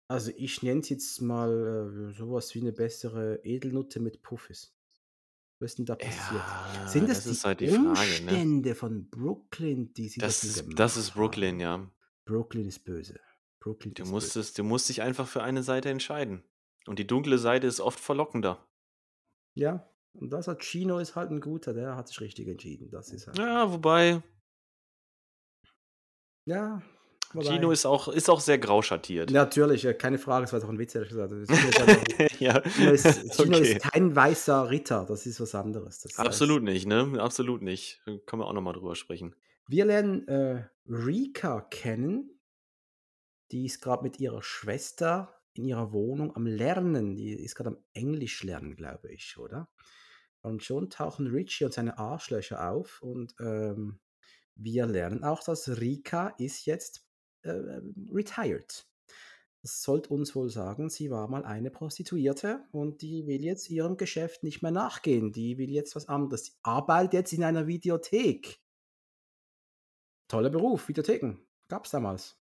also ich nenne es jetzt mal äh, sowas wie eine bessere Edelnutte mit Puff ist. Was ist denn da passiert? Ja, Sind das, das ist die halt die Frage, ne? Umstände von Brooklyn, die sie Das gemacht das ist Brooklyn, ja. Brooklyn ist böse. Brooklyn Du ist böse. musstest, du musst dich einfach für eine Seite entscheiden. Und die dunkle Seite ist oft verlockender. Ja, und das hat Chino ist halt ein guter, der hat sich richtig entschieden. Das ist halt. Ja, wobei, Ja, wobei- Gino ist auch, ist auch sehr grau schattiert. Natürlich, keine Frage, das war doch ein Witz, ehrlich gesagt. Chino ist, ja, Chino ist, Chino okay. ist kein weißer Ritter, das ist was anderes. Das Absolut nicht, ne? Absolut nicht. Da Können wir auch nochmal drüber sprechen. Wir lernen äh, Rika kennen. Die ist gerade mit ihrer Schwester in ihrer Wohnung am Lernen. Die ist gerade am Englisch lernen, glaube ich, oder? Und schon tauchen Richie und seine Arschlöcher auf und ähm, wir lernen auch, dass Rika ist jetzt äh, retired. Das sollte uns wohl sagen, sie war mal eine Prostituierte und die will jetzt ihrem Geschäft nicht mehr nachgehen. Die will jetzt was anderes. Die arbeitet jetzt in einer Videothek. Toller Beruf, Videotheken. Gab es damals.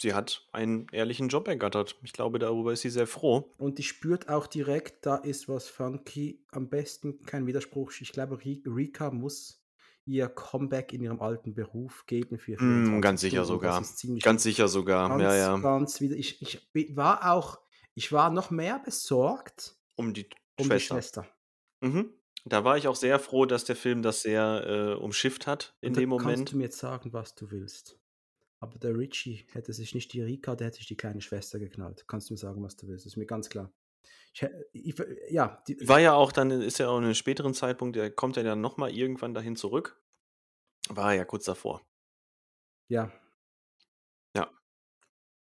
Sie hat einen ehrlichen Job ergattert. Ich glaube, darüber ist sie sehr froh. Und die spürt auch direkt, da ist was funky. Am besten kein Widerspruch. Ich glaube, Ri- Rika muss ihr Comeback in ihrem alten Beruf geben für Mm, 24 ganz sicher Stunden. Sogar. Ganz sicher sogar. ganz, ja, ja. ganz wieder. Ich, ich war auch, ich war noch mehr besorgt Um die um Schwester. die Schwester. Mhm. Da war ich auch sehr froh, dass der Film das sehr äh, umschifft hat in Und dem kannst Moment. du mir jetzt sagen, was du willst. Aber der Richie hätte sich nicht die Rika, der hätte sich die kleine Schwester geknallt. Kannst du mir sagen, was du willst. Das ist mir ganz klar. Ich, ich, ja, die, War ja auch dann, ist ja auch in einem späteren Zeitpunkt, der kommt ja dann nochmal irgendwann dahin zurück. War ja kurz davor. ja,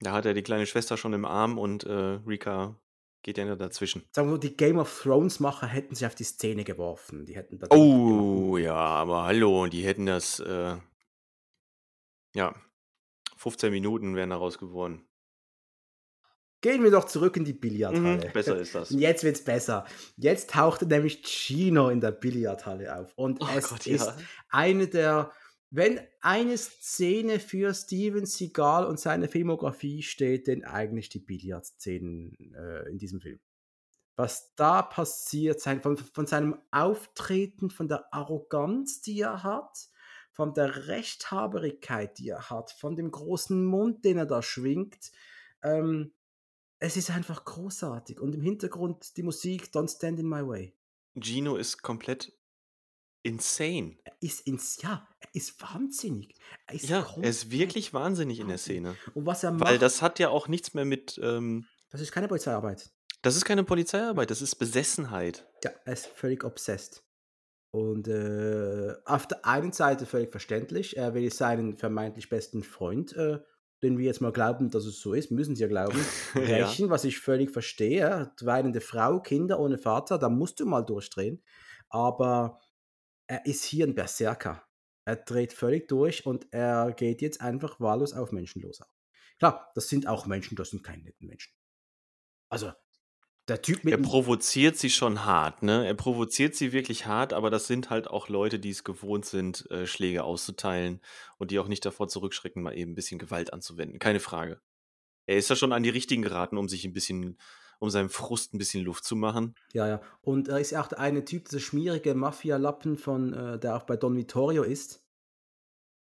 Da hat er die kleine Schwester schon im Arm und äh, Rika geht ja nur dazwischen. sagen wir so, die Game of Thrones Macher hätten sich auf die Szene geworfen. Die hätten Oh, ja, aber hallo, die hätten das, äh, ja, 15 Minuten wären daraus geworden. Gehen wir doch zurück in die Billardhalle. Mhm, besser ist das. Und jetzt wird's besser. Jetzt tauchte nämlich Chino in der Billardhalle auf. Und Oh es Gott, ist ja. eine der, wenn eine Szene für Steven Seagal und seine Filmografie steht, denn eigentlich die Billardszenen äh, in diesem Film. Was da passiert, sein, von, von seinem Auftreten, von der Arroganz, die er hat, von der Rechthaberigkeit, die er hat, von dem großen Mund, den er da schwingt. Ähm, es ist einfach großartig. Und im Hintergrund die Musik Don't Stand in My Way. Gino ist komplett insane. Er ist ins, ja, er ist wahnsinnig. Er ist Ja, er ist wirklich wahnsinnig in der. Szene. Und was er macht, Weil das hat ja auch nichts mehr mit, ähm, das ist keine Polizeiarbeit. das ist keine Polizeiarbeit, das ist Besessenheit. Ja, er ist völlig obsessed. Und äh, auf der einen Seite völlig verständlich, er will seinen vermeintlich besten Freund äh, den wir jetzt mal glauben, dass es so ist, müssen sie ja glauben, Ja. rächen, was ich völlig verstehe. Weinende Frau, Kinder ohne Vater, da musst du mal durchdrehen. Aber er ist hier ein Berserker. Er dreht völlig durch und er geht jetzt einfach wahllos auf Menschen los. Klar, das sind auch Menschen, das sind keine netten Menschen. Also, der Typ mit Er provoziert sie schon hart, ne? Er provoziert sie wirklich hart, aber das sind halt auch Leute, die es gewohnt sind, äh, Schläge auszuteilen und die auch nicht davor zurückschrecken, mal eben ein bisschen Gewalt anzuwenden. Keine Frage. Er ist ja schon an die Richtigen geraten, um sich ein bisschen, um seinem Frust ein bisschen Luft zu machen. Ja, ja. Und er ist ja auch der eine Typ, dieser schmierige Mafia-Lappen von, äh, der auch bei Don Vittorio ist.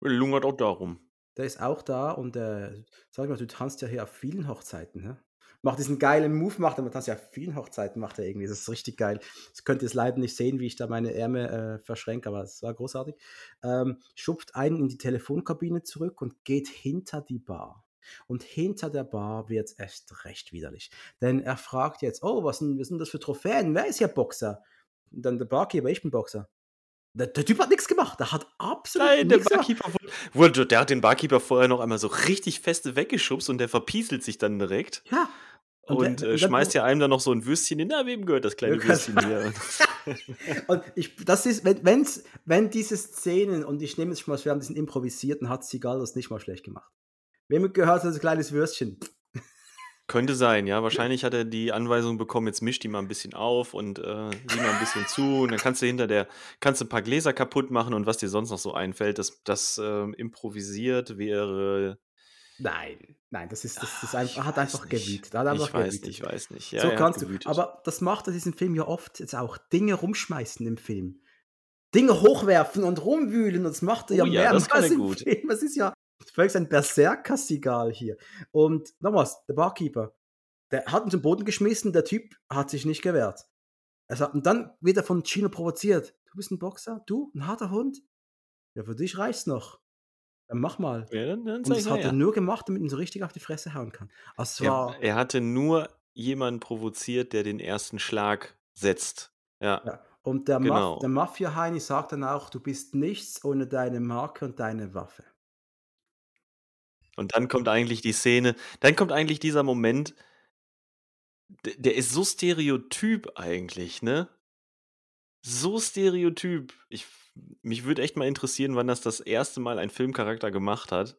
Lungert auch darum. Der ist auch da und äh, sag mal, du tanzt ja hier auf vielen Hochzeiten, ne? Macht diesen geilen Move, macht er, man tanzt ja vielen Hochzeiten, macht er irgendwie. Das ist richtig geil. Das könnt ihr es leider nicht sehen, wie ich da meine Ärmel äh, verschränke, aber es war großartig. Ähm, schupft einen in die Telefonkabine zurück und geht hinter die Bar. Und hinter der Bar wird es echt recht widerlich. Denn er fragt jetzt, oh, was sind, was sind das für Trophäen? Wer ist hier Boxer? Und dann der Barkeeper, ich bin Boxer. Der, der Typ hat nichts gemacht. Der hat absolut Nein, der nichts gemacht. Barkeeper wurde, wurde, der hat den Barkeeper vorher noch einmal so richtig feste weggeschubst und der verpieselt sich dann direkt. Ja. Und äh, schmeißt ja einem dann noch so ein Würstchen hin. Na, wem gehört das kleine Ja, Würstchen hier? Und ich, das ist, wenn, wenn's, wenn diese Szenen, und ich nehme jetzt schon mal, wir haben diesen improvisierten, hat Sigal das nicht mal schlecht gemacht. Wem gehört das kleines Würstchen? Könnte sein, ja. Wahrscheinlich hat er die Anweisung bekommen, jetzt misch die mal ein bisschen auf und äh, sieh mal ein bisschen zu. Und dann kannst du hinter der, kannst du ein paar Gläser kaputt machen und was dir sonst noch so einfällt, das, das ähm, improvisiert wäre. Nein, nein, das ist, das ist Ah, einfach, hat einfach gewütet. Hat einfach Ich weiß gewütet. nicht, ich weiß nicht. Ja, so kannst du. Aber das macht er diesen Film ja oft jetzt auch. Dinge rumschmeißen im Film. Dinge hochwerfen und rumwühlen. Und das macht er ja Oh ja, das mehrmals er im gut. Film. Das ist ja völlig ein Berserker-Sigal hier. Und nochmals, der Barkeeper, der hat ihn zum Boden geschmissen, der Typ hat sich nicht gewehrt. Sagt, und dann wird er von Chino provoziert. Du bist ein Boxer? Du? Ein harter Hund? Ja, für dich reicht's noch. Dann mach mal. ja, dann, dann Und das hat er ja. nur gemacht, damit ihn so richtig auf die Fresse hauen kann. Also es Er, hatte nur jemanden provoziert, der den ersten Schlag setzt. Ja. ja. Und der, Genau. Maf der Mafia-Heini sagt dann auch, du bist nichts ohne deine Marke und deine Waffe. Und dann kommt eigentlich die Szene, dann kommt eigentlich dieser Moment, der, der ist so stereotyp eigentlich, ne? So stereotyp. Ich, mich würde echt mal interessieren, wann das das erste Mal ein Filmcharakter gemacht hat.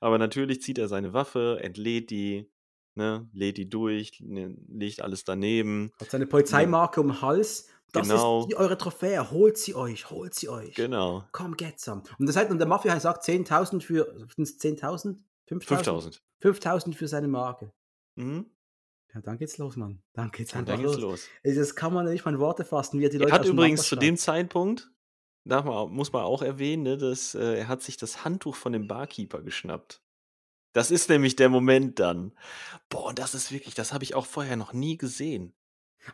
Aber natürlich zieht er seine Waffe, entlädt die, ne, lädt die durch, ne, legt alles daneben. Hat seine Polizeimarke um den Hals. Das Genau. ist die, eure Trophäe. Holt sie euch, holt sie euch. Genau. Komm, get some. Und das heißt, und der Mafia sagt 10.000 für, sind's 10.000? 5.000? 5000. 5.000 für seine Marke. Mhm. Ja, dann geht's los, Mann. Dann geht's einfach dann geht's los. los. Das kann man nicht mal in Worte fassen, wie er die Er Leute hat aus dem übrigens zu dem Zeitpunkt, darf man, muss man auch erwähnen, ne, dass äh, er hat sich das Handtuch von dem Barkeeper geschnappt. Das ist nämlich der Moment dann. Boah, und das ist wirklich, das habe ich auch vorher noch nie gesehen.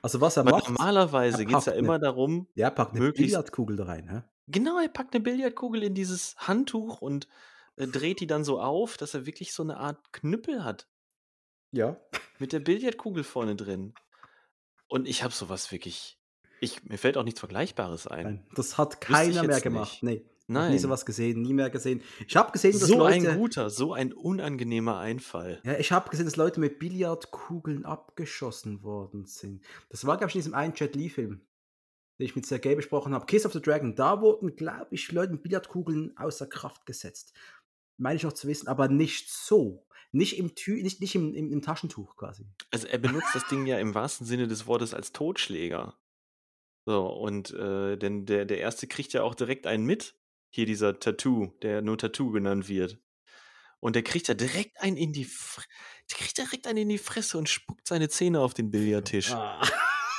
Also was er Weil macht, normalerweise er geht es ja packt immer eine- darum, ja, er packt eine möglichst- Billardkugel da rein. Hä? genau, er packt eine Billardkugel in dieses Handtuch und äh, dreht die dann so auf, dass er wirklich so eine Art Knüppel hat. Ja. Mit der Billardkugel vorne drin. Und ich habe sowas wirklich. Ich, mir fällt auch nichts Vergleichbares ein. Nein, das hat keiner mehr gemacht. nicht. Nee. Nein. Nie sowas gesehen, nie mehr gesehen. Ich habe gesehen, dass So Leute. ein guter, so ein unangenehmer Einfall. Ja, ich habe gesehen, dass Leute mit Billardkugeln abgeschossen worden sind. Das war, glaube ich, in diesem einen Jet Li-Film, den ich mit Sergei besprochen habe. Kiss of the Dragon. Da wurden, glaube ich, Leute mit Billardkugeln außer Kraft gesetzt. Meine ich noch zu wissen, aber nicht so. Nicht im, Tü nicht, nicht im, im, im Taschentuch quasi. Also er benutzt das Ding ja im wahrsten Sinne des Wortes als Totschläger. So, und äh, denn der, der erste kriegt ja auch direkt einen mit. Hier dieser Tattoo, der nur Tattoo genannt wird. Und der kriegt ja direkt einen in die Fre der kriegt direkt einen in die Fresse und spuckt seine Zähne auf den Billardtisch. Ah.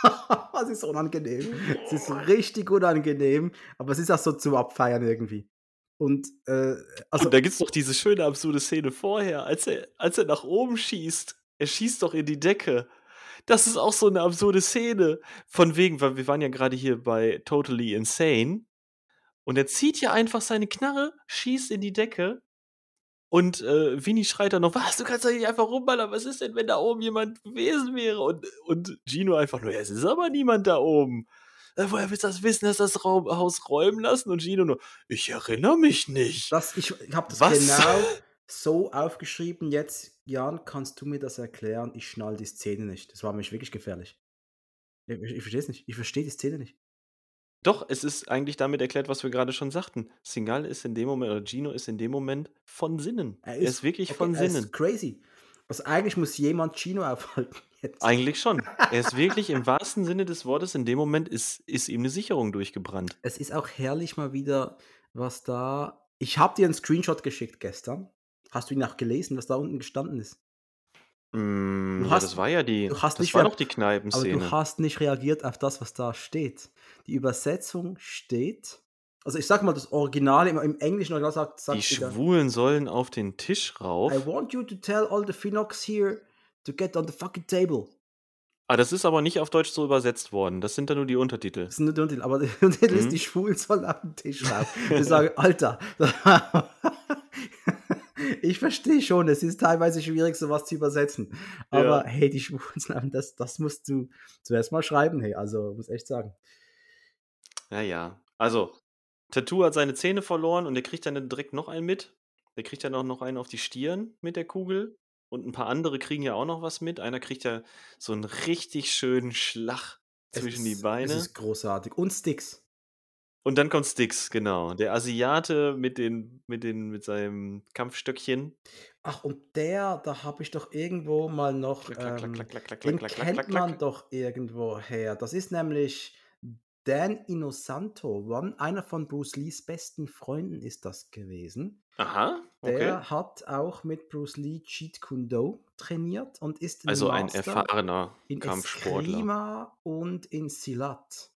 das ist unangenehm. Es ist richtig unangenehm, aber es ist auch so zum Abfeiern irgendwie. Und, äh, also, und da gibt es doch diese schöne, absurde Szene vorher, als er, als er nach oben schießt. Er schießt doch in die Decke. Das ist auch so eine absurde Szene. Von wegen, weil wir waren ja gerade hier bei Totally Insane. Und er zieht ja einfach seine Knarre, schießt in die Decke. Und äh, Vinny schreit dann noch, was, du kannst doch nicht einfach rumballern, was ist denn, wenn da oben jemand gewesen wäre? Und, und Gino einfach nur, ja, es ist aber niemand da oben. Äh, woher willst du das wissen, dass das Raum, Haus räumen lassen? Und Gino nur, ich erinnere mich nicht. das, ich, ich habe das Was? genau, so aufgeschrieben, jetzt, Jan, kannst du mir das erklären? Ich schnall die Szene nicht. Das war mich wirklich gefährlich. Ich, ich, verstehe es nicht. Ich verstehe die Szene nicht. Doch, es ist eigentlich damit erklärt, was wir gerade schon sagten. Singal ist in dem Moment, oder Gino ist in dem Moment von Sinnen. Er ist, er ist wirklich okay, von Sinnen. Ist crazy. Also eigentlich muss jemand Gino aufhalten jetzt. Eigentlich schon. Er ist wirklich im wahrsten Sinne des Wortes, in dem Moment ist, ist ihm eine Sicherung durchgebrannt. Es ist auch herrlich mal wieder, was da. Ich habe dir einen Screenshot geschickt gestern. Hast du ihn auch gelesen, was da unten gestanden ist? Mm, ja, das war ja die. Du hast das nicht war doch die Kneipenszene. Aber du hast nicht reagiert auf das, was da steht. Die Übersetzung steht. Also ich sag mal, das Original im, im Englischen Original sagt, sagt die wieder, Schwulen sollen auf den Tisch rauf. I want you to tell all the Phoenix here to get on the fucking table. Ah, das ist aber nicht auf Deutsch so übersetzt worden. Das sind dann nur die Untertitel. Das ist nur der Untertitel, aber der Untertitel ist, Mhm. die Schwulen sollen auf den Tisch rauf. Ich sage, Alter, ich verstehe schon, es ist teilweise schwierig, sowas zu übersetzen. Aber Ja. hey, die Schwulen sollen, das, das musst du zuerst mal schreiben, hey, also muss echt sagen. Ja, ja. Also, Tattoo hat seine Zähne verloren und der kriegt dann direkt noch einen mit. Der kriegt dann auch noch einen auf die Stirn mit der Kugel. Und ein paar andere kriegen ja auch noch was mit. Einer kriegt ja so einen richtig schönen Schlag zwischen ist, die Beine. ist großartig. Und Sticks. Und dann kommt Styx, genau. Der Asiate mit, den, mit, den, mit seinem Kampfstöckchen. Ach, und der, da habe ich doch irgendwo mal noch, Klack, ähm, klack, klack, den kennt man doch irgendwo her. Das ist nämlich Dan Inosanto, one, einer von Bruce Lees besten Freunden ist das gewesen. Aha, okay. Der hat auch mit Bruce Lee Jeet Kune Do trainiert und ist ein Also ein erfahrener in Kampfsportler. Eskrima und in Silat.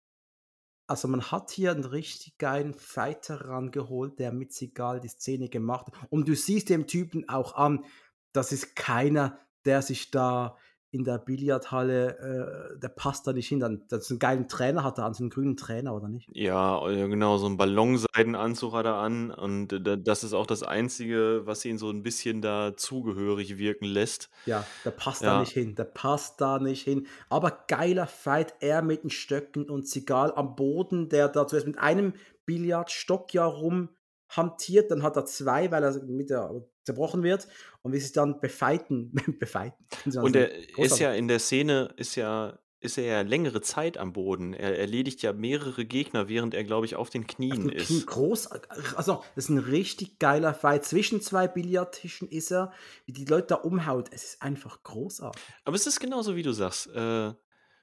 Also man hat hier einen richtig geilen Fighter rangeholt, der mit Sigal die Szene gemacht hat. Und du siehst dem Typen auch an, das ist keiner, der sich da in der Billardhalle, äh, der passt da nicht hin. Dann, das ist einen geilen Trainer hat er an, so einen grünen Trainer, oder nicht? Ja, äh, genau, so 'n Ballonseidenanzug hat er an und da das ist auch das Einzige, was ihn so ein bisschen da zugehörig wirken lässt. Ja, der passt da Ja. nicht hin. Der passt da nicht hin. Aber geiler Fight, er mit den Stöcken und Sigal am Boden, der da zuerst mit einem Billardstock ja rumhantiert, dann hat er zwei, weil er mit der zerbrochen wird und wie sie dann befeiten, befeiten. Und er ist ja in der Szene ist ja ist er ja längere Zeit am Boden. Er erledigt ja mehrere Gegner, während er, glaube ich, auf den Auf Knien den Knien ist. groß, also das ist ein richtig geiler Fight. Zwischen zwei Billardtischen ist er, wie die Leute da umhaut. Es ist einfach großartig. Aber es ist genauso, wie du sagst. Äh,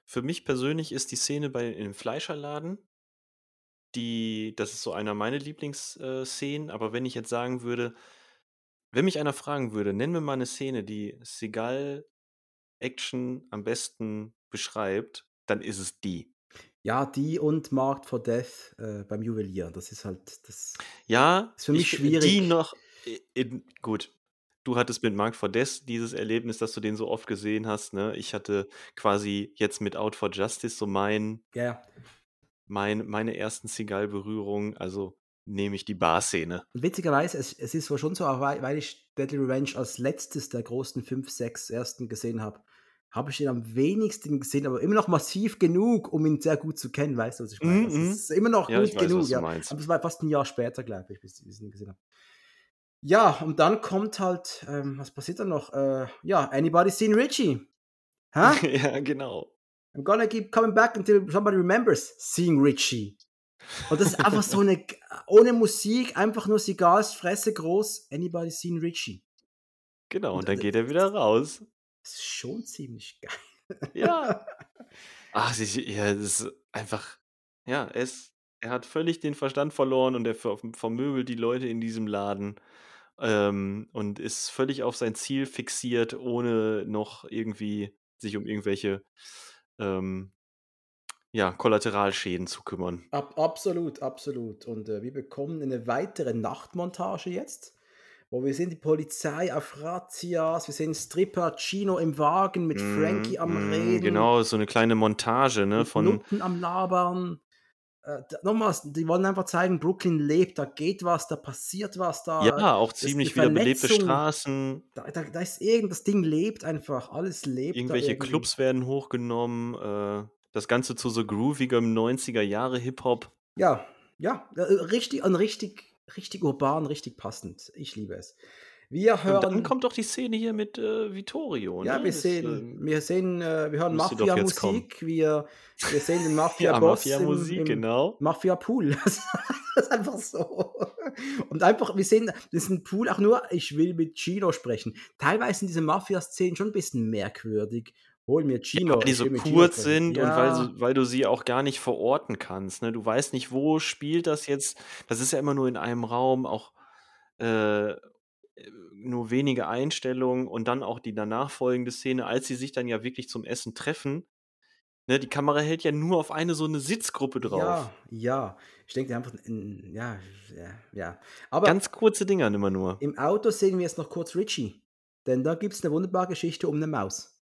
für mich persönlich ist die Szene bei im Fleischerladen die das ist so einer meiner Lieblingsszenen, äh, aber wenn ich jetzt sagen würde wenn mich einer fragen würde: „Nenn mir mal 'ne Szene, die Seagal-Action am besten beschreibt“, dann ist es die. Ja, die und Marked for Death, äh, beim Juwelier. Das ist halt das Ja, ist für mich ich fi die schwierig. noch in gut, du hattest mit for Death dieses Erlebnis, dass du den so oft gesehen hast, ne? Ich hatte quasi jetzt mit Out for Justice so mein Ja, ja. mein meine ersten Seagal-Berührungen, also nehme ich die Bar-Szene. Witzigerweise, es es ist wohl schon so, weil weil ich Deadly Revenge als letztes der großen 5, 6 ersten gesehen habe, habe ich ihn am wenigsten gesehen, aber immer noch massiv genug, um ihn sehr gut zu kennen, weißt du, was ich meine? Das mhm. ist immer noch Ja, gut weiß, genug, ja. Aber es war fast ein Jahr später, glaube ich, bis ich ihn gesehen habe. Ja, und dann kommt halt, ähm, was passiert dann noch? Äh, ja, Anybody Seen Richie? Hä? Ja, genau. I'm gonna keep coming back until somebody remembers seeing Richie. Und das ist einfach so eine, ohne Musik, einfach nur Sigals Fresse groß, Anybody Seen Richie. Genau, Und, und dann geht er wieder raus. Das ist schon ziemlich geil. Ja. Ach, sie ja, das ist einfach ja, er ist er hat völlig den Verstand verloren und er ver vermöbelt die Leute in diesem Laden, ähm, und ist völlig auf sein Ziel fixiert, ohne noch irgendwie sich um irgendwelche, ähm, ja, Kollateralschäden zu kümmern. Ab, absolut, absolut. Und äh, wir bekommen eine weitere Nachtmontage jetzt, wo wir sehen die Polizei auf Razzias, wir sehen Stripper Chino im Wagen mit Frankie am mhm, Reden. genau, so eine kleine Montage, ne, von Nutten am Labern. Äh, nochmals, die wollen einfach zeigen, Brooklyn lebt, da geht was, da passiert was, da, ja, auch ziemlich wieder belebte Straßen. da, da, da ist irgend, das Ding lebt einfach, alles lebt Irgendwelche. Clubs werden hochgenommen, äh, das Ganze zu so groovigem 90er Jahre Hip-Hop. Ja, ja, äh, richtig, und richtig, richtig urban, richtig passend. Ich liebe es. Wir Und dann hören. kommt doch die Szene hier mit äh, Vittorio, Ja, ne? wir Das, sehen, ähm, wir sehen, äh, wir hören. Mafia-Musik, wir, wir sehen den Ja, Mafia-Boss im, Mafia-Musik, genau. Mafia-Pool. Das ist einfach so. Und einfach, wir sehen diesen Pool auch nur, ich will mit Gino sprechen. Teilweise sind diese Mafia-Szenen schon ein bisschen merkwürdig. Hol mir Ja, Gino, weil die so kurz sprechen. sind und weil, Ja, so, weil du sie auch gar nicht verorten kannst. Ne? Du weißt nicht, wo spielt das jetzt. Das ist ja immer nur in einem Raum, auch äh, nur wenige Einstellungen und dann auch die danach folgende Szene, als sie sich dann ja wirklich zum Essen treffen. Ne? Die Kamera hält ja nur auf eine so eine Sitzgruppe drauf. ja, ja. Ich denke einfach, in- ja, ja, ja. Aber Ganz kurze Dinger immer nur. im Auto sehen wir jetzt noch kurz Richie. Denn da gibt es eine wunderbare Geschichte um eine Maus.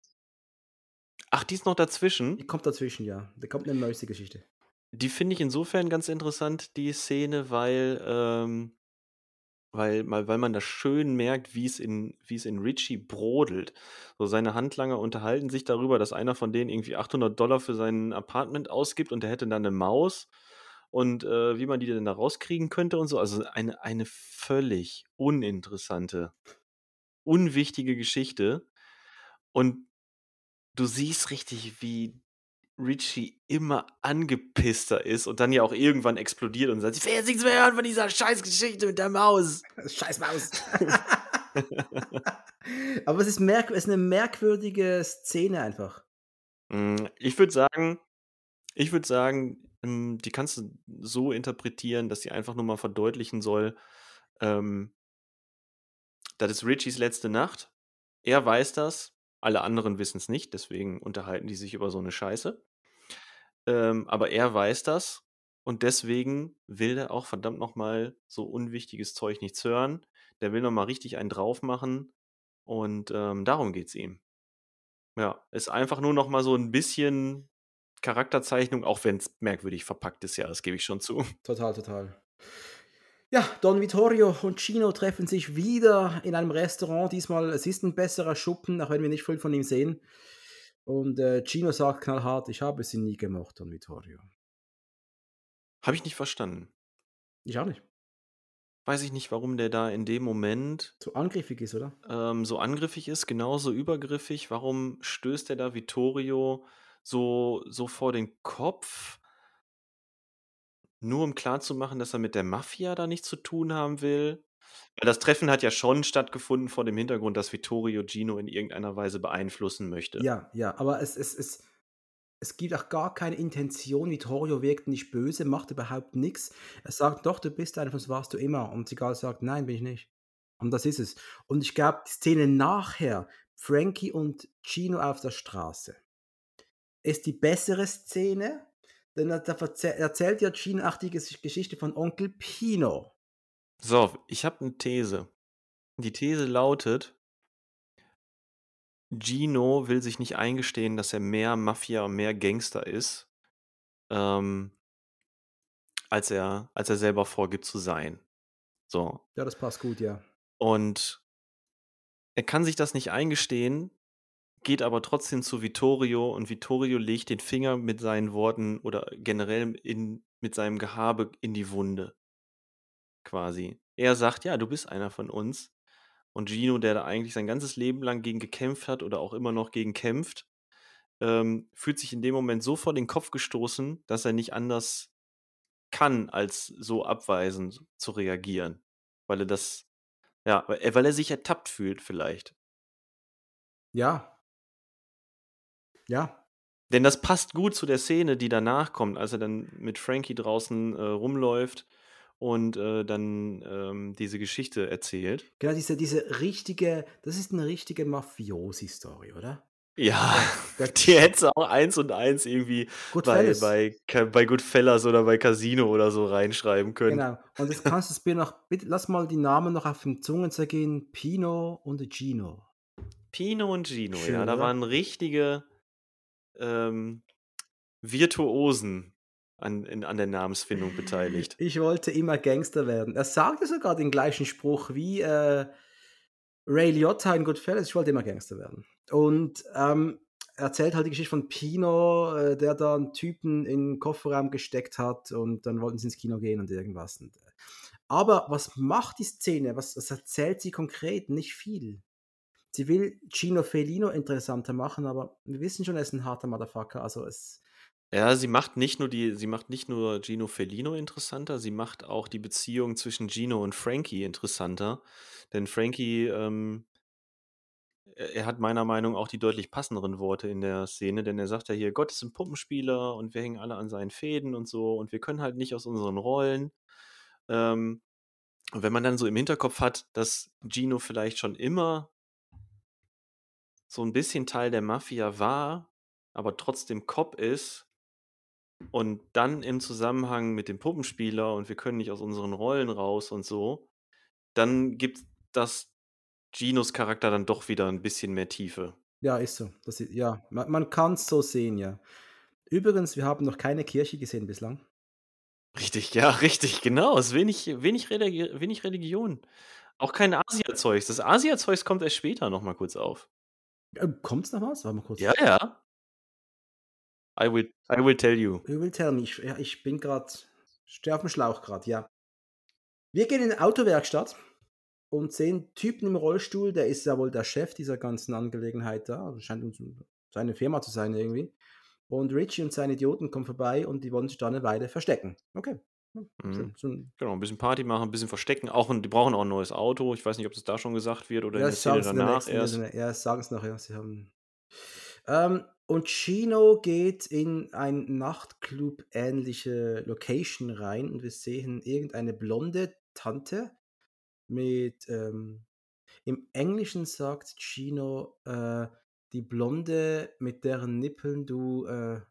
Ach, die ist noch Die dazwischen. kommt dazwischen, ja. Da kommt eine Mäuse-Geschichte. Die finde ich insofern ganz interessant, die Szene, weil, ähm, weil, weil, weil man da schön merkt, wie es in, wie es in Richie brodelt. So seine Handlanger unterhalten sich darüber, dass einer von denen irgendwie 800 Dollar für sein Apartment ausgibt und der hätte dann eine Maus und äh, wie man die denn da rauskriegen könnte und so. Also eine, eine völlig uninteressante, unwichtige Geschichte. Und du siehst richtig, wie Richie immer angepisster ist und dann ja auch irgendwann explodiert und sagt, ich will jetzt nichts mehr hören von dieser Scheißgeschichte mit der Maus. Scheiß Maus. Aber es ist, merk es ist eine merkwürdige Szene einfach. Mm, ich würde sagen, ich würde sagen, ähm, die kannst du so interpretieren, dass sie einfach nur mal verdeutlichen soll, ähm, das ist Richies letzte Nacht. Er weiß das, alle anderen wissen es nicht, deswegen unterhalten die sich über so eine Scheiße. Ähm, aber er weiß das und deswegen will er auch verdammt nochmal so unwichtiges Zeug nichts hören. Der will nochmal richtig einen drauf machen und ähm, darum geht's ihm. Ja, ist einfach nur nochmal so ein bisschen Charakterzeichnung, auch wenn es merkwürdig verpackt ist, ja, das gebe ich schon zu. Total, total. Ja, Don Vittorio und Chino treffen sich wieder in einem Restaurant. Diesmal, es ist ein besserer Schuppen, auch wenn wir nicht viel von ihm sehen. Und äh, Chino sagt knallhart, ich habe sie nie gemocht, Don Vittorio. Habe ich nicht verstanden. Ich auch nicht. Weiß ich nicht, warum der da in dem Moment So angriffig ist, oder? ähm, so angriffig ist, genauso übergriffig. Warum stößt er da Vittorio so, so vor den Kopf? Nur um klarzumachen, dass er mit der Mafia da nichts zu tun haben will. Weil das Treffen hat ja schon stattgefunden vor dem Hintergrund, dass Vittorio Gino in irgendeiner Weise beeinflussen möchte. Ja, ja, aber es, es, es, es gibt auch gar keine Intention. Vittorio wirkt nicht böse, macht überhaupt nichts. Er sagt, doch, du bist einer, das warst du immer. Und Sigal sagt, nein, bin ich nicht. Und das ist es. Und ich glaube, die Szene nachher, Frankie und Gino auf der Straße, ist die bessere Szene, denn da da erzählt ja Gino auch die Geschichte von Onkel Pino. So, ich habe eine These. Die These lautet, Gino will sich nicht eingestehen, dass er mehr Mafia und mehr Gangster ist, ähm, als, er, als er selber vorgibt zu sein. So. Ja, das passt gut, ja. Und er kann sich das nicht eingestehen, geht aber trotzdem zu Vittorio und Vittorio legt den Finger mit seinen Worten oder generell in, mit seinem Gehabe in die Wunde. Quasi. Er sagt, ja, du bist einer von uns. Und Gino, der da eigentlich sein ganzes Leben lang gegen gekämpft hat oder auch immer noch gegen kämpft, ähm, fühlt sich in dem Moment so vor den Kopf gestoßen, dass er nicht anders kann, als so abweisend zu reagieren. Weil er das, ja, weil er, weil er sich ertappt fühlt, vielleicht. Ja. Ja. Denn das passt gut zu der Szene, die danach kommt, als er dann mit Frankie draußen äh, rumläuft und äh, dann ähm, diese Geschichte erzählt. Genau, diese, diese richtige, das ist eine richtige Mafiosi-Story, oder? Ja, die hätte auch eins und eins irgendwie bei, Goodfellas. bei, bei Goodfellas oder bei Casino oder so reinschreiben können. Genau. Und jetzt kannst du es mir noch, bitte lass mal die Namen noch auf den Zungen zergehen. Pino und Gino. Pino und Gino, Schön, ja, da oder? waren richtige ähm, Virtuosen an, in, an der Namensfindung beteiligt. Ich wollte immer Gangster werden. Er sagte sogar den gleichen Spruch wie äh, Ray Liotta in Goodfellas. Ich wollte immer Gangster werden. Und ähm, er erzählt halt die Geschichte von Pino, äh, der da einen Typen in den Kofferraum gesteckt hat und dann wollten sie ins Kino gehen und irgendwas. Und, äh, Aber was macht die Szene? Was, was erzählt sie konkret? Nicht viel. Sie will Gino Felino interessanter machen, aber wir wissen schon, er ist ein harter Motherfucker. Also es, Ja, sie macht nicht nur die, sie macht nicht nur Gino Felino interessanter, sie macht auch die Beziehung zwischen Gino und Frankie interessanter. Denn Frankie, ähm, er hat meiner Meinung auch die deutlich passenderen Worte in der Szene, denn er sagt ja hier, Gott ist ein Puppenspieler und wir hängen alle an seinen Fäden und so und wir können halt nicht aus unseren Rollen. Ähm, und wenn man dann so im Hinterkopf hat, dass Gino vielleicht schon immer so ein bisschen Teil der Mafia war, aber trotzdem Cop ist und dann im Zusammenhang mit dem Puppenspieler und wir können nicht aus unseren Rollen raus und so, dann gibt das Ginos Charakter dann doch wieder ein bisschen mehr Tiefe. ja, ist so. Das ist, ja, man, man kann es so sehen, ja. Übrigens, wir haben noch keine Kirche gesehen bislang. Richtig, ja, richtig, genau. Es ist wenig, wenig, Religi wenig Religion. Auch kein Asia-Zeugs. Das Asia-Zeugs kommt erst später nochmal kurz auf. Äh, Kommt's noch was? Warte mal kurz. Ja, ja. I will, I will tell you. You will tell me. Ich, ja, ich bin gerade, stehe auf dem Schlauch gerade, ja. Wir gehen in eine Autowerkstatt und sehen Typen im Rollstuhl, der ist ja wohl der Chef dieser ganzen Angelegenheit da. Also scheint uns seine Firma zu sein irgendwie. Und Richie und seine Idioten kommen vorbei und die wollen sich da eine Weile verstecken. Okay. Mhm. So ein, Genau, ein bisschen Party machen, ein bisschen verstecken. Auch, ein- die brauchen auch ein neues Auto. Ich weiß nicht, ob das da schon gesagt wird oder ja, in der Szene in der danach nächsten, erst. ja, sagen es nachher. Sie haben. Ähm, und Chino geht in ein Nachtclub-ähnliche Location rein und wir sehen irgendeine blonde Tante mit. Ähm, Im Englischen sagt Chino äh, die Blonde, mit deren Nippeln du äh,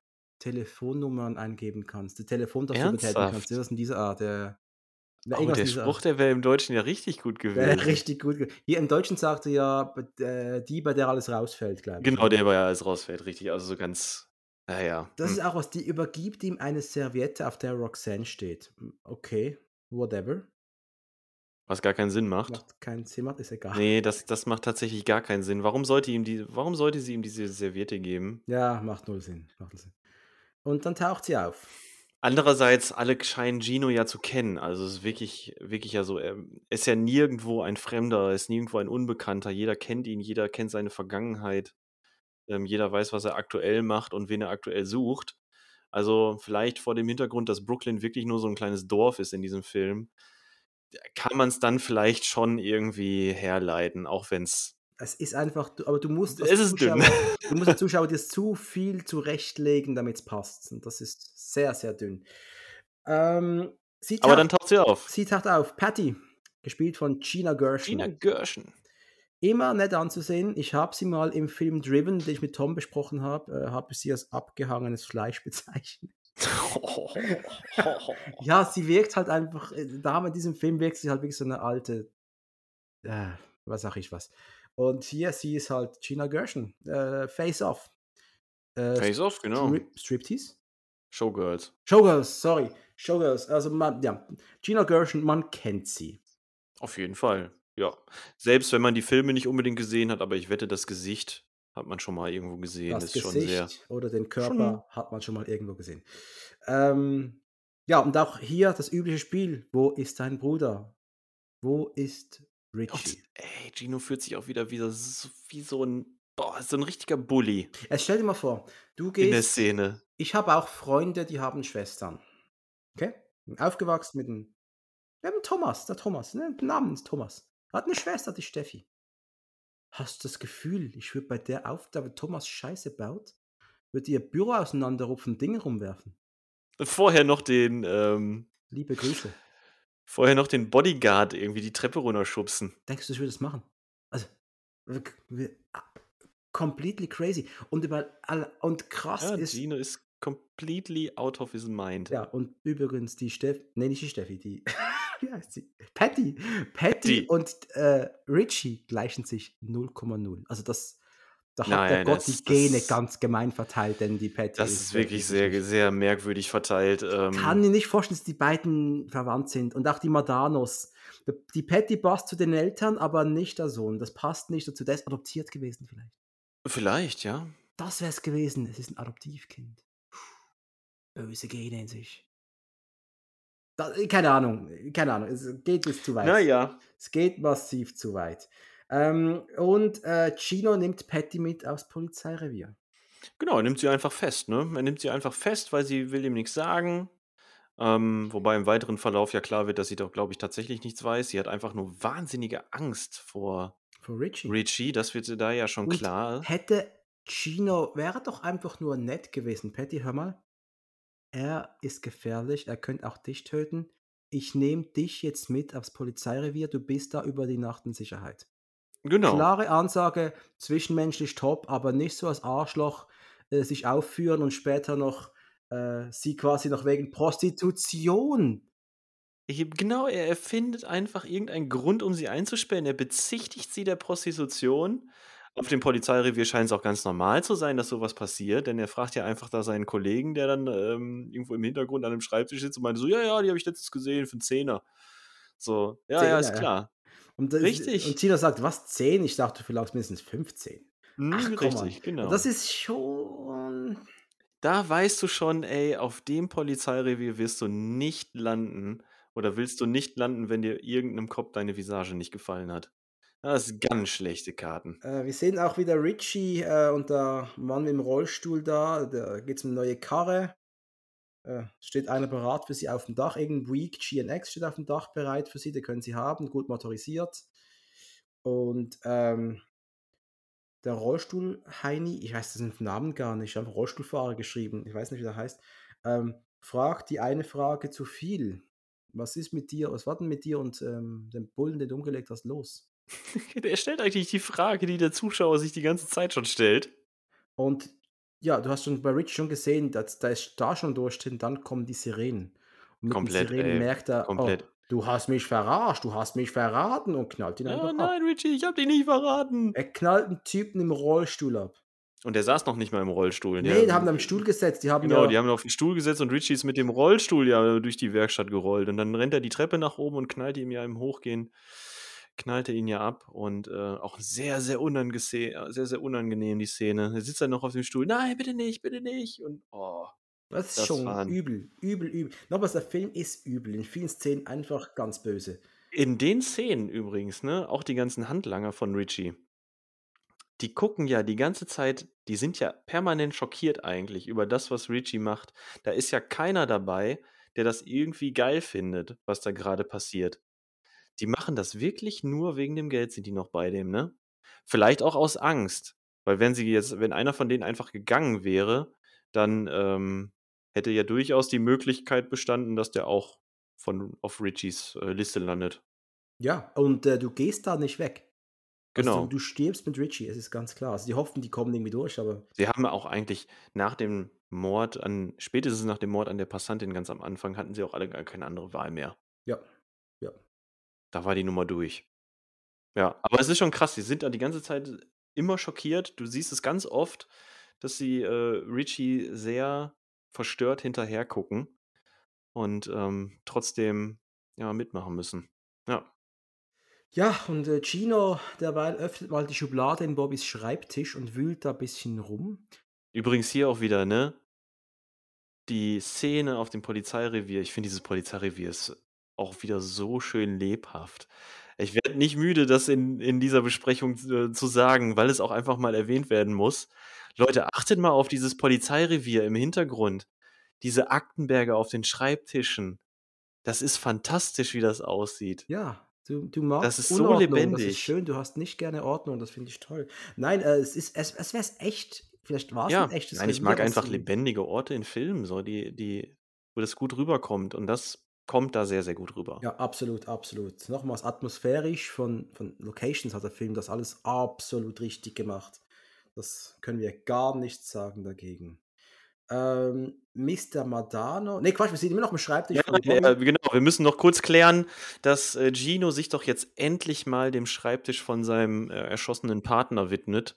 Telefonnummern eingeben kannst, die Telefontaste betätigen kannst. Das ist in dieser Art. Ja, Oh, irgendwas der Spruch, Art. der wäre im Deutschen ja richtig gut gewesen. richtig gut. Hier im Deutschen sagt er ja, äh, die, bei der alles rausfällt, glaube ich. Genau, der war ja als rausfällt, richtig. Also so ganz, naja. Das Hm. ist auch was, die übergibt ihm eine Serviette, auf der Roxanne steht. Hm, Okay, whatever. Was gar keinen Sinn macht. Macht keinen Sinn, macht, ist egal. Nee, das, das macht tatsächlich gar keinen Sinn. Warum sollte ihm die, warum sollte sie ihm diese Serviette geben? Ja, macht null Sinn. Macht null Sinn. Und dann taucht sie auf. Andererseits, alle scheinen Gino ja zu kennen. Also es ist wirklich, wirklich ja so, er ist ja nirgendwo ein Fremder, er ist nirgendwo ein Unbekannter. Jeder kennt ihn, jeder kennt seine Vergangenheit. Ähm, jeder weiß, was er aktuell macht und wen er aktuell sucht. Also vielleicht vor dem Hintergrund, dass Brooklyn wirklich nur so ein kleines Dorf ist in diesem Film, kann man es dann vielleicht schon irgendwie herleiten, auch wenn es. Es ist einfach, aber du musst als Es ist dünn. Zuschauer, du musst als Zuschauer dir zu viel zurechtlegen, damit es passt. Und das ist sehr, sehr dünn. Ähm, sie, Aber dann taucht sie auf. sie taucht auf. Patty, gespielt von Gina Gershon. Gina Gershon. Immer nett anzusehen. Ich habe sie mal im Film Driven, den ich mit Tom besprochen habe, äh, habe ich sie als abgehangenes Fleisch bezeichnet. Ja, sie wirkt halt einfach, äh, da in diesem Film wirkt sie halt wirklich so eine alte, äh, was sag ich was. Und hier, sie ist halt Gina Gershon, äh, Face Off. Äh, Face off, genau. Strip Striptease? Showgirls. Showgirls, sorry. Showgirls, also man, ja, Gina Gershon, man kennt sie. Auf jeden Fall. Ja. Selbst wenn man die Filme nicht unbedingt gesehen hat, aber ich wette, das Gesicht hat man schon mal irgendwo gesehen. Das ist schon sehr. Gesicht oder den Körper hat man schon mal irgendwo gesehen. Ähm, ja, und auch hier das übliche Spiel. Wo ist dein Bruder? Wo ist Richie? ey, Gino fühlt sich auch wieder wieder so, wie so ein, boah, so ein richtiger Bully Jetzt stell dir mal vor, du in der gehst. Szene. Ich habe auch Freunde, die haben Schwestern. Okay? Aufgewachsen mit einem. Wir haben Thomas, der Thomas, ne? Namens Thomas. Hat eine Schwester, die Steffi. Hast du das Gefühl, ich würde bei der auf, da wenn Thomas Scheiße baut, würde ihr Büro auseinanderrupfen, Dinge rumwerfen. Vorher noch den, ähm, Liebe Grüße. Vorher noch den Bodyguard irgendwie die Treppe runterschubsen. Denkst du, ich würde das machen? Also, wir- ah, completely crazy. Und über und krass Ja, ist. Gino ist completely out of his mind. Ja, und übrigens die Steffi, nee, nicht die Steffi, die, wie heißt sie? Patty. Patty Die. und äh, Richie gleichen sich 0,0. Also das, da hat der Nein, Gott das- die Gene das- ganz gemein verteilt, denn die Patty Das ist wirklich sehr, sehr merkwürdig verteilt. Ähm, kann mir nicht vorstellen, dass die beiden verwandt sind. Und auch die Madanos. Die- Die Patty passt zu den Eltern, aber nicht der Sohn. Das passt nicht dazu. Der ist adoptiert gewesen vielleicht. vielleicht, ja. Das wäre es gewesen. Es ist ein Adoptivkind. Puh, Böse Gene in sich. Da, keine Ahnung, keine Ahnung, es geht jetzt zu weit. Naja. Es geht massiv zu weit. Ähm, und äh, Chino nimmt Patty mit aufs Polizeirevier. Genau, er nimmt sie einfach fest, ne? Er nimmt sie einfach fest, weil sie will ihm nichts sagen. Ähm, wobei im weiteren Verlauf ja klar wird, dass sie doch, glaube ich, tatsächlich nichts weiß. Sie hat einfach nur wahnsinnige Angst vor Vor Richie. Richie. Das wird da ja schon Und klar. hätte Chino, wäre doch einfach nur nett gewesen. Patty, hör mal. Er ist gefährlich, er könnte auch dich töten. Ich nehme dich jetzt mit aufs Polizeirevier, du bist da über die Nacht in Sicherheit. Genau. Klare Ansage, zwischenmenschlich top, aber nicht so als Arschloch äh, sich aufführen und später noch äh, sie quasi noch wegen Prostitution. Genau, er erfindet einfach irgendeinen Grund, um sie einzusperren. Er bezichtigt sie der Prostitution. Auf dem Polizeirevier scheint es auch ganz normal zu sein, dass sowas passiert, denn er fragt ja einfach da seinen Kollegen, der dann ähm, irgendwo im Hintergrund an einem Schreibtisch sitzt und meinte so, ja, ja, die habe ich letztens gesehen für einen Zehner. So, ja, ja, Zehner, ist ja. klar. Und, das- Richtig. Und Chino sagt, was, 10? Ich dachte vielleicht mindestens 15. Hm, Ach, richtig, an. genau. Das ist schon... Da weißt du schon, ey, auf dem Polizeirevier wirst du nicht landen oder willst du nicht landen, wenn dir irgendeinem Kopf deine Visage nicht gefallen hat. Das sind ganz schlechte Karten. Äh, wir sehen auch wieder Richie äh, und der Mann im Rollstuhl da. Da geht es um eine neue Karre. Äh, steht einer bereit für sie auf dem Dach. Irgendein Week GNX steht auf dem Dach bereit für sie. Den können sie haben, gut motorisiert. Und ähm, der Rollstuhl Heini, ich weiß den Namen gar nicht, ich habe Rollstuhlfahrer geschrieben, ich weiß nicht, wie der heißt, ähm, fragt die eine Frage zu viel. Was ist mit dir, was war denn mit dir und ähm, dem Bullen, den du umgelegt hast, los? Der stellt eigentlich die Frage, die der Zuschauer sich die ganze Zeit schon stellt. Und ja, du hast schon bei Rich schon gesehen, dass da ist da schon durchstehen, dann kommen die Sirenen. Und mit Komplett, den Sirenen ey, merkt er, komplett. oh, du hast mich verarscht, du hast mich verraten und knallt ihn einfach ab. nein, Richie, ich hab dich nicht verraten. Er knallt einen Typen im Rollstuhl ab. Und der saß noch nicht mal im Rollstuhl. Nee, die haben ihn am Stuhl gesetzt, die haben Genau, ja, die haben ihn auf den Stuhl gesetzt und Richie ist mit dem Rollstuhl ja durch die Werkstatt gerollt. Und dann rennt er die Treppe nach oben und knallt ihm ja im Hochgehen, knallte ihn ja ab. Und äh, auch sehr, sehr, unangese- sehr, sehr unangenehm, die Szene. Er sitzt dann noch auf dem Stuhl. Nein, bitte nicht, bitte nicht. Und oh. das ist das schon waren- übel, übel, übel. Nochmals, der Film ist übel, in vielen Szenen einfach ganz böse. In den Szenen übrigens, ne, auch die ganzen Handlanger von Richie, die gucken ja die ganze Zeit, die sind ja permanent schockiert eigentlich über das, was Richie macht. Da ist ja keiner dabei, der das irgendwie geil findet, was da gerade passiert. Die machen das wirklich nur wegen dem Geld, sind die noch bei dem, ne? Vielleicht auch aus Angst. Weil wenn sie jetzt, wenn einer von denen einfach gegangen wäre, dann ähm, hätte ja durchaus die Möglichkeit bestanden, dass der auch von auf Richies äh, Liste landet. Ja, und äh, du gehst da nicht weg. Also Genau. du, du stirbst mit Richie, es ist ganz klar. Also die hoffen, die kommen irgendwie durch, aber Sie haben auch eigentlich nach dem Mord an, spätestens nach dem Mord an der Passantin ganz am Anfang, hatten sie auch alle gar keine andere Wahl mehr. ja. Da war die Nummer durch. Ja, aber es ist schon krass, sie sind da die ganze Zeit immer schockiert. Du siehst es ganz oft, dass sie äh, Richie sehr verstört hinterher gucken und ähm, trotzdem ja, mitmachen müssen. Ja. Ja, und äh, Gino derweil öffnet mal die Schublade in Bobbys Schreibtisch und wühlt da ein bisschen rum. Übrigens hier auch wieder, ne? Die Szene auf dem Polizeirevier. Ich finde, dieses Polizeirevier ist auch wieder so schön lebhaft. Ich werde nicht müde, das in, in dieser Besprechung äh, zu sagen, weil es auch einfach mal erwähnt werden muss. Leute, achtet mal auf dieses Polizeirevier im Hintergrund. Diese Aktenberge auf den Schreibtischen. Das ist fantastisch, wie das aussieht. Ja, du, du magst Das ist so Unordnung, Das lebendig. ist schön, du hast nicht gerne Ordnung, das finde ich toll. Nein, äh, es ist, es, es wäre echt, vielleicht war es Ja, ein echtes nein, ich mag einfach lebendige Orte in Filmen, so die, die, wo das gut rüberkommt. Und das kommt da sehr, sehr gut rüber. Ja, absolut, absolut. Nochmals atmosphärisch von, von Locations hat der Film das alles absolut richtig gemacht. Das können wir gar nichts sagen dagegen. Ähm, Mr. Madano. Ne, Quatsch, wir sind immer noch im Schreibtisch Ja, äh, genau, wir müssen noch kurz klären, dass äh, Gino sich doch jetzt endlich mal dem Schreibtisch von seinem äh, erschossenen Partner widmet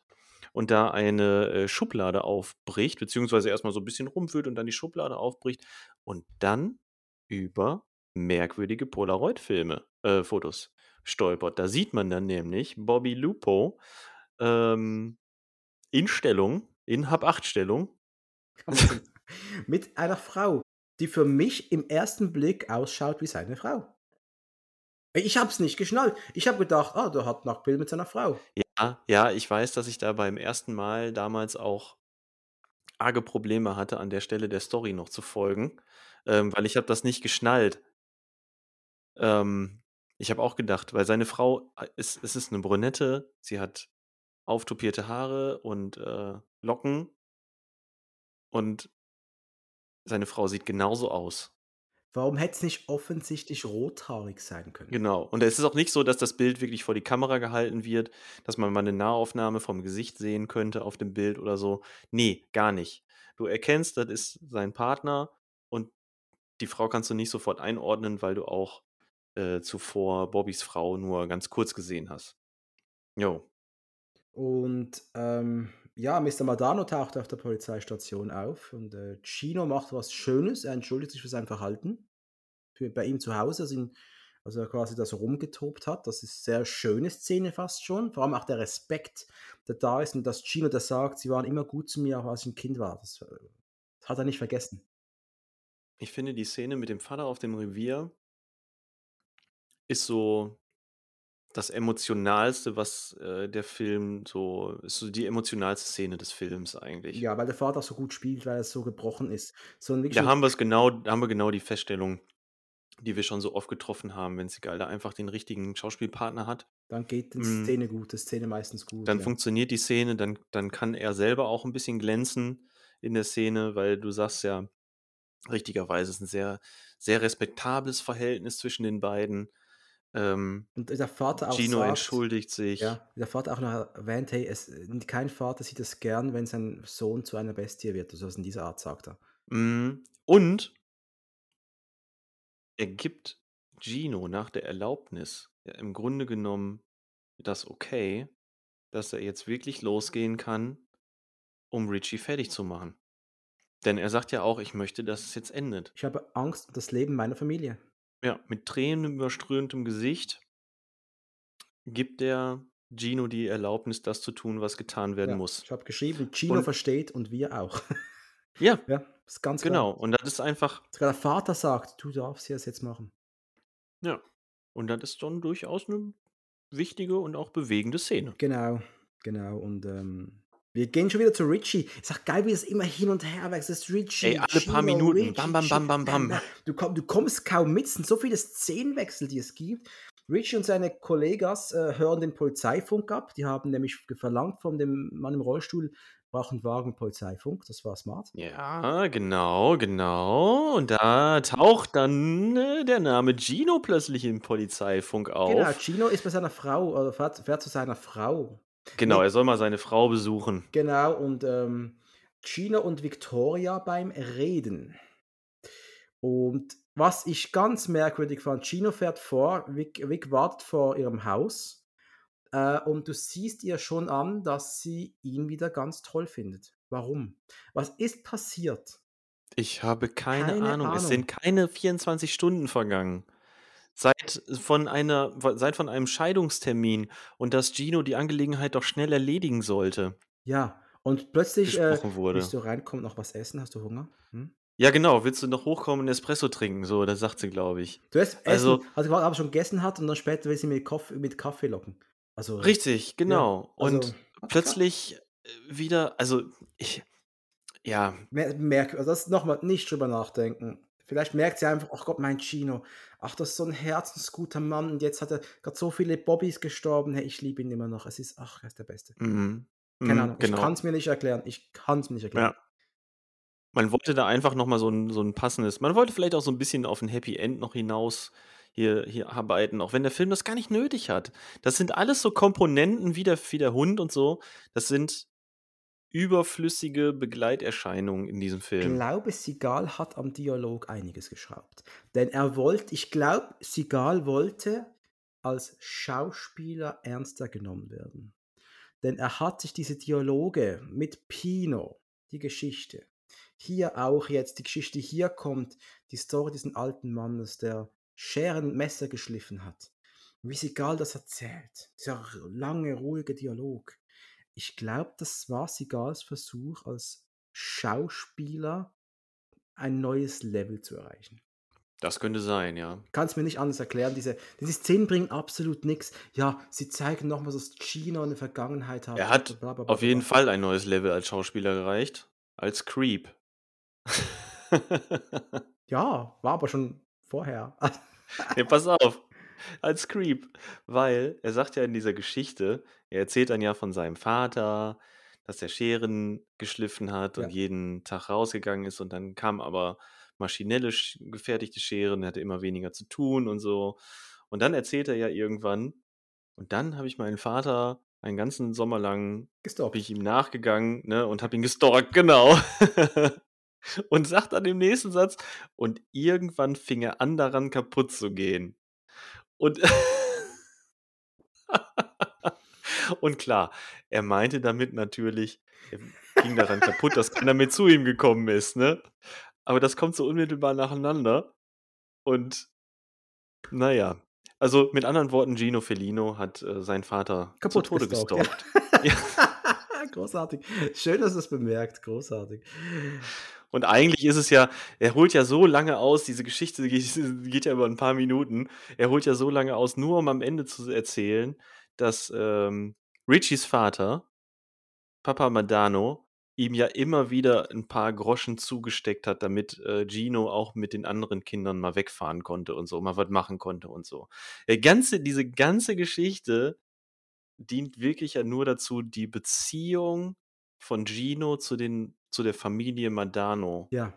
und da eine äh, Schublade aufbricht, beziehungsweise erstmal so ein bisschen rumwühlt und dann die Schublade aufbricht und dann über merkwürdige Polaroid-Filme, äh, Fotos stolpert. Da sieht man dann nämlich Bobby Lupo ähm, in Stellung, in Hab-8-Stellung. Kann man sagen. Mit einer Frau, die für mich im ersten Blick ausschaut wie seine Frau. Ich habe es nicht geschnallt. Ich habe gedacht, ah, der hat Nacktbild mit seiner Frau. Ja, ja, ich weiß, dass ich da beim ersten Mal damals auch arge Probleme hatte, an der Stelle der Story noch zu folgen, ähm, weil ich habe das nicht geschnallt. Ähm, ich habe auch gedacht, weil seine Frau äh, es es ist 'ne Brünette, sie hat auftopierte Haare und, äh, Locken. Und seine Frau sieht genauso aus. Warum hätte es nicht offensichtlich rothaarig sein können? Genau. Und es ist auch nicht so, dass das Bild wirklich vor die Kamera gehalten wird, dass man mal eine Nahaufnahme vom Gesicht sehen könnte auf dem Bild oder so. Ne, gar nicht. Du erkennst, das ist sein Partner und die Frau kannst du nicht sofort einordnen, weil du auch, äh, zuvor Bobbys Frau nur ganz kurz gesehen hast. Jo. Und, ähm, ja, Mr. Madano taucht auf der Polizeistation auf und, äh, Gino macht was Schönes. Er entschuldigt sich für sein Verhalten. Für bei ihm zu Hause, als ihn als er quasi da so rumgetobt hat. Das ist sehr schöne Szene fast schon. Vor allem auch der Respekt, der da ist und dass Gino das sagt: „Sie waren immer gut zu mir, auch als ich 'n Kind war.“ Das, äh, hat er nicht vergessen. Ich finde die Szene mit dem Vater auf dem Revier ist so das Emotionalste, was, äh, der Film so ist so die emotionalste Szene des Films eigentlich. Ja, weil der Vater so gut spielt, weil er so gebrochen ist. So Da haben wir's genau da haben wir genau die Feststellung, die wir schon so oft getroffen haben, wenn Seagal da einfach den richtigen Schauspielpartner hat. Dann geht die Hm. Szene gut, ist Szene meistens gut, Dann ja. funktioniert die Szene, dann dann kann er selber auch 'n bisschen glänzen in der Szene, weil du sagst ja richtigerweise, es ist 'n sehr sehr respektables Verhältnis zwischen den beiden. Ähm, Und der Vater auch Gino sagt entschuldigt sich. ja, der Vater auch noch erwähnt: „Hey, es kein Vater sieht es gern, wenn sein Sohn zu einer Bestie wird.“ So was in dieser Art sagt er. Mhm. Und er gibt Gino nach der Erlaubnis ja im Grunde genommen das Okay, dass er jetzt wirklich losgehen kann, um Richie fertig zu machen. Denn er sagt ja auch: „Ich möchte, dass es jetzt endet.“ „Ich habe Angst um das Leben meiner Familie.“ Ja, mit tränenüberströmtem Gesicht gibt er Gino die Erlaubnis, das zu tun, was getan werden Ja, muss. ich habe geschrieben: „Gino Und versteht und wir auch.“ Ja. Ja, ist ganz klar. Genau. Und das ist einfach Sogar der Vater sagt: „Du darfst das jetzt machen.“ Ja. Und das ist schon durchaus 'ne wichtige und auch bewegende Szene. Genau, genau. Und, ähm, wir gehen schon wieder zu Richie. Ist auch geil, wie es immer hin und her wechselt. Es ist Richie, Ey, alle paar Gino, Minuten. Richie, Bam, bam, bam, bam, bam. Du komm du kommst kaum mit. Es sind so viele Szenenwechsel, die es gibt. Richie und seine Kollegas, äh, hören den Polizeifunk ab. Die haben nämlich verlangt von dem Mann im Rollstuhl: „Brauchen Wagen Polizeifunk.“ Das war smart. Ja, genau, genau. Und da taucht dann, äh, der Name Gino plötzlich im Polizeifunk Genau, auf. Gino ist bei seiner Frau oder fährt fährt zu seiner Frau. Genau, er soll mal seine Frau besuchen. Genau, und, ähm, Gino und Victoria beim Reden. Und was ich ganz merkwürdig fand, Gino fährt vor, Vic Vic wartet vor ihrem Haus, äh, und du siehst ihr schon an, dass sie ihn wieder ganz toll findet. Warum? Was ist passiert? Ich habe keine Keine Ahnung. Es Ahnung. sind keine 24 Stunden vergangen. Seit von einer seit von einem Scheidungstermin und dass Gino die Angelegenheit doch schnell erledigen sollte. Ja, und plötzlich, äh: wurde. „Willst du reinkommen, noch was essen? Hast du Hunger? Hm?“ Ja, genau. „Willst du noch hochkommen 'n Espresso trinken?“ So, das sagt sie, glaube ich. Zuerst essen, Also also quasi aber schon gegessen hat und dann später will sie mit Koff mit Kaffee locken. Also Richtig, ja, genau. also, Und alles klar. plötzlich, äh, wieder also, ich ja. Mer merk also das noch mal nicht drüber nachdenken. Vielleicht merkt sie einfach: „Ach Gott, mein Gino. Ach, das ist so 'n herzensguter Mann und jetzt hat er grad so viele Bobbys gestorben. Hey, ich liebe ihn immer noch. Es ist ach, er ist der Beste.“ Mhm. Keine Mhm, Ahnung. Ich genau. kann's mir nicht erklären. Ich kann's mir nicht erklären. Ja. Man wollte da einfach noch mal so 'n so 'n passendes man wollte vielleicht auch so 'n bisschen auf 'n Happy End noch hinaus hier hier arbeiten, auch wenn der Film das gar nicht nötig hat. Das sind alles so Komponenten wie der wie der Hund und so. Das sind überflüssige Begleiterscheinungen in diesem Ich Film. glaube, Seagal hat am Dialog einiges geschraubt. Denn er wollte ich glaube, Seagal wollte als Schauspieler ernster genommen werden. Denn er hat sich diese Dialoge mit Pino, die Geschichte, hier auch jetzt die Geschichte hier kommt die Story diesen alten Mannes, der Scheren und Messer geschliffen hat. Wie Seagal das erzählt, dieser lange, ruhige Dialog. Ich glaube, das war Seagals Versuch als Schauspieler ein neues Level zu erreichen. Das könnte sein, ja. Kann es mir nicht anders erklären. Diese, diese Szenen bringen absolut nichts. Ja, sie zeigen nochmal, dass Gino eine Vergangenheit hat. Er hat bla, bla, bla, auf jeden. Fall ein neues Level als Schauspieler erreicht. Als Creep. Ja, war aber schon vorher. Ja, pass auf. Als Creep. Weil er sagt ja in dieser Geschichte, er erzählt dann ja von seinem Vater, dass er Scheren geschliffen hat und Ja. jeden Tag rausgegangen ist und dann kam aber maschinelle sch- gefertigte Scheren, er hatte immer weniger zu tun und so. Und dann erzählt er ja irgendwann, und dann habe ich meinen Vater einen ganzen Sommer lang Gestalkt. ich ihm nachgegangen ne, und habe ihn gestalkt, genau. und sagt dann im nächsten Satz, und irgendwann fing er an, daran kaputt zu gehen. Und, und klar, er meinte damit natürlich, er ging daran kaputt, dass keiner mehr zu ihm gekommen ist, ne? Aber das kommt so unmittelbar nacheinander. Und naja, also mit anderen Worten, Gino Fellino hat äh, seinen Vater Kaputt zu Tode gestalkt, gestalkt. Ja. Großartig. Schön, dass du es bemerkt. Großartig. Und eigentlich ist es ja, er holt ja so lange aus, diese Geschichte geht, ja über ein paar Minuten, er holt ja so lange aus, nur um am Ende zu erzählen, dass ähm, Richies Vater, Papa Madano, ihm ja immer wieder ein paar Groschen zugesteckt hat, damit äh, Gino auch mit den anderen Kindern mal wegfahren konnte und so, mal was machen konnte und so. Der ganze, diese ganze Geschichte dient wirklich ja nur dazu, die Beziehung von Gino zu den zu der Familie Madano Ja,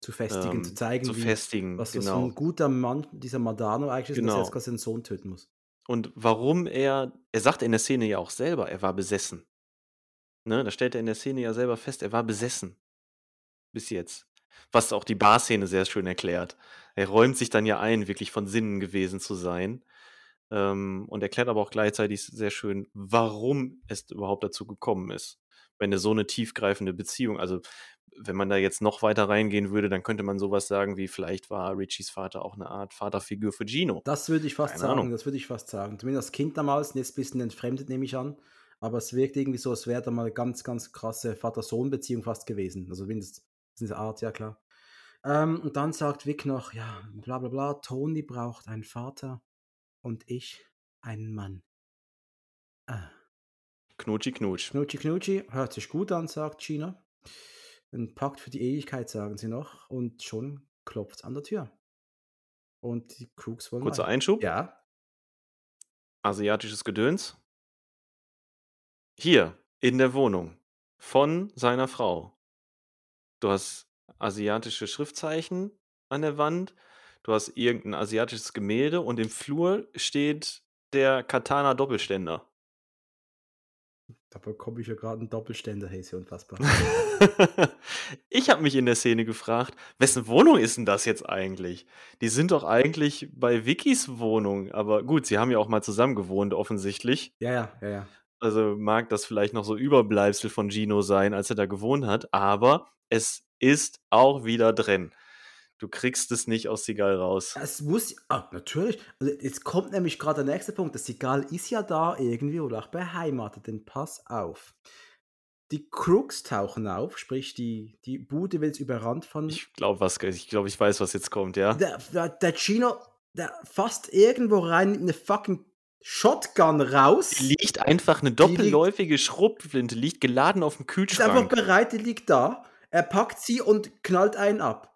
zu festigen, ähm, zu zeigen, zu wie, festigen, was, was für genau. ein guter Mann dieser Madano eigentlich ist, und dass er Genau. jetzt quasi seinen Sohn töten muss. Und warum er, er sagt in der Szene ja auch selber, er war besessen. Ne, da stellt er in der Szene ja selber fest, er war besessen. Bis jetzt. Was auch die Bar-Szene sehr schön erklärt. Er räumt sich dann ja ein, wirklich von Sinnen gewesen zu sein. Ähm, und erklärt aber auch gleichzeitig sehr schön, warum es überhaupt dazu gekommen ist. Wenn er so eine tiefgreifende Beziehung, also wenn man da jetzt noch weiter reingehen würde, dann könnte man sowas sagen wie, vielleicht war Richies Vater auch eine Art Vaterfigur für Gino. Das würde ich fast Keine sagen, Ahnung. das würde ich fast sagen. Zumindest als Kind damals, jetzt ein bisschen entfremdet, nehme ich an. Aber es wirkt irgendwie so, als wäre da mal eine ganz, ganz krasse Vater-Sohn-Beziehung fast gewesen. Also mindestens in dieser Art, ja klar. Ähm, und dann sagt Vic noch, ja, bla bla bla, Tony braucht einen Vater und ich einen Mann. Ah. Knutschi Knutsch. Knutschi Knutschi, hört sich gut an, sagt Gina. Ein Pakt für die Ewigkeit, sagen sie noch. Und schon klopft an der Tür. Und die Crooks wollen Kurzer rein. Einschub. Ja, asiatisches Gedöns. Hier, in der Wohnung von seiner Frau. Du hast asiatische Schriftzeichen an der Wand, du hast irgendein asiatisches Gemälde und im Flur steht der Katana-Doppelständer. Da bekomme ich ja gerade einen Doppelständer, hey, ist ja unfassbar. ich habe mich in der Szene gefragt, wessen Wohnung ist denn das jetzt eigentlich? Die sind doch eigentlich bei Vickys Wohnung, aber gut, sie haben ja auch mal zusammen gewohnt, offensichtlich. ja, ja, ja, ja. Also mag das vielleicht noch so Überbleibsel von Gino sein, als er da gewohnt hat, aber es ist auch wieder drin. Du kriegst es nicht aus Sigal raus. Es muss, ah, natürlich. Also jetzt kommt nämlich gerade der nächste Punkt. Das Sigal ist ja da irgendwie oder auch beheimatet, denn pass auf. Die Crooks tauchen auf, sprich, die, die Bude wird überrannt von. Ich glaube, was, ich glaube, ich weiß, was jetzt kommt, ja. der, der, der Gino, der fasst irgendwo rein mit einer fucking Shotgun raus. Liegt einfach eine liegt- doppelläufige Schrotflinte, liegt geladen auf dem ist einfach Kühlschrank. bereit, die liegt da. Er packt sie und knallt einen ab.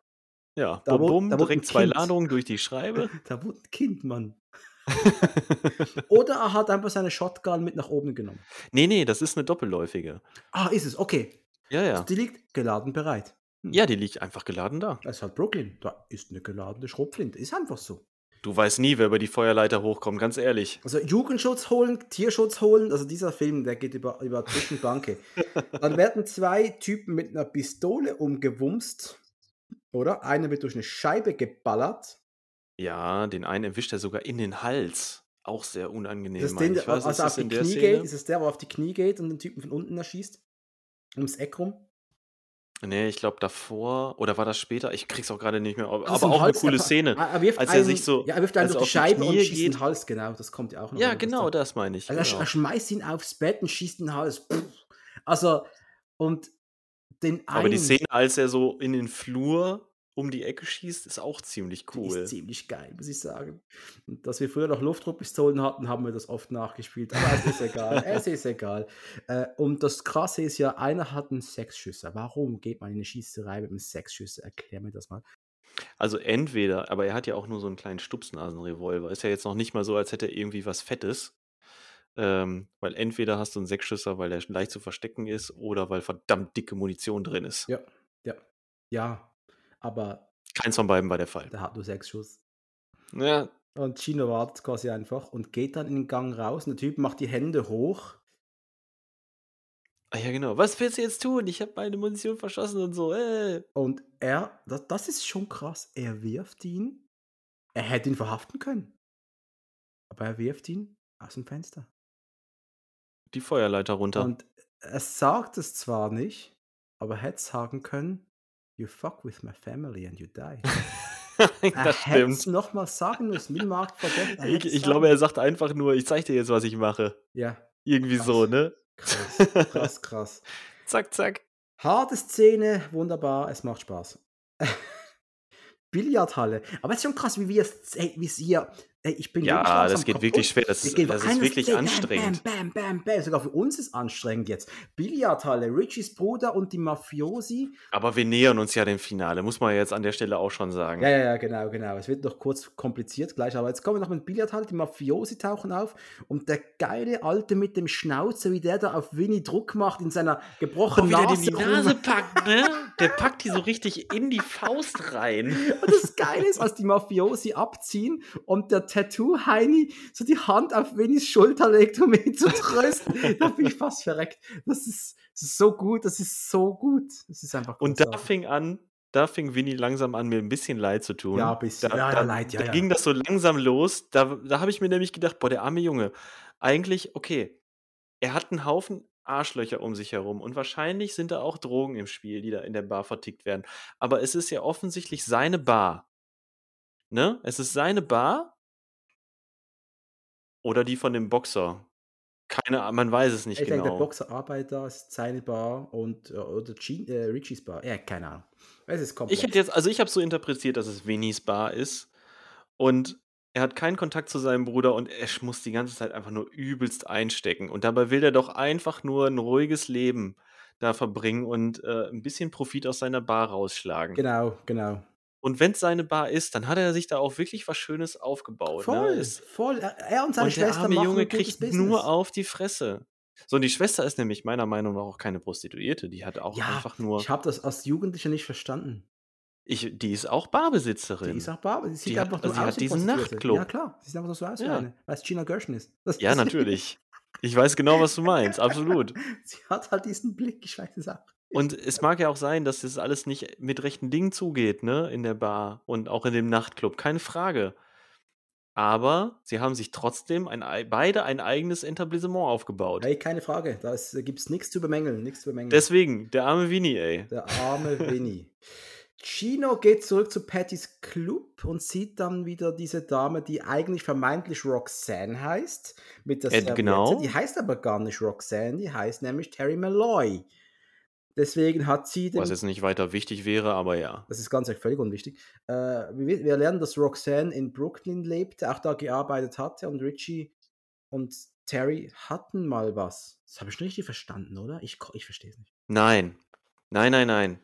Ja, Da bum, bum, da direkt zwei Kind. Ladungen durch die Schreibe. Da wurde ein Kind, Mann. Oder er hat einfach seine Shotgun mit nach oben genommen. nee, nee, das ist eine doppelläufige. Ah, ist es, okay. Ja, ja. Die liegt geladen bereit. Ja, die liegt einfach geladen da. Das ist halt Brooklyn. Da ist eine geladene Schrotflinte. Ist einfach so. Du weißt nie, wer über die Feuerleiter hochkommt, ganz ehrlich. Also Jugendschutz holen, Tierschutz holen, also dieser Film, der geht über, über Zwischenbanke. Dann werden zwei Typen mit einer Pistole umgewumst. Oder? Einer wird durch eine Scheibe geballert. Ja, den einen erwischt er sogar in den Hals. Auch sehr unangenehm. Das ist den, ich. Was also ist auf das die der Knie geht. Ist es der, der auf die Knie geht und den Typen von unten erschießt? Ums Eck rum? Nee, ich glaube davor. Oder war das später? Ich krieg's auch gerade nicht mehr. Aber, Also auch Hals, eine coole er, Szene. Er, er wirft als er einen, sich so- Ja, er wirft einen er durch die auf die Scheibe und schießt geht. den Hals, genau. Das kommt ja auch noch. Ja, genau, Das meine ich. Also er, genau. er schmeißt ihn aufs Bett und schießt den Hals. Pff. Also, und den einen. Aber die Szene, als er so in den Flur um die Ecke schießt, ist auch ziemlich Die cool. ist ziemlich geil, muss ich sagen. Und dass wir früher noch Luftdruckpistolen hatten, haben wir das oft nachgespielt. Aber es ist egal. es ist egal. Äh, und das Krasse ist ja, einer hat einen Sechsschüsser. Warum geht man in eine Schießerei mit einem Sechsschüsser? Erklär mir das mal. Also entweder, aber er hat ja auch nur so einen kleinen Stupsnasenrevolver. Ist ja jetzt noch nicht mal so, als hätte er irgendwie was Fettes. Ähm, weil entweder hast du einen Sechsschüsser, weil der leicht zu verstecken ist, oder weil verdammt dicke Munition drin ist. Ja, ja, ja. Aber Keins von beiden war der Fall. der hat nur sechs Schuss. Ja, Und Chino wartet quasi einfach und geht dann in den Gang raus. Und der Typ macht die Hände hoch. ah, ja genau. Was willst du jetzt tun? Ich habe meine Munition verschossen und so. Äh. Und er, das, das ist schon krass, er wirft ihn. Er hätte ihn verhaften können. Aber er wirft ihn aus dem Fenster. Die Feuerleiter runter. Und er sagt es zwar nicht, aber er hätte sagen können, you fuck with my family and you die. Er das hätte es stimmt. nochmal sagen müssen, wie Mark vergessen. er Ich, ich glaube, er sagt einfach nur, ich zeig dir jetzt, was ich mache. Ja, Irgendwie Krass. so, ne? krass, krass, krass. zack, zack. Harte Szene, wunderbar, es macht Spaß. Billardhalle. Aber es ist schon krass, wie wir es, wie es hier. Ey, ich bin Ja, das geht kaputt. wirklich schwer. Das ist, das ist wirklich Szene, anstrengend. Bam, bam, bam, bam. Sogar für uns ist anstrengend jetzt. Billardhalle, Richies Bruder und die Mafiosi. Aber wir nähern uns ja dem Finale, muss man jetzt an der Stelle auch schon sagen. Ja, ja, ja, genau, genau. Es wird noch kurz kompliziert gleich, aber jetzt kommen wir noch mit Billardhalle. Die Mafiosi tauchen auf und der geile Alte mit dem Schnauzer, wie der da auf Winnie Druck macht in seiner gebrochenen Nase. rum. packt, ne? Der packt die so richtig in die Faust rein. Und das Geile ist, als die Mafiosi abziehen und der Tattoo-Heini so die Hand auf Winnies Schulter legt, um ihn zu trösten, da bin ich fast verreckt. Das ist, das ist so gut, das ist so gut. Das ist einfach Und da fing an, da fing Winnie langsam an, mir ein bisschen leid zu tun. Ja, ein bisschen. Da, Ja, ja, da, leid, ja, da ja. ging das so langsam los. Da, da habe ich mir nämlich gedacht, boah, der arme Junge. Eigentlich, okay, er hat einen Haufen Arschlöcher um sich herum und wahrscheinlich sind da auch Drogen im Spiel, die da in der Bar vertickt werden. Aber es ist ja offensichtlich seine Bar. Ne? Es ist seine Bar oder die von dem Boxer. Keine Ahnung, man weiß es nicht Ich denke, der genau. Boxer arbeitet da, ist seine Bar und äh, oder Gene, äh, Richies Bar. Ja, keine Ahnung. Es ist komplex. Ich hätte jetzt, also ich habe so interpretiert, dass es Winnies Bar ist und er hat keinen Kontakt zu seinem Bruder und er muss die ganze Zeit einfach nur übelst einstecken. Und dabei will er doch einfach nur ein ruhiges Leben da verbringen und äh, ein bisschen Profit aus seiner Bar rausschlagen. Genau, genau. Und wenn es seine Bar ist, dann hat er sich da auch wirklich was Schönes aufgebaut. Voll, Ne? Voll. Er, und seine und der Schwester arme machen Junge kriegt Business. nur auf die Fresse. So, und die Schwester ist nämlich meiner Meinung nach auch keine Prostituierte. Die hat auch Ja, einfach nur. Ich habe das als Jugendlicher nicht verstanden. Ich, die ist auch Barbesitzerin. Die ist auch Bar, sie Die hat- nur sie hat diesen. Nachtclub. Ja, klar. Sie sieht einfach so aus wie Ja. eine, weil es Gina Gershon ist. Das Ja, ist- natürlich. Ich weiß genau, was du meinst. Absolut. sie hat halt diesen Blick, ich weiß es auch. Und es mag ja auch sein, dass das alles nicht mit rechten Dingen zugeht, ne, in der Bar und auch in dem Nachtclub. Keine Frage. Aber sie haben sich trotzdem ein, ei- beide ein eigenes Etablissement aufgebaut. Hey, keine Frage. Da gibt es nichts zu bemängeln. Nichts zu bemängeln. Deswegen, der arme Winnie, ey. Der arme Winnie. Chino geht zurück zu Pattys Club und sieht dann wieder diese Dame, die eigentlich vermeintlich Roxanne heißt. Mit der Äh, Serviette. genau. Die heißt aber gar nicht Roxanne, die heißt nämlich Terry Malloy. Deswegen hat sie den Was jetzt nicht weiter wichtig wäre, aber ja. Das ist ganz völlig unwichtig. Äh, wir, wir lernen, dass Roxanne in Brooklyn lebte, auch da gearbeitet hatte und Richie und Terry hatten mal was. Das habe ich nicht richtig verstanden, oder? Ich, ich verstehe es nicht. Nein. Nein, nein, nein.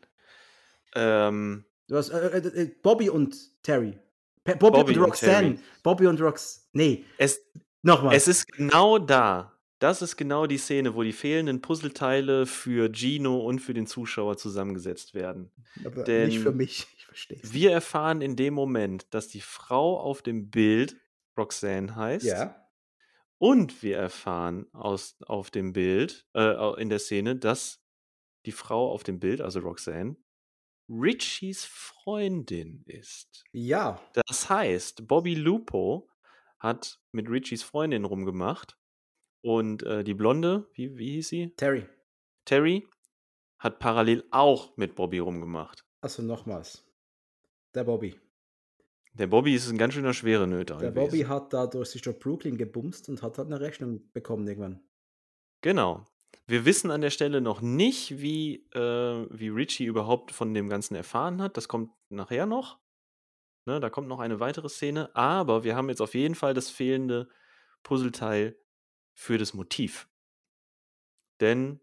Ähm, Du hast, äh, äh, äh, Bobby und Terry. Bobby, Bobby und und Roxanne. Terry. Bobby und Rox. Nee, es, nochmal. es ist genau da. Das ist genau die Szene, wo die fehlenden Puzzleteile für Gino und für den Zuschauer zusammengesetzt werden. Aber denn nicht für mich. Ich verstehe es. Wir erfahren in dem Moment, dass die Frau auf dem Bild Roxanne heißt. Ja. Und wir erfahren aus, auf dem Bild, äh, in der Szene, dass die Frau auf dem Bild, also Roxanne, Richies Freundin ist. Ja. Das heißt, Bobby Lupo hat mit Richies Freundin rumgemacht und äh, die Blonde, wie, wie hieß sie? Terry. Terry, hat parallel auch mit Bobby rumgemacht. Also nochmals. Der Bobby. Der Bobby ist ein ganz schöner schwere Nöter. Der gewesen. Bobby hat da durch sich durch Brooklyn gebumst und hat halt eine Rechnung bekommen irgendwann. Genau. Wir wissen an der Stelle noch nicht, wie, äh, wie Richie überhaupt von dem Ganzen erfahren hat. Das kommt nachher noch. Ne, da kommt noch eine weitere Szene. Aber wir haben jetzt auf jeden Fall das fehlende Puzzleteil für das Motiv. Denn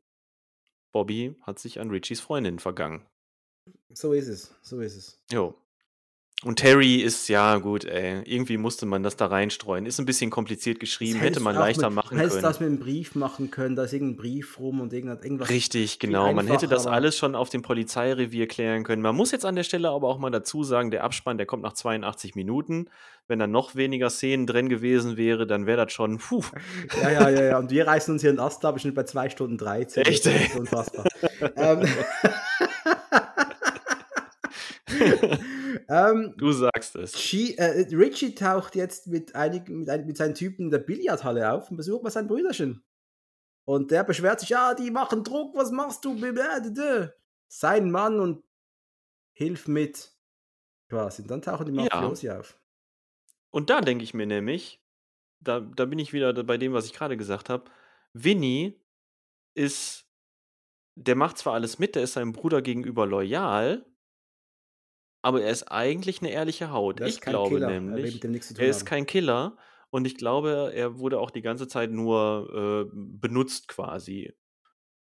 Bobby hat sich an Richies Freundin vergangen. So ist es, so ist es. Jo. Und Terry ist, ja gut, ey, irgendwie musste man das da reinstreuen. Ist ein bisschen kompliziert geschrieben, hätte man leichter mit, machen hättest können. das mit einem Brief machen können, da ist irgendein Brief rum und irgendwas. Richtig, genau. Man hätte das alles schon auf dem Polizeirevier klären können. Man muss jetzt an der Stelle aber auch mal dazu sagen, der Abspann, der kommt nach 82 Minuten. Wenn da noch weniger Szenen drin gewesen wäre, dann wäre das schon, puh. Ja, ja, ja, ja. Und wir reißen uns hier in Ast, glaube ich, bei 2 Stunden 13. Echt, ey? unfassbar. ähm, ähm, du sagst es. G, äh, Richie taucht jetzt mit, einigen, mit, ein, mit seinen Typen in der Billardhalle auf und besucht mal sein Brüderchen. Und der beschwert sich, ja, die machen Druck, was machst du? Sein Mann und hilf mit. Quasi. Und dann tauchen die Mafiosi ja. auf. Und da denke ich mir nämlich, da, da bin ich wieder bei dem, was ich gerade gesagt habe. Winnie ist, der macht zwar alles mit, der ist seinem Bruder gegenüber loyal, aber er ist eigentlich eine ehrliche Haut. Ich glaube Killer. nämlich, er, er ist kein Killer und ich glaube, er wurde auch die ganze Zeit nur äh, benutzt quasi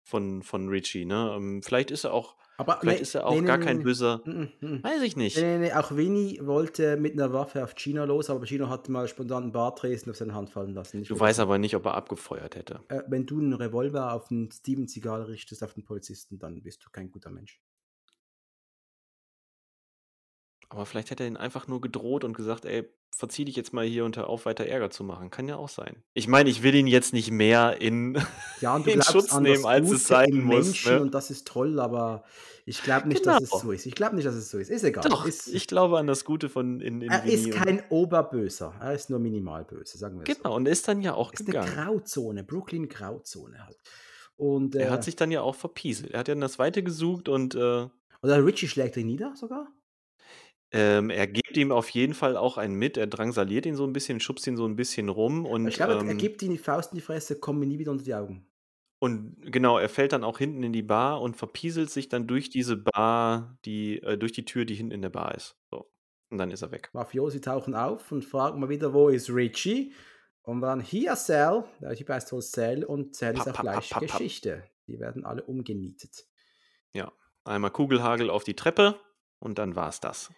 von, von Richie. Ne? Ähm, vielleicht ist er auch, aber vielleicht nee, ist er auch nee, gar nee, kein böser, Mm, mm. weiß ich nicht. Nee, nee, nee, auch Winnie wollte mit einer Waffe auf Gino los, aber Gino hat mal spontan einen Bartresen auf seine Hand fallen lassen. Nicht Du weißt aber nicht, ob er abgefeuert hätte. Äh, wenn du einen Revolver auf den Steven Seagal richtest, auf den Polizisten, dann bist du kein guter Mensch. Aber vielleicht hätte er ihn einfach nur gedroht und gesagt, ey, verzieh dich jetzt mal hier und hör auf, weiter Ärger zu machen. Kann ja auch sein. Ich meine, ich will ihn jetzt nicht mehr in, Ja, in Schutz nehmen, als es sein muss. Menschen Ne? und das ist toll, aber ich glaube nicht, dass es Genau. so ist. Ich glaube nicht, dass es so ist. Ist egal. Doch, ist, ich glaube an das Gute von in, in er ist kein Oberböser. Er ist nur minimal böse, sagen wir es Genau, und ist dann ja auch so. Ist eine gegangen. Grauzone, Brooklyn Grauzone halt. Und, Er äh, hat sich dann ja auch verpieselt. Er hat ja das Weite gesucht und äh, oder Richie schlägt ihn nieder sogar. Ähm, er gibt ihm auf jeden Fall auch einen mit. Er drangsaliert ihn so ein bisschen, schubst ihn so ein bisschen rum und, ich glaube, er ähm, gibt ihm die Faust in die Fresse, kommt mir nie wieder unter die Augen. und genau, er fällt dann auch hinten in die Bar und verpieselt sich dann durch diese Bar, die, äh, durch die Tür, die hinten in der Bar ist. So. Und dann ist er weg. Mafiosi tauchen auf und fragen mal wieder, wo ist Richie? Und dann hier Sal, der Typ heißt wohl Sal und Sal ist auch gleich. Geschichte. Die werden alle umgenietet. Einmal Kugelhagel auf die Treppe und dann war's das.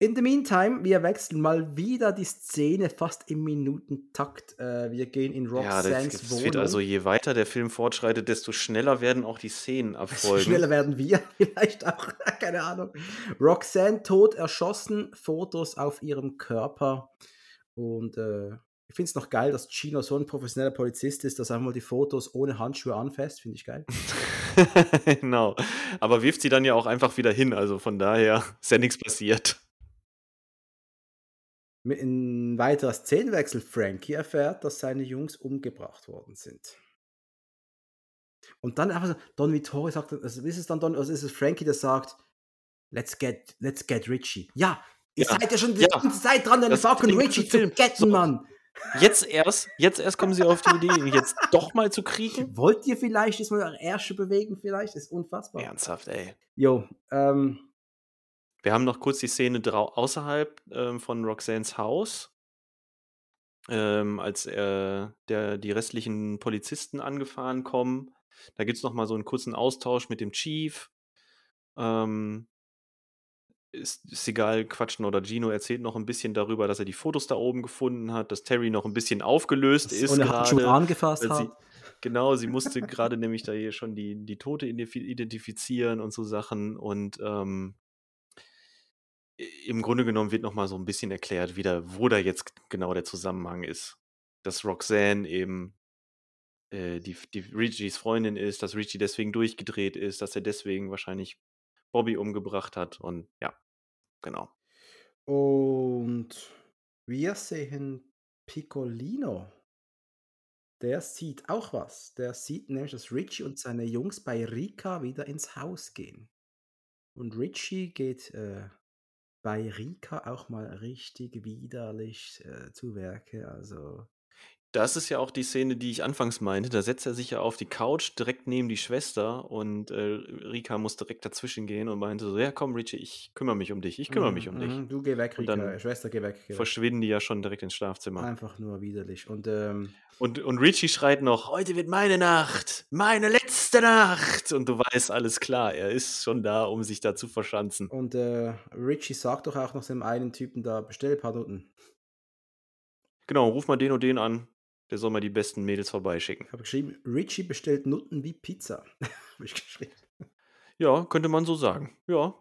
In the meantime, wir wechseln mal wieder die Szene fast im Minutentakt. Äh, wir gehen in Ja, Roxannes das Wohnung. wird also, je weiter der Film fortschreitet, desto schneller werden auch die Szenen abfolgen. Schneller werden wir vielleicht auch, keine Ahnung. Roxanne tot erschossen, Fotos auf ihrem Körper. Und äh, ich finde es noch geil, dass Gino so ein professioneller Polizist ist, dass er mal die Fotos ohne Handschuhe anfasst. Finde ich geil. genau. Aber wirft sie dann ja auch einfach wieder hin. Also von daher ist ja nichts passiert. Mit ein weiterer Szenenwechsel. Frankie erfährt, dass seine Jungs umgebracht worden sind. Und dann einfach so, Don Vittori sagt, also ist es dann Don, also ist es Frankie, der sagt, let's get, let's get Richie. Ja, ihr Ja, seid ja schon die ja. ganze Zeit dran, Das fucking Richie zu getten, So. Mann. Jetzt erst, jetzt erst kommen sie auf die Idee, ihn jetzt doch mal zu kriegen. Wollt ihr vielleicht jetzt mal eure Ärsche bewegen? Vielleicht ist unfassbar. Ernsthaft, ey. Jo, ähm, Wir haben noch kurz die Szene außerhalb ähm, von Roxannes Haus, ähm, als äh, der, die restlichen Polizisten angefahren kommen. Da gibt es noch mal so einen kurzen Austausch mit dem Chief. Ähm, ist, ist egal, quatschen oder Gino erzählt noch ein bisschen darüber, dass er die Fotos da oben gefunden hat, dass Terry noch ein bisschen aufgelöst ist ohne Handschuhe gerade. angefasst weil sie- hat. Genau, sie musste gerade nämlich da hier schon die, die Tote identif- identifizieren und so Sachen. Und ähm, im Grunde genommen wird nochmal so ein bisschen erklärt, wieder, wo da jetzt genau der Zusammenhang ist. Dass Roxanne eben äh, die, die Richies Freundin ist, dass Richie deswegen durchgedreht ist, dass er deswegen wahrscheinlich Bobby umgebracht hat. Und ja, genau. Und wir sehen Piccolino. Der sieht auch was. Der sieht nämlich, dass Richie und seine Jungs bei Rika wieder ins Haus gehen. Und Richie geht äh, bei Rika auch mal richtig widerlich äh, zu Werke. Also Das ist ja auch die Szene, die ich anfangs meinte. Da setzt er sich ja auf die Couch direkt neben die Schwester und äh, Rika muss direkt dazwischen gehen und meinte so: Ja, komm, Richie, ich kümmere mich um dich, ich kümmere mich um Mhm, dich. mhm, Du geh weg, Und Rika. dann Schwester, geh weg. Geh weg. verschwinden die ja schon direkt ins Schlafzimmer. Einfach nur widerlich. Und ähm, Und, und Richie schreit noch: Heute wird meine Nacht, meine letzte Nacht. Und du weißt, alles klar, er ist schon da, um sich da zu verschanzen. Und äh, Richie sagt doch auch noch dem einen Typen da, bestell ein paar Nutten. Genau, ruf mal den und den an, der soll mal die besten Mädels vorbeischicken. Ich habe geschrieben, Richie bestellt Nutten wie Pizza. habe ich geschrieben. Ja, könnte man so sagen. Ja.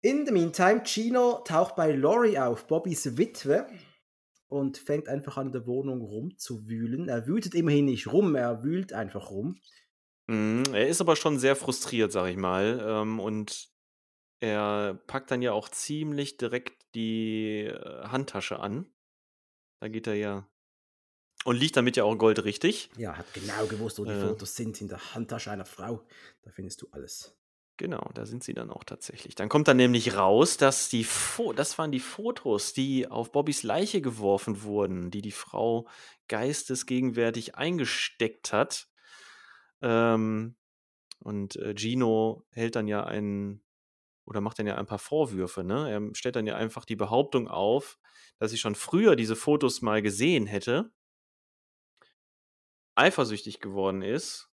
In the meantime, Gino taucht bei Lori auf, Bobbys Witwe, und fängt einfach an, in der Wohnung rumzuwühlen. Er wütet immerhin nicht rum, er wühlt einfach rum. Mhm, er ist aber schon sehr frustriert, sag ich mal. Ähm, und er packt dann ja auch ziemlich direkt die äh, Handtasche an. Da geht er ja. Und liegt damit ja auch goldrichtig. Ja, hat genau gewusst, wo die Äh. Fotos sind, in der Handtasche einer Frau. Da findest du alles. Genau, da sind sie dann auch tatsächlich. Dann kommt dann nämlich raus, dass die Fo das waren die Fotos, die auf Bobbys Leiche geworfen wurden, die die Frau geistesgegenwärtig eingesteckt hat. Ähm, und äh, Gino hält dann ja einen oder macht dann ja ein paar Vorwürfe. Ne? Er stellt dann ja einfach die Behauptung auf, dass sie schon früher diese Fotos mal gesehen hätte, eifersüchtig geworden ist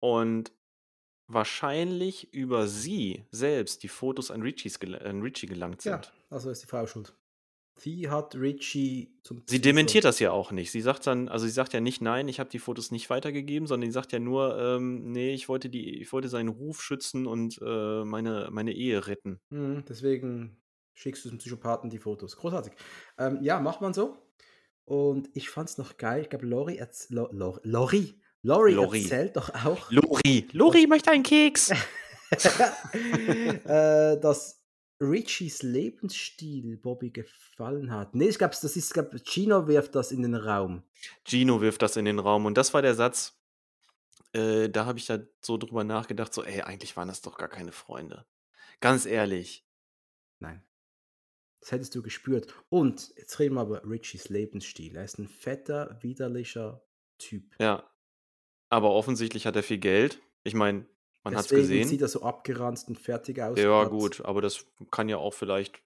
und wahrscheinlich über sie selbst die Fotos an, Richies gel an Richie gelangt Ja, sind. also ist die Frau schuld. Sie hat Richie zum Sie dementiert das ja auch nicht. Sie sagt dann, also sie sagt ja nicht, nein, ich habe die Fotos nicht weitergegeben, sondern sie sagt ja nur, ähm, nee, ich wollte die, ich wollte seinen Ruf schützen und äh, meine, meine Ehe retten. Mhm, deswegen schickst du zum Psychopathen die Fotos. Großartig. Ähm, ja, macht man so. Und ich fand's noch geil. Ich glaube, Lori, erz Lo Lo Lori, Lori, Lori. erzählt doch auch, Lori, Lori möchte einen Keks. äh, dass Richies Lebensstil Bobby gefallen hat. Nee, ich glaube, das ist, glaub, Gino wirft das in den Raum. Gino wirft das in den Raum und das war der Satz, äh, da habe ich da so drüber nachgedacht, so, ey, eigentlich waren das doch gar keine Freunde. Ganz ehrlich. Nein. Das hättest du gespürt. Und jetzt reden wir über Richies Lebensstil. Er ist ein fetter, widerlicher Typ. Ja. Aber offensichtlich hat er viel Geld. Ich meine, man hat es gesehen. sieht er so abgeranzt und fertig aus. Ja, gut, aber das kann ja auch vielleicht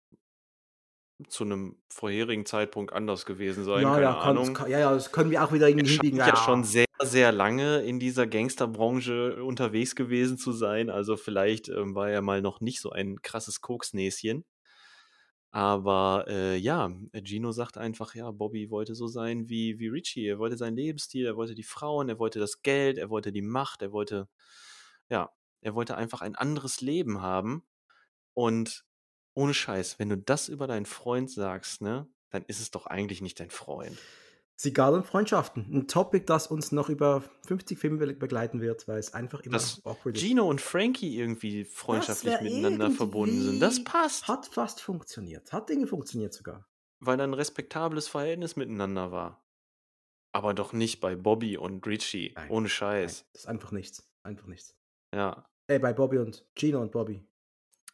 zu einem vorherigen Zeitpunkt anders gewesen sein. Ja, keine ja, kann, kann, ja, ja, das können wir auch wieder irgendwie hinbiegen. ja schon sehr, sehr lange in dieser Gangsterbranche unterwegs gewesen zu sein. Also vielleicht ähm, war er mal noch nicht so ein krasses Koksnäschen. Aber äh, ja, Gino sagt einfach, ja, Bobby wollte so sein wie, wie Richie. Er wollte seinen Lebensstil, er wollte die Frauen, er wollte das Geld, er wollte die Macht, er wollte, ja, er wollte einfach ein anderes Leben haben. Und ohne Scheiß, wenn du das über deinen Freund sagst, ne, dann ist es doch eigentlich nicht dein Freund. Sigal und Freundschaften. Ein Topic, das uns noch über 50 Filme be- begleiten wird, weil es einfach immer Dass awkward ist. Gino und Frankie irgendwie freundschaftlich miteinander verbunden sind. Das passt, Hat fast funktioniert. Hat Dinge funktioniert sogar. weil da ein respektables Verhältnis miteinander war. Aber doch nicht bei Bobby und Richie. Nein, Ohne Nein, Scheiß. das ist einfach nichts. Einfach nichts. Ja. Ey, bei Bobby und Gino und Bobby.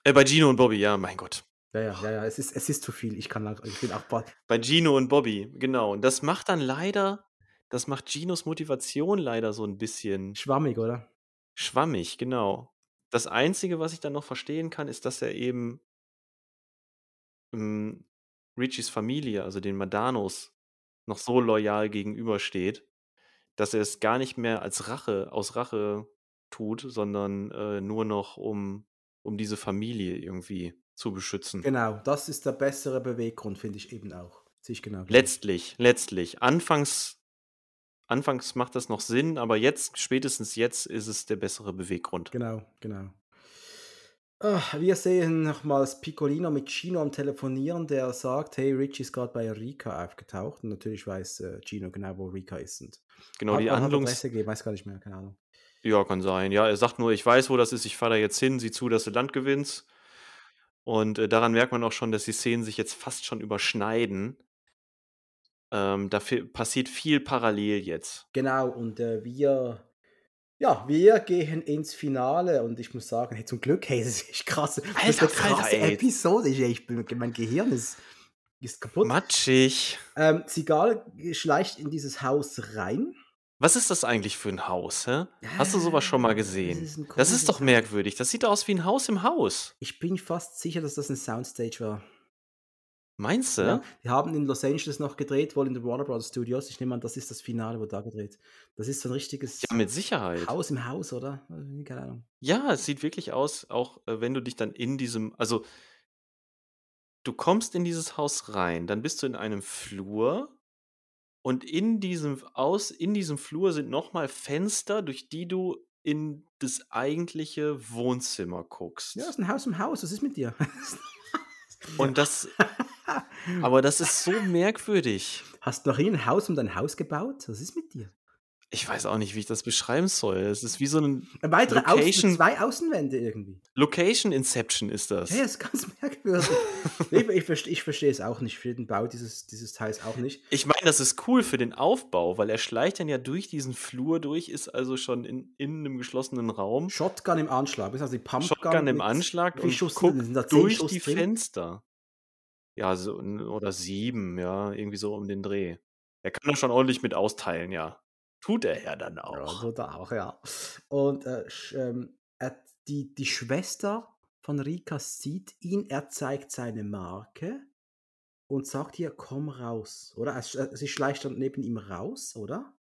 Äh, bei Gino und Bobby, ja, mein Gott. Ja, ja, ja, ja. Es ist, es ist zu viel. Ich kann ich bin auch. Bei Gino und Bobby, genau. Und das macht dann leider, das macht Ginos Motivation leider so ein bisschen schwammig, oder? schwammig, genau. Das Einzige, was ich dann noch verstehen kann, ist, dass er eben ähm, Richies Familie, also den Madanos, noch so loyal gegenübersteht, dass er es gar nicht mehr als Rache, aus Rache tut, sondern äh, nur noch um, um diese Familie irgendwie zu beschützen. Genau, das ist der bessere Beweggrund, finde ich eben auch. Sehe ich genau. gleich. Letztlich, letztlich. Anfangs, anfangs macht das noch Sinn, aber jetzt, spätestens jetzt, ist es der bessere Beweggrund. Genau, genau. Ah, wir sehen nochmals Piccolino mit Gino am Telefonieren, der sagt, hey, Rich ist gerade bei Rika aufgetaucht. Und natürlich weiß äh, Gino genau, wo Rika ist. Und Genau, hat, die. Adresse gegeben, weiß gar nicht mehr, keine Ahnung. Ja, kann sein. Ja, er sagt nur, ich weiß, wo das ist, ich fahre da jetzt hin, sieh zu, dass du Land gewinnst. Und äh, daran merkt man auch schon, dass die Szenen sich jetzt fast schon überschneiden. Ähm, da passiert viel parallel jetzt. Genau, und äh, wir, ja, wir gehen ins Finale und ich muss sagen, hey, zum Glück, hey, das ist krass. Das ist Alter eine krasse ey. Episode. Ich, ich bin, mein Gehirn ist, ist kaputt. Matschig. Ähm, Sigal schleicht in dieses Haus rein. Was ist das eigentlich für ein Haus, hä? Hast du sowas schon mal Das gesehen? ist ein Das ist doch merkwürdig. Das sieht aus wie ein Haus im Haus. Ich bin fast sicher, dass das ein Soundstage war. Meinst du? Ja, die haben in Los Angeles noch gedreht, wohl in den Warner Bros. Studios. Ich nehme an, das ist das Finale, wo da gedreht. Das ist so ein richtiges Ja, mit Sicherheit. Haus im Haus, oder? Also, Keine Ahnung. Ja, es sieht wirklich aus, auch äh, wenn du dich dann in diesem, also du kommst in dieses Haus rein, dann bist du in einem Flur und in diesem aus in diesem Flur sind nochmal Fenster, durch die du in das eigentliche Wohnzimmer guckst. Ja, ist ein Haus im Haus. Was ist mit dir? Und das, aber das ist so merkwürdig. Hast du noch nie ein Haus um dein Haus gebaut? Was ist mit dir? Ich weiß auch nicht, wie ich das beschreiben soll. Es ist wie so ein Eine weitere Außen, Location, zwei Außenwände irgendwie. Location Inception ist das. Ja, ist ganz merkwürdig. ich, ich, verstehe, ich verstehe es auch nicht. Ich verstehe den Bau dieses, dieses Teils auch nicht. Ich meine, das ist cool für den Aufbau, weil er schleicht dann ja durch diesen Flur durch, ist also schon in, in einem geschlossenen Raum. Shotgun im Anschlag. Das ist also die Pumpgun. Shotgun im Anschlag und Schuss guckt sind da? Durch Schuss die drin? Fenster. Ja, so, oder sieben, ja, irgendwie so um den Dreh. Er kann da schon ordentlich mit austeilen, ja. Tut er ja dann Ja, auch. so da auch, ja. Und äh, ähm, er, die, die Schwester von Rika sieht ihn, er zeigt seine Marke und sagt ihr, komm raus. Oder? Er, sch- sie schleicht dann neben ihm raus, oder?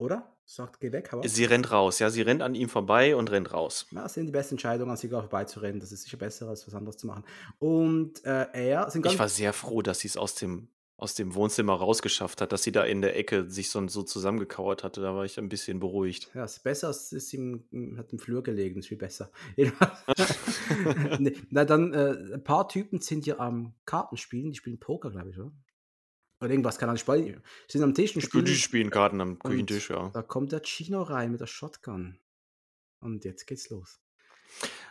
Oder? Sagt, geh weg, hau ab. Sie rennt raus, ja, sie rennt an ihm vorbei und rennt raus. Ja, das sind die besten Entscheidungen, an Sigar vorbeizurennen. Das ist sicher besser, als was anderes zu machen. Und äh, er Ich war sehr froh, dass sie es aus dem, aus dem Wohnzimmer rausgeschafft hat, dass sie da in der Ecke sich so, so zusammengekauert hatte. Da war ich ein bisschen beruhigt. Ja, ist besser, es im, im, hat im Flur gelegen, ist viel besser. Nee, na, dann, äh, ein paar Typen sind hier am Kartenspielen, die spielen Poker, glaube ich, oder? Oder irgendwas, keine Ahnung, spielen, sind am Tisch und Die spielen. spielen Karten am Küchentisch, ja. Da kommt der Chino rein mit der Shotgun. Und jetzt geht's los.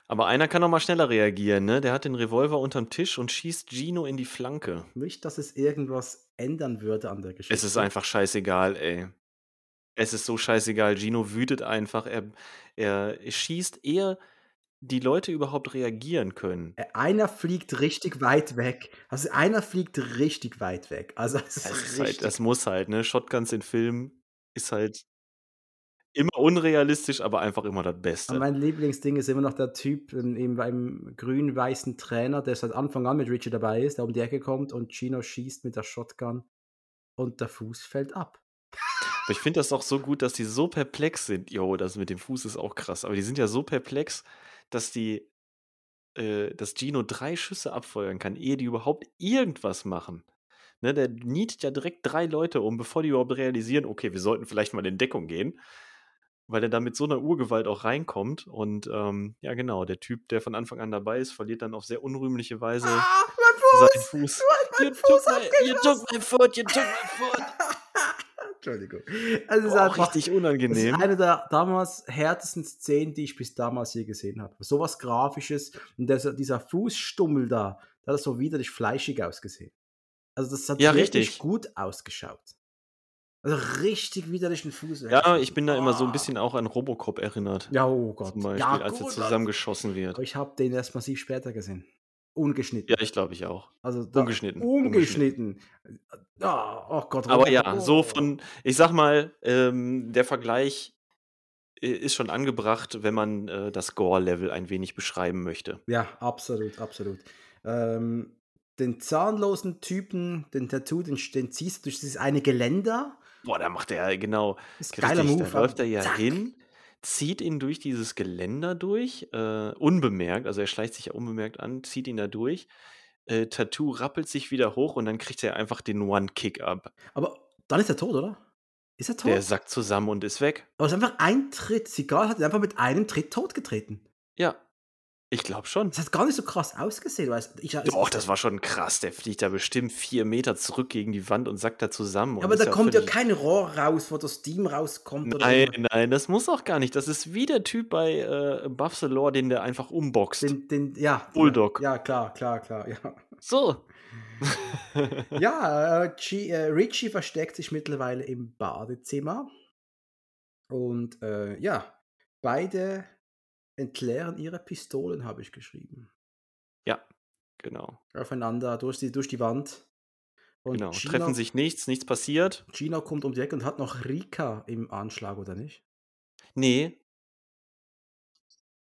Aber einer kann noch mal schneller reagieren, ne? Der hat den Revolver unterm Tisch und schießt Gino in die Flanke. Nicht, dass es irgendwas ändern würde an der Geschichte. Es ist einfach scheißegal, ey. Es ist so scheißegal. Gino wütet einfach. Er, er schießt eher die Leute überhaupt reagieren können. Äh, Einer fliegt richtig weit weg. Also einer fliegt richtig weit weg. Also es ist Das, richtig. halt, das muss halt, ne? Shotguns in Filmen ist halt immer unrealistisch, aber einfach immer das Und Beste. mein Lieblingsding ist immer noch der Typ ähm, eben beim grün-weißen Trainer, der seit Anfang an mit Richie dabei ist, der um die Ecke kommt und Chino schießt mit der Shotgun und der Fuß fällt ab. Aber ich finde das auch so gut, dass die so perplex sind. Jo, das mit dem Fuß ist auch krass. Aber die sind ja so perplex, dass die, äh, dass Gino drei Schüsse abfeuern kann, ehe die überhaupt irgendwas machen. Ne, der nietet ja direkt drei Leute um, bevor die überhaupt realisieren, okay, wir sollten vielleicht mal in Deckung gehen. Weil er da mit so einer Urgewalt auch reinkommt. Und ähm, ja, genau, der Typ, der von Anfang an dabei ist, verliert dann auf sehr unrühmliche Weise Ah, mein seinen Fuß. mein You Fuß took, my, you took my foot, you took my foot. Entschuldigung. Es ist einfach richtig das ist unangenehm. eine der damals härtesten Szenen, die ich bis damals je gesehen habe. Sowas Grafisches und dieser, dieser Fußstummel da, der hat so widerlich fleischig ausgesehen. Also das hat Ja, richtig. gut ausgeschaut. Also richtig widerlichen Fuß. Ja, ich bin da immer so ein Ah. bisschen auch an Robocop erinnert. Ja, oh Gott. Zum Beispiel, ja, als er zusammengeschossen wird. Aber ich habe den erst massiv später gesehen. Ungeschnitten. Ja, ich glaube ich auch. also da, Ungeschnitten. Ungeschnitten. Ja, oh Gott. Aber Robocop, ja, so oh. von, ich sag mal, ähm, der Vergleich äh, ist schon angebracht, wenn man äh, das Gore-Level ein wenig beschreiben möchte. Ja, absolut, absolut. Ähm, den zahnlosen Typen, den Tattoo, den, den ziehst du durch dieses eine Geländer. Boah, da macht er genau. Das ist geiler Richtig, Move. da läuft er ja Zack. hin, zieht ihn durch dieses Geländer durch, äh, unbemerkt, also er schleicht sich ja unbemerkt an, zieht ihn da durch. Äh, Tattoo rappelt sich wieder hoch und dann kriegt er einfach den One-Kick ab. Aber dann ist er tot, oder? Ist er tot? Der sackt zusammen und ist weg. Aber es ist einfach ein Tritt. Sigal hat ihn einfach mit einem Tritt totgetreten. Ja, ich glaube schon. Das hat gar nicht so krass ausgesehen. Weil es- ich, Doch, das war schon krass. Der fliegt da bestimmt vier Meter zurück gegen die Wand und sackt da zusammen. Ja, aber da kommt ja kein Rohr raus, wo das Steam rauskommt. Nein, nein, das muss auch gar nicht. Das ist wie der Typ bei äh, Buff the Lore, den der einfach umboxt. Den, den, ja. Bulldog. Ja, klar, klar, klar. Ja, So. ja äh, G, äh, Richie versteckt sich mittlerweile im Badezimmer. Und äh, ja, beide entleeren ihre Pistolen, habe ich geschrieben. ja, genau. Aufeinander durch die, durch die Wand. Und Genau. Gino, Treffen sich nichts, nichts passiert. Gino kommt um die Ecke und hat noch Rika im Anschlag, oder nicht? Nee.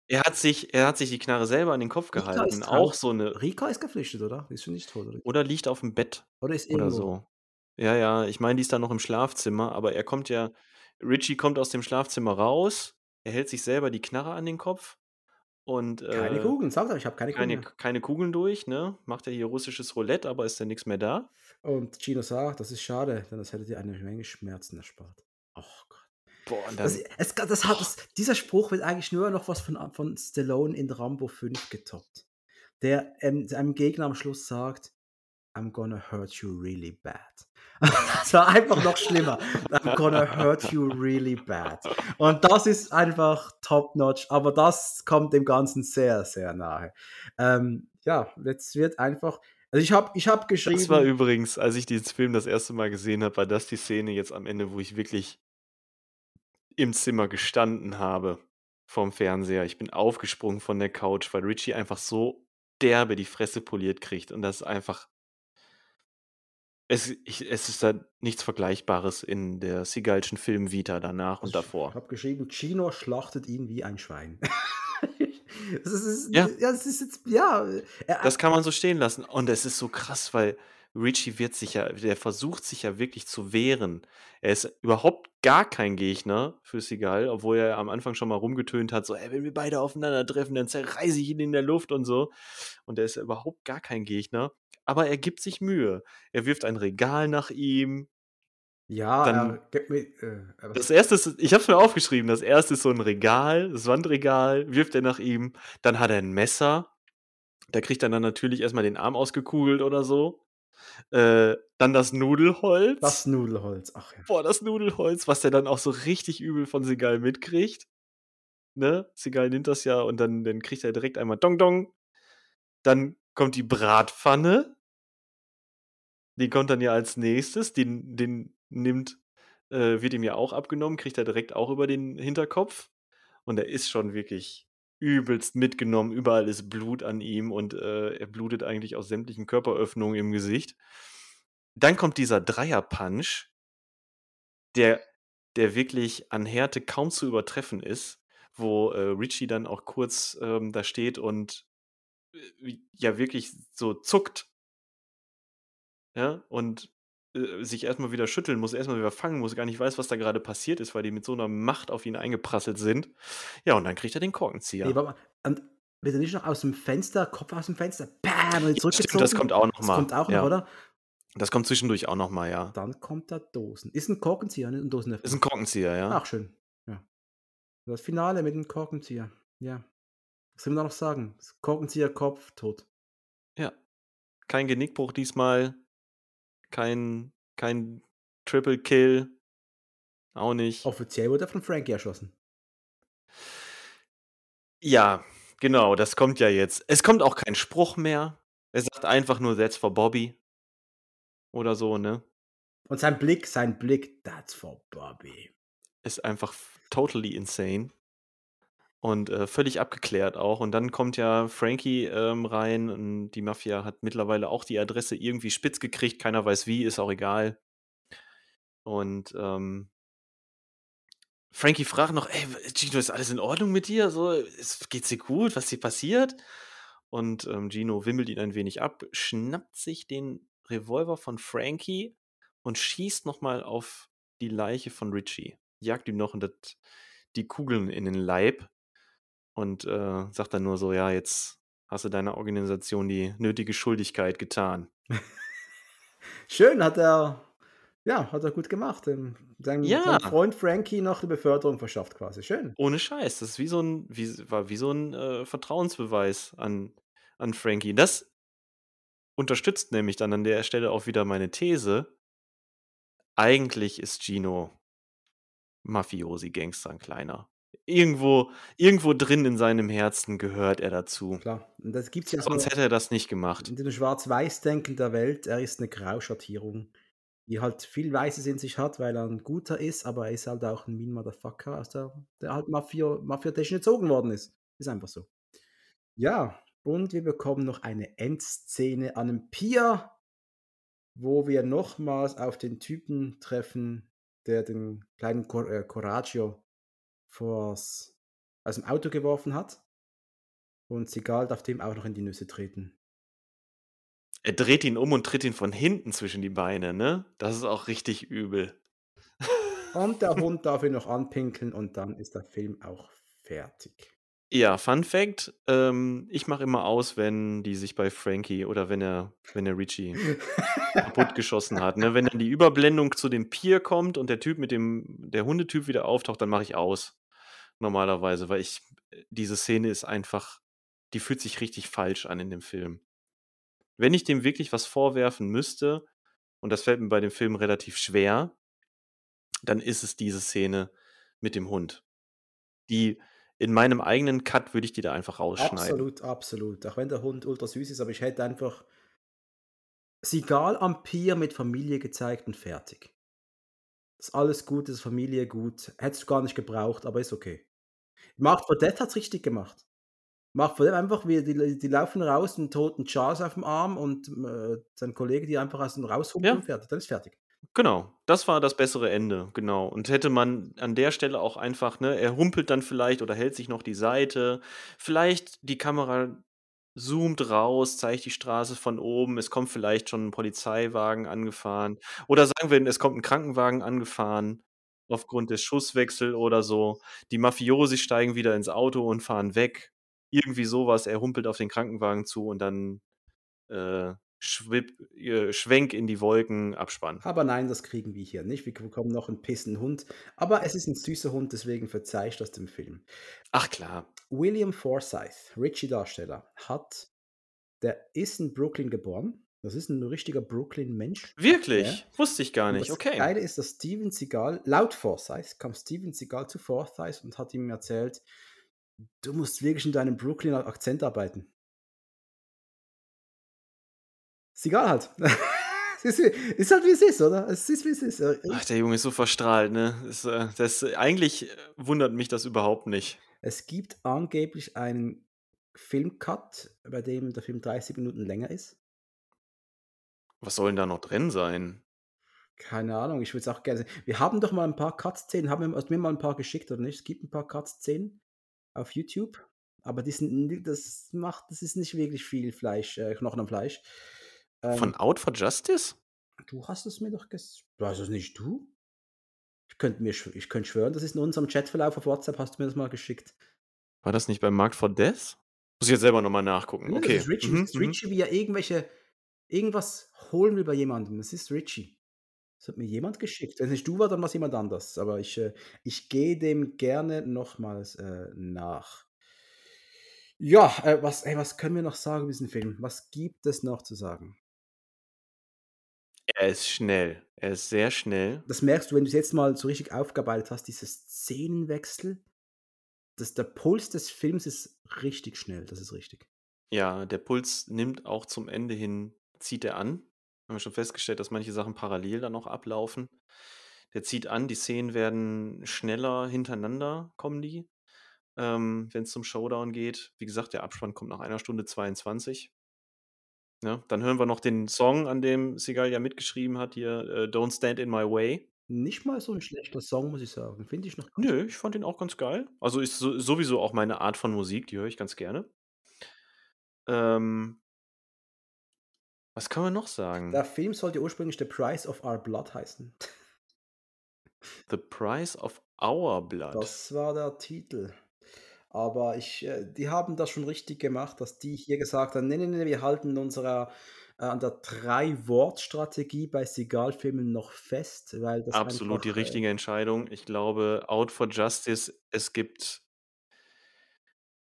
Er hat sich er hat sich die Knarre selber an den Kopf Rika gehalten. Auch so 'ne Rika ist geflüchtet, oder? Die ist schon nicht tot, oder? oder liegt auf'm Bett Oder ist oder irgendwo. so. Ja, ja, ich meine, die ist da noch im Schlafzimmer, aber er kommt ja Richie kommt aus dem Schlafzimmer raus, er hält sich selber die Knarre an den Kopf und, Keine äh, Kugeln, sag doch, ich habe keine Kugeln keine keine Kugeln durch, ne? Macht er hier russisches Roulette, aber ist dann nix mehr da. Und Gino sagt: „Das ist schade, denn das hätte dir eine Menge Schmerzen erspart.“ Och Gott. Boah, und Das dann es das hat das dieser Spruch wird eigentlich nur noch was von von Stallone in Rambo 5 getoppt. Der, ähm, seinem Gegner am Schluss sagt: „I'm gonna hurt you really bad.“ Das war einfach noch schlimmer. „I'm gonna hurt you really bad.“ Und das ist einfach top notch, aber das kommt dem Ganzen sehr, sehr nahe. Ähm, ja, jetzt wird einfach also ich habe ich habe Das war geschrieben übrigens, als ich diesen Film das 1. Mal gesehen habe, war das die Szene jetzt am Ende, wo ich wirklich im Zimmer gestanden habe vorm Fernseher. Ich bin aufgesprungen von der Couch, weil Richie einfach so derbe die Fresse poliert kriegt und das ist einfach es ich es ist da nichts Vergleichbares in der Seagal'schen Film-Vita danach und Ich davor. habe geschrieben: „Gino schlachtet ihn wie ein Schwein.“ Das ist Ja. ja, das ist jetzt ja, er Das kann man so stehen lassen und es ist so krass, weil Richie wird sich ja der versucht sich ja wirklich zu wehren. Er ist überhaupt gar kein Gegner für Seagal, obwohl er am Anfang schon mal rumgetönt hat, so: „Ey, wenn wir beide aufeinandertreffen, dann zerreiße ich ihn in der Luft“ und so. Und er ist ja überhaupt gar kein Gegner, aber er gibt sich Mühe. Er wirft ein Regal nach ihm. Ja, Dann gibt mir äh, Das 1. ist ich habe es mir aufgeschrieben, das 1. ist so 'n Regal, das Wandregal, wirft er nach ihm. Dann hat er 'n Messer. Da kriegt er dann natürlich erst mal den Arm ausgekugelt oder so. Äh, dann das Nudelholz. Das Nudelholz, ach ja. Boah, das Nudelholz, was der dann auch so richtig übel von Seagal mitkriegt. Ne? Seagal nimmt das ja und dann dann kriegt er direkt einmal Dong Dong. Dann kommt die Bratpfanne. Die kommt dann ja als Nächstes. Den den nimmt äh, wird ihm ja auch abgenommen, kriegt er direkt auch über den Hinterkopf. Und er ist schon wirklich übelst mitgenommen. Überall ist Blut an ihm und, äh, er blutet eigentlich aus sämtlichen Körperöffnungen im Gesicht. Dann kommt dieser Dreier-Punch der der wirklich an Härte kaum zu übertreffen ist, wo, äh, Richie dann auch kurz, ähm, da steht und, äh, ja wirklich so zuckt. Ja, und, äh, sich erst mal wieder schütteln muss, erst mal wieder fangen muss, gar nicht weiß, was da grade passiert ist, weil die mit so 'ner Macht auf ihn eingeprasselt sind. Ja, und dann kriegt er den Korkenzieher. warte mal. Und wird er nicht noch aus dem Fenster Kopf aus dem Fenster, bam, und Ja, stimmt, das kommt auch noch Das mal. kommt auch noch, Ja. oder? Das kommt zwischendurch auch noch mal, ja. Dann kommt der Dosen ist 'n Korkenzieher, ne? 'N Dosenöffner. Ist 'n Korkenzieher, ja. Ach schön, ja. Das Finale mit dem Korkenzieher, ja. Was soll man da noch sagen? Das Korkenzieher Kopf, tot. Ja. Kein Genickbruch diesmal. Kein kein Triple Kill. Auch nicht. Offiziell wurde er von Frankie erschossen. Ja, genau, das kommt ja jetzt. Es kommt auch kein Spruch mehr. Er sagt einfach nur: „That's for Bobby.“ Oder so, ne? Und sein Blick sein Blick: „That's for Bobby.“ Ist einfach totally insane. Und, äh, völlig abgeklärt auch. Und dann kommt ja Frankie, ähm, rein und die Mafia hat mittlerweile auch die Adresse irgendwie spitz gekriegt. Keiner weiß wie, ist auch egal. Und, ähm Frankie fragt noch: „Ey, Gino, ist alles in Ordnung mit dir? So, ist geht's dir gut? Was ist dir passiert?“ Und, ähm, Gino wimmelt ihn ein wenig ab, schnappt sich den Revolver von Frankie und schießt noch mal auf die Leiche von Richie. Jagt ihm noch das die Kugeln in den Leib und, äh, sagt dann nur so: „Ja, jetzt hast du deiner Organisation die nötige Schuldigkeit getan.“ Schön, hat er ja, hat er gut gemacht. Seinem Ja. Freund Frankie noch 'ne Beförderung verschafft quasi. Schön. Ohne Scheiß. Das ist wie so 'n wie war wie so 'n, äh, Vertrauensbeweis an an Frankie. Das unterstützt nämlich dann an der Stelle auch wieder meine These. Eigentlich ist Gino Mafiosi-Gangster 'n kleiner. Irgendwo irgendwo drin in seinem Herzen gehört er dazu. Klar. Und das gibt's ja so Sonst hätte er das nicht gemacht. in dem Schwarz-Weiß-Denken der Welt, er ist 'ne Grauschattierung, die halt viel Weißes in sich hat, weil er 'n Guter ist, aber er ist halt auch 'n Mean Motherfucker, aus der der halt Mafio mafiatechnisch erzogen worden ist. Ist einfach so. Ja, und wir bekommen noch eine Endszene an 'nem Pier. wo wir nochmals auf den Typen treffen, der den kleinen Cor äh, Coraggio vors aus dem Auto geworfen hat. Und Seagal darf dem auch noch in die Nüsse treten. Er dreht ihn um und tritt ihn von hinten zwischen die Beine, ne? Das ist auch richtig übel. Und der Hund darf ihn noch anpinkeln und dann ist der Film auch fertig. Ja, Fun Fact, ähm, ich mache immer aus, wenn die sich bei Frankie oder wenn er wenn er Richie kaputtgeschossen hat, ne? Wenn dann die Überblendung zu dem Pier kommt und der Typ mit dem der Hundetyp wieder auftaucht, dann mache ich aus. Normalerweise, weil ich diese Szene ist einfach die fühlt sich richtig falsch an in dem Film. Wenn ich dem wirklich was vorwerfen müsste, und das fällt mir bei dem Film relativ schwer, dann ist es diese Szene mit dem Hund. Die in meinem eigenen Cut würde ich die da einfach rausschneiden. Absolut, absolut. Auch wenn der Hund ultra süß ist, aber ich hätte einfach Sigal am Pier mit Familie gezeigt und fertig. Ist alles gut, ist Familie gut. Hättest du gar nicht gebraucht, aber ist okay. Mark Fordett hat's richtig gemacht. Mark Fordett einfach, wie die, die laufen raus, einen toten Charles auf dem Arm und äh, sein Kollege, die einfach aus dem raushumpeln Ja. und fertig. Dann ist fertig. Genau, das war das bessere Ende, genau. Und hätte man an der Stelle auch einfach, ne, er humpelt dann vielleicht oder hält sich noch die Seite. Vielleicht die Kamera zoomt raus, zeigt die Straße von oben, es kommt vielleicht schon ein Polizeiwagen angefahren. Oder sagen wir, es kommt ein Krankenwagen angefahren aufgrund des Schusswechsels oder so. Die Mafiosi steigen wieder ins Auto und fahren weg. Irgendwie sowas, er humpelt auf den Krankenwagen zu und dann äh, schwipp, äh, Schwenk in die Wolken, Abspann. Aber nein, das kriegen wir hier nicht. Wir bekommen noch einen pissen Hund. Aber es ist ein süßer Hund, deswegen verzeih ich das dem Film. Ach klar. William Forsythe, Richie-Darsteller, hat, der ist in Brooklyn geboren. Das ist ein richtiger Brooklyn-Mensch. Wirklich? Ja. Wusste ich gar nicht. das Okay. Geile ist, dass Steven Seagal, laut Forsythe, kam Steven Seagal zu Forsythe und hat ihm erzählt, du musst wirklich in deinem Brooklyn Akzent arbeiten. Seagal halt. ist, ist halt wie es ist, oder? Es ist wie es ist. Ach, der Junge ist so verstrahlt, ne? Das, äh, das, eigentlich äh, wundert mich das überhaupt nicht. Es gibt angeblich einen Filmcut, bei dem der Film 30 Minuten länger ist. Was soll denn da noch drin sein? Keine Ahnung, ich würde es auch gerne sehen. Wir haben doch mal ein paar Cut-Szenen, haben wir hast du mir mal ein paar geschickt, oder nicht? Es gibt ein paar Cut-Szenen auf YouTube, aber die sind, das macht, das ist nicht wirklich viel Fleisch, äh, Knochen am Fleisch. Ähm, Von Out for Justice? du hast es mir doch ges... Weißt es nicht du? Ich könnte mir, ich könnte schwören, das ist in unserem Chatverlauf auf WhatsApp, hast du mir das mal geschickt. War das nicht bei Markt for Death? Muss ich jetzt selber nochmal nachgucken. Nee, Okay. Das ist Richie, Mhm, das ist mhm. Richie, wie er irgendwelche, irgendwas holen will bei jemandem. Das ist Richie. Das hat mir jemand geschickt. Wenn es nicht du war, dann war es jemand anders. Aber ich, äh, ich gehe dem gerne nochmals äh, nach. Ja, äh, was, ey, was können wir noch sagen über diesen Film? Was gibt es noch zu sagen? Er ist schnell. Er ist sehr schnell. Das merkst du, wenn du es jetzt mal so richtig aufgearbeitet hast, diese Szenenwechsel. Das, der Puls des Films ist richtig schnell, das ist richtig. Ja, der Puls nimmt auch zum Ende hin, zieht er an. Haben wir schon festgestellt, dass manche Sachen parallel dann noch ablaufen. Der zieht an, die Szenen werden schneller hintereinander, kommen die, ähm, wenn es zum Showdown geht. Wie gesagt, der Abspann kommt nach einer Stunde 22. Ja, dann hören wir noch den Song, an dem Seagal ja mitgeschrieben hat, hier äh, Don't Stand in My Way. Nicht mal so ein schlechter Song, muss ich sagen. Finde ich noch Nö, ich fand ihn auch ganz geil. Also ist so, sowieso auch meine Art von Musik, die höre ich ganz gerne. Ähm, was kann man noch sagen? Der Film sollte ursprünglich The Price of Our Blood heißen. The Price of Our Blood. Das war der Titel. Aber ich, äh, die haben das schon richtig gemacht, dass die hier gesagt haben, nee, nee, nee, wir halten unserer äh, an der Drei-Wort-Strategie bei Seagal-Filmen noch fest, weil das Absolut die einfach, äh, richtige Entscheidung. Ich glaube, Out for Justice, es gibt.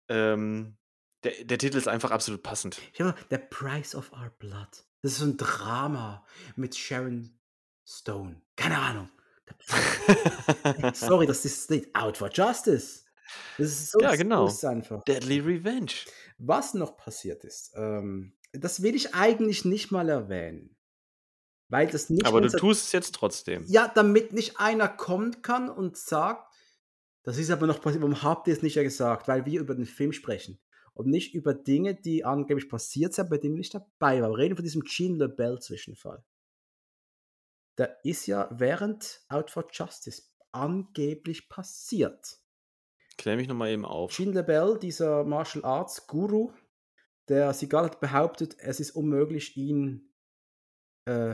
Ähm, der, der Titel ist einfach absolut passend. Habe The Price of Our Blood. Das ist so ein Drama mit Sharon Stone. Keine Ahnung. Sorry, das ist nicht Out for Justice. Das ist so, Ja, genau. einfach. Deadly Revenge. Was noch passiert ist, ähm, das will ich eigentlich nicht mal erwähnen. Weil das nicht Aber du tust es jetzt trotzdem. Ja, damit nicht einer kommen kann und sagt, das ist aber noch passiert, warum habt ihr es nicht ja gesagt? Weil wir über den Film sprechen. Und nicht über Dinge, die angeblich passiert sind, bei denen ich nicht dabei war. Wir reden von diesem Jean LaBelle-Zwischenfall. der ist ja während Out for Justice angeblich passiert. Klär mich nochmal eben auf. Gene LeBell, dieser Martial Arts Guru, der Seagal hat behauptet, es ist unmöglich, ihn. Äh,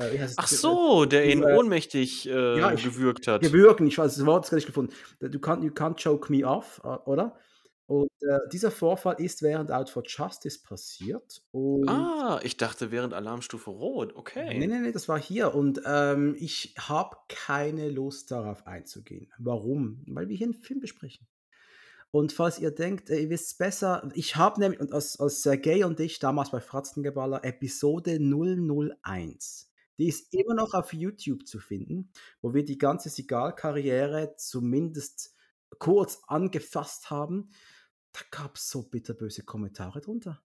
äh? Ach so, der ihn äh, ohnmächtig äh, ja, ich- gewürgt hat. Gewürgen, ich weiß das Wort ist gar nicht gefunden. Du kannst, you can't choke me off, äh, oder? Und äh, dieser Vorfall ist während Out for Justice passiert. Ah, ich dachte während Alarmstufe Rot. Nee, Okay. nee, nee, das war hier. Und ähm, ich habe keine Lust darauf einzugehen. Warum? Weil wir hier einen Film besprechen. Und falls ihr denkt, äh, ihr wisst es besser, ich habe nämlich, und als, als Sergei und ich damals bei Fratzengeballer, Episode 001. Die ist immer noch auf YouTube zu finden, wo wir die ganze Sigal-Karriere zumindest kurz angefasst haben. Da gab es so bitterböse Kommentare drunter.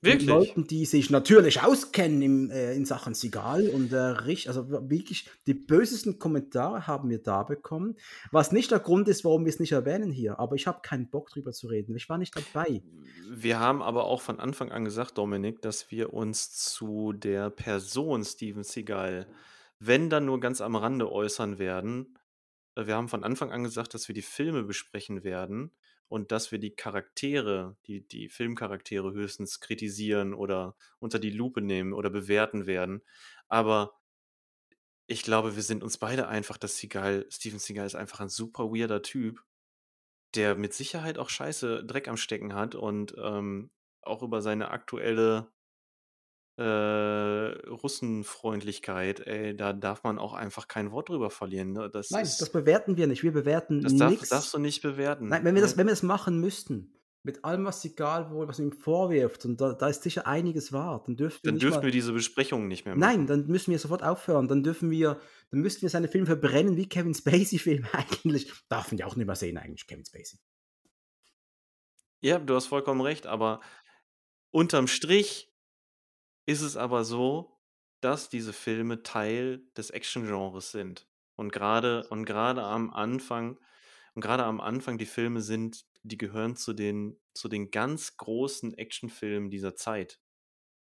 Mit Wirklich? Leuten, die sich natürlich auskennen im, äh, in Sachen Sigal und äh, richtig, also wirklich die bösesten Kommentare haben wir da bekommen, was nicht der Grund ist, warum wir es nicht erwähnen hier, aber ich habe keinen Bock drüber zu reden. Ich war nicht dabei. Wir haben aber auch von Anfang an gesagt, Dominik, dass wir uns zu der Person Steven Seagal, wenn dann nur ganz am Rande äußern werden. Äh, Wir haben von Anfang an gesagt, dass wir die Filme besprechen werden und dass wir die Charaktere, die, die Filmcharaktere höchstens kritisieren oder unter die Lupe nehmen oder bewerten werden. Aber ich glaube, wir sind uns beide einfach, dass Seagal, Steven Seagal ist einfach ein super weirder Typ der mit Sicherheit auch scheiße Dreck am Stecken hat und ähm, auch über seine aktuelle äh, Russenfreundlichkeit, ey, da darf man auch einfach kein Wort drüber verlieren. Ne? Das Nein, ist, das bewerten wir nicht. Wir bewerten das darf, nichts. darfst du nicht bewerten. Nein, wenn wir, das, Ne? wenn wir das machen müssten, mit allem, was Sigal wohl, was ihm vorwirft, und da, da ist sicher einiges wahr, dann dürften wir Dann dürfen mal, wir diese Besprechungen nicht mehr machen. Nein, dann müssen wir sofort aufhören. Dann dürfen wir, dann müssten wir seine Filme verbrennen wie Kevin Spacey-Filme eigentlich. Darf man ja auch nicht mehr sehen, eigentlich, Kevin Spacey. Ja, du hast vollkommen recht, aber unterm Strich ist es aber so, dass diese Filme Teil des Action-Genres sind. Und gerade und gerade am Anfang und gerade am Anfang die Filme sind, die gehören zu den zu den ganz großen Actionfilmen dieser Zeit.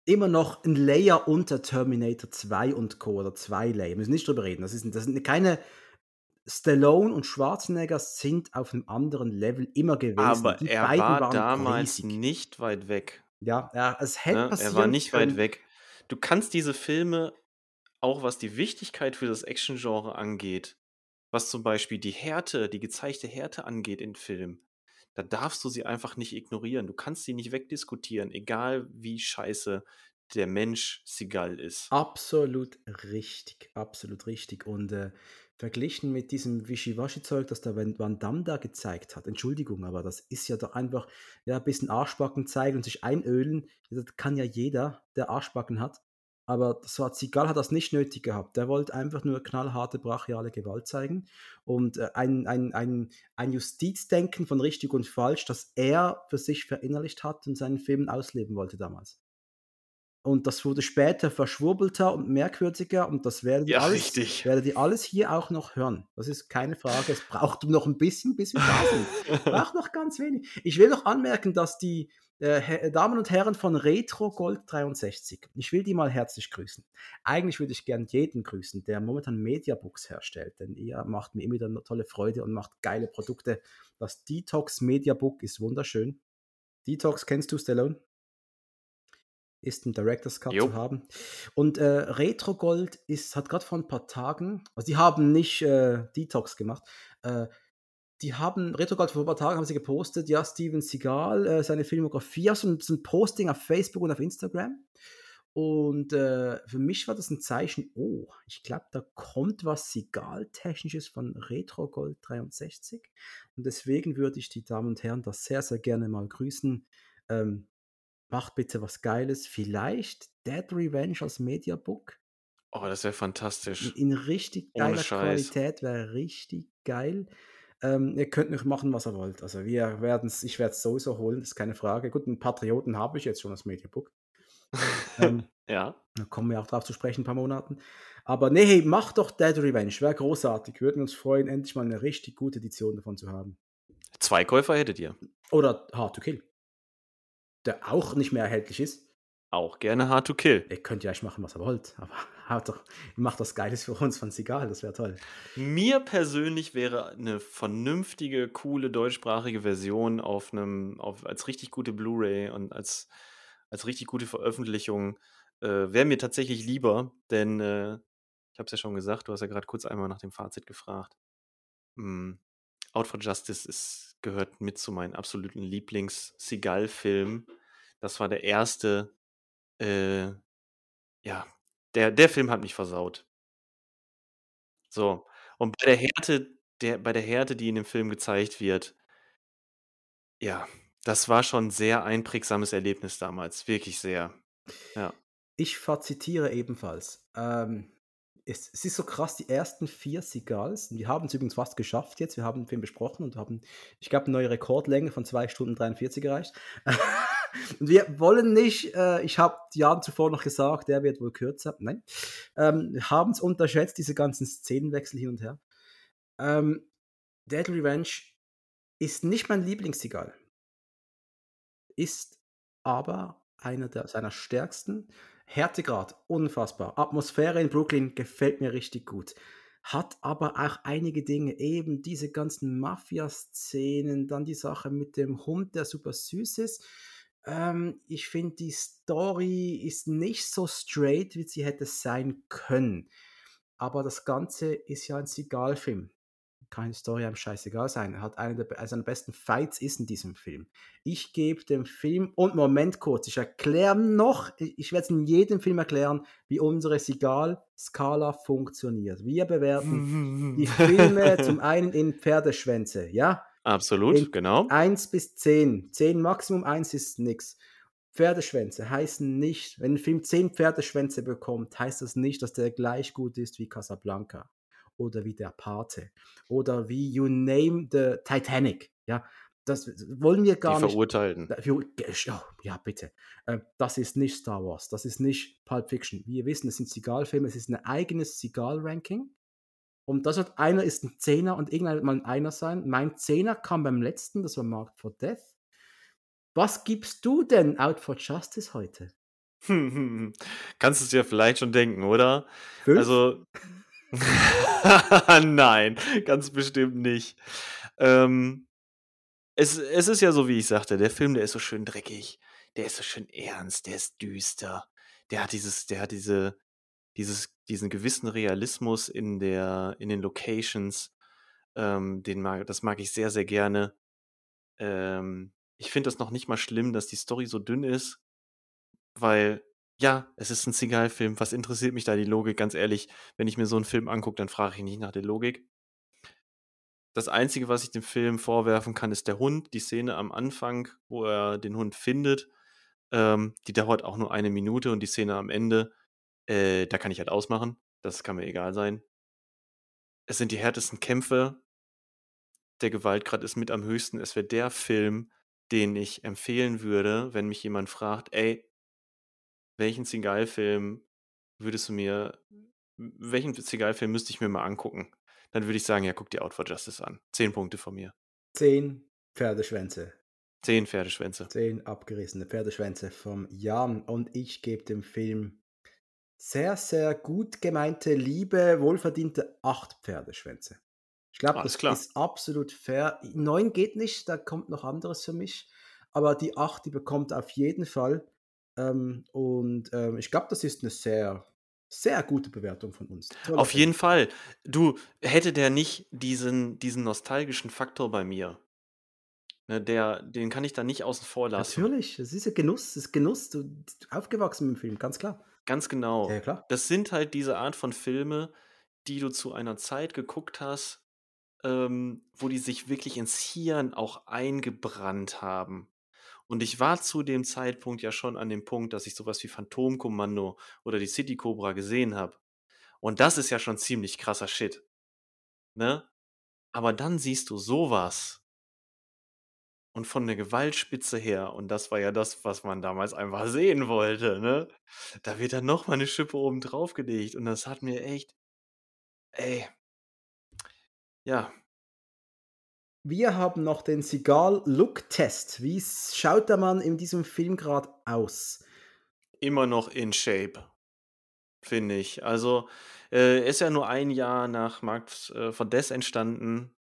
Immer noch ein Layer unter Terminator 2 und Co. oder zwei Layer. Wir müssen nicht drüber reden. Das, ist, das sind keine. Stallone und Schwarzenegger sind auf einem anderen Level immer gewesen. Aber Die er beiden war waren damals riesig. nicht weit weg. Ja, ja, es hätte Ne? Er passieren war nicht weit können. weg. Du kannst diese Filme, auch was die Wichtigkeit für das Action-Genre angeht, was zum Beispiel die Härte, die gezeigte Härte angeht in Filmen, da darfst du sie einfach nicht ignorieren. Du kannst sie nicht wegdiskutieren, egal wie scheiße der Mensch Seagal ist. Absolut richtig, absolut richtig. Und äh, verglichen mit diesem Wischiwaschi-Zeug, das der Van Damme da gezeigt hat, Entschuldigung, aber das ist ja doch einfach ja, ein bisschen Arschbacken zeigen und sich einölen. Das kann ja jeder, der Arschbacken hat. Aber Seagal hat das nicht nötig gehabt. Der wollte einfach nur knallharte, brachiale Gewalt zeigen und äh, ein, ein, ein, ein Justizdenken von richtig und falsch, das er für sich verinnerlicht hat und seinen Filmen ausleben wollte damals. Und das wurde später verschwurbelter und merkwürdiger und das werdet ihr, Ja, alles, werdet ihr alles hier auch noch hören. Das ist keine Frage. Es braucht noch ein bisschen, bis wir da sind. braucht noch ganz wenig. Ich will noch anmerken, dass die äh, Herr- Damen und Herren von Retro Gold 63, ich will die mal herzlich grüßen. Eigentlich würde ich gern jeden grüßen, der momentan Mediabooks herstellt, denn ihr macht mir immer wieder eine tolle Freude und macht geile Produkte. Das Detox Mediabook ist wunderschön. Detox kennst du, Stallone? Ist im Director's Cut Jo. zu haben. Und äh, Retro Gold ist, hat gerade vor ein paar Tagen, also die haben nicht äh, Detox gemacht, äh, die haben, Retro Gold vor ein paar Tagen haben sie gepostet, ja, Steven Seagal, äh, seine Filmografie, also ein, so ein Posting auf Facebook und auf Instagram. Und äh, für mich war das ein Zeichen, oh, ich glaube, da kommt was Seagal-technisches von Retro Gold 63. Und deswegen würde ich die Damen und Herren das sehr, sehr gerne mal grüßen. Ähm, macht bitte was Geiles. Vielleicht Dead Revenge als Mediabook. Oh, das wäre fantastisch. In, in richtig geiler. Qualität wäre richtig geil. Ähm, ihr könnt noch machen, was ihr wollt. Also wir werden es, ich werde es sowieso holen, das ist keine Frage. Gut, einen Patrioten habe ich jetzt schon als Mediabook. ähm, Ja. da kommen wir auch drauf zu sprechen, in ein paar Monaten. Aber nee, hey, macht doch Dead Revenge. Wäre großartig. Würden uns freuen, endlich mal eine richtig gute Edition davon zu haben. Zwei Käufer hättet ihr. Oder Hard to Kill. Der auch nicht mehr erhältlich ist. Auch gerne Hard to Kill. Ihr könnt ja eigentlich machen, was ihr wollt, aber haut doch, macht was Geiles für uns von Sigal, das wäre toll. Mir persönlich wäre eine vernünftige, coole deutschsprachige Version auf einem, auf, als richtig gute Blu-ray und als, als richtig gute Veröffentlichung, äh, wäre mir tatsächlich lieber, denn äh, ich habe es ja schon gesagt, du hast ja gerade kurz einmal nach dem Fazit gefragt. Mm, Out for Justice ist, gehört mit zu meinen absoluten Lieblings-Seagal-Filmen. Das war der erste, äh, ja, der, der Film hat mich versaut. So. Und bei der Härte, der, bei der Härte, die in dem Film gezeigt wird, ja, das war schon ein sehr einprägsames Erlebnis damals. Wirklich sehr. Ja. Ich fazitiere ebenfalls. Ähm, es, es ist so krass, die ersten vier Seagulls, wir haben es übrigens fast geschafft jetzt, wir haben den Film besprochen und haben, ich glaube, eine neue Rekordlänge von 2 Stunden 43 erreicht. und wir wollen nicht, äh, ich habe die Jahre zuvor noch gesagt, der wird wohl kürzer, nein, ähm, haben es unterschätzt, diese ganzen Szenenwechsel hin und her. Ähm, Deadly Revenge ist nicht mein Lieblings-Seagull, ist aber einer der, seiner stärksten Härtegrad, unfassbar. Atmosphäre in Brooklyn gefällt mir richtig gut. Hat aber auch einige Dinge, eben diese ganzen Mafia-Szenen, dann die Sache mit dem Hund, der super süß ist. Ähm, ich finde, die Story ist nicht so straight, wie sie hätte sein können. Aber das Ganze ist ja ein Seagal-Film keine Story einem scheißegal sein. Er hat einen der, also seiner besten Fights ist in diesem Film. Ich gebe dem Film, und Moment kurz, ich erkläre noch, ich werde es in jedem Film erklären, wie unsere Sigal-Skala funktioniert. Wir bewerten die Filme zum einen in Pferdeschwänze, ja? Absolut, in genau. 1 bis 10. 10 Maximum, 1 ist nix. Pferdeschwänze heißen nicht, wenn ein Film 10 Pferdeschwänze bekommt, heißt das nicht, dass der gleich gut ist wie Casablanca oder wie der Pate oder wie You Name the Titanic. Ja, das wollen wir gar Die nicht. Verurteilten. Ja, bitte. Äh, das ist nicht Star Wars, das ist nicht Pulp Fiction. Wir wissen, es sind Seagal-Filme, es ist ein eigenes Seagal-Ranking. Und das hat einer ist ein Zehner und irgendeiner wird mal ein Einer sein. Mein Zehner kam beim letzten, das war Mark for Death. Was gibst du denn Out for Justice heute? Kannst du es dir vielleicht schon denken, oder? Fünf? Also, Nein, ganz bestimmt nicht. Ähm, es, es ist ja so, wie ich sagte, der Film, der ist so schön dreckig, der ist so schön ernst, der ist düster, der hat dieses, der hat diese, dieses, diesen gewissen Realismus in der, in den Locations, ähm, den mag, das mag ich sehr, sehr gerne. Ähm, ich finde das noch nicht mal schlimm, dass die Story so dünn ist, weil ja, es ist ein Seagal-Film. Was interessiert mich da die Logik? Ganz ehrlich, wenn ich mir so einen Film angucke, dann frage ich nicht nach der Logik. Das Einzige, was ich dem Film vorwerfen kann, ist der Hund. Die Szene am Anfang, wo er den Hund findet, ähm, die dauert auch nur eine Minute und die Szene am Ende, äh, da kann ich halt ausmachen. Das kann mir egal sein. Es sind die härtesten Kämpfe. Der Gewaltgrad ist mit am höchsten. Es wäre der Film, den ich empfehlen würde, wenn mich jemand fragt, ey, welchen Seagal-Film würdest du mir, welchen Seagal-Film müsste ich mir mal angucken? Dann würde ich sagen, ja, guck dir Out for Justice an. Zehn Punkte von mir. Zehn Pferdeschwänze. Zehn Pferdeschwänze. Zehn abgerissene Pferdeschwänze vom Jan. Und ich gebe dem Film sehr, sehr gut gemeinte, liebe, wohlverdiente acht Pferdeschwänze. Ich glaube, das klar. ist absolut fair. Neun geht nicht, da kommt noch anderes für mich. Aber die acht, die bekommt auf jeden Fall. Ähm, und ähm, ich glaube, das ist eine sehr, sehr gute Bewertung von uns. Toller Auf jeden Fall. Du, hätte der nicht diesen, diesen nostalgischen Faktor bei mir, ne, der, den kann ich da nicht außen vor lassen. Natürlich, es ist ja Genuss, es ist Genuss. Du, aufgewachsen mit dem Film, ganz klar. Ganz genau. Ja, klar. Das sind halt diese Art von Filme, die du zu einer Zeit geguckt hast, ähm, wo die sich wirklich ins Hirn auch eingebrannt haben. Und ich war zu dem Zeitpunkt ja schon an dem Punkt, dass ich sowas wie Phantomkommando oder die City Cobra gesehen habe. Und das ist ja schon ziemlich krasser Shit. Ne? Aber dann siehst du sowas. Und von der Gewaltspitze her, und das war ja das, was man damals einfach sehen wollte, ne? Da wird dann nochmal eine Schippe oben drauf gelegt. Und das hat mir echt. Ey. Ja, wir haben noch den Sigal Look Test. Wie schaut der Mann in diesem Film gerade aus? immer noch in Shape, finde ich. Also, äh, er ist ja nur ein Jahr nach Markt äh, von Death entstanden.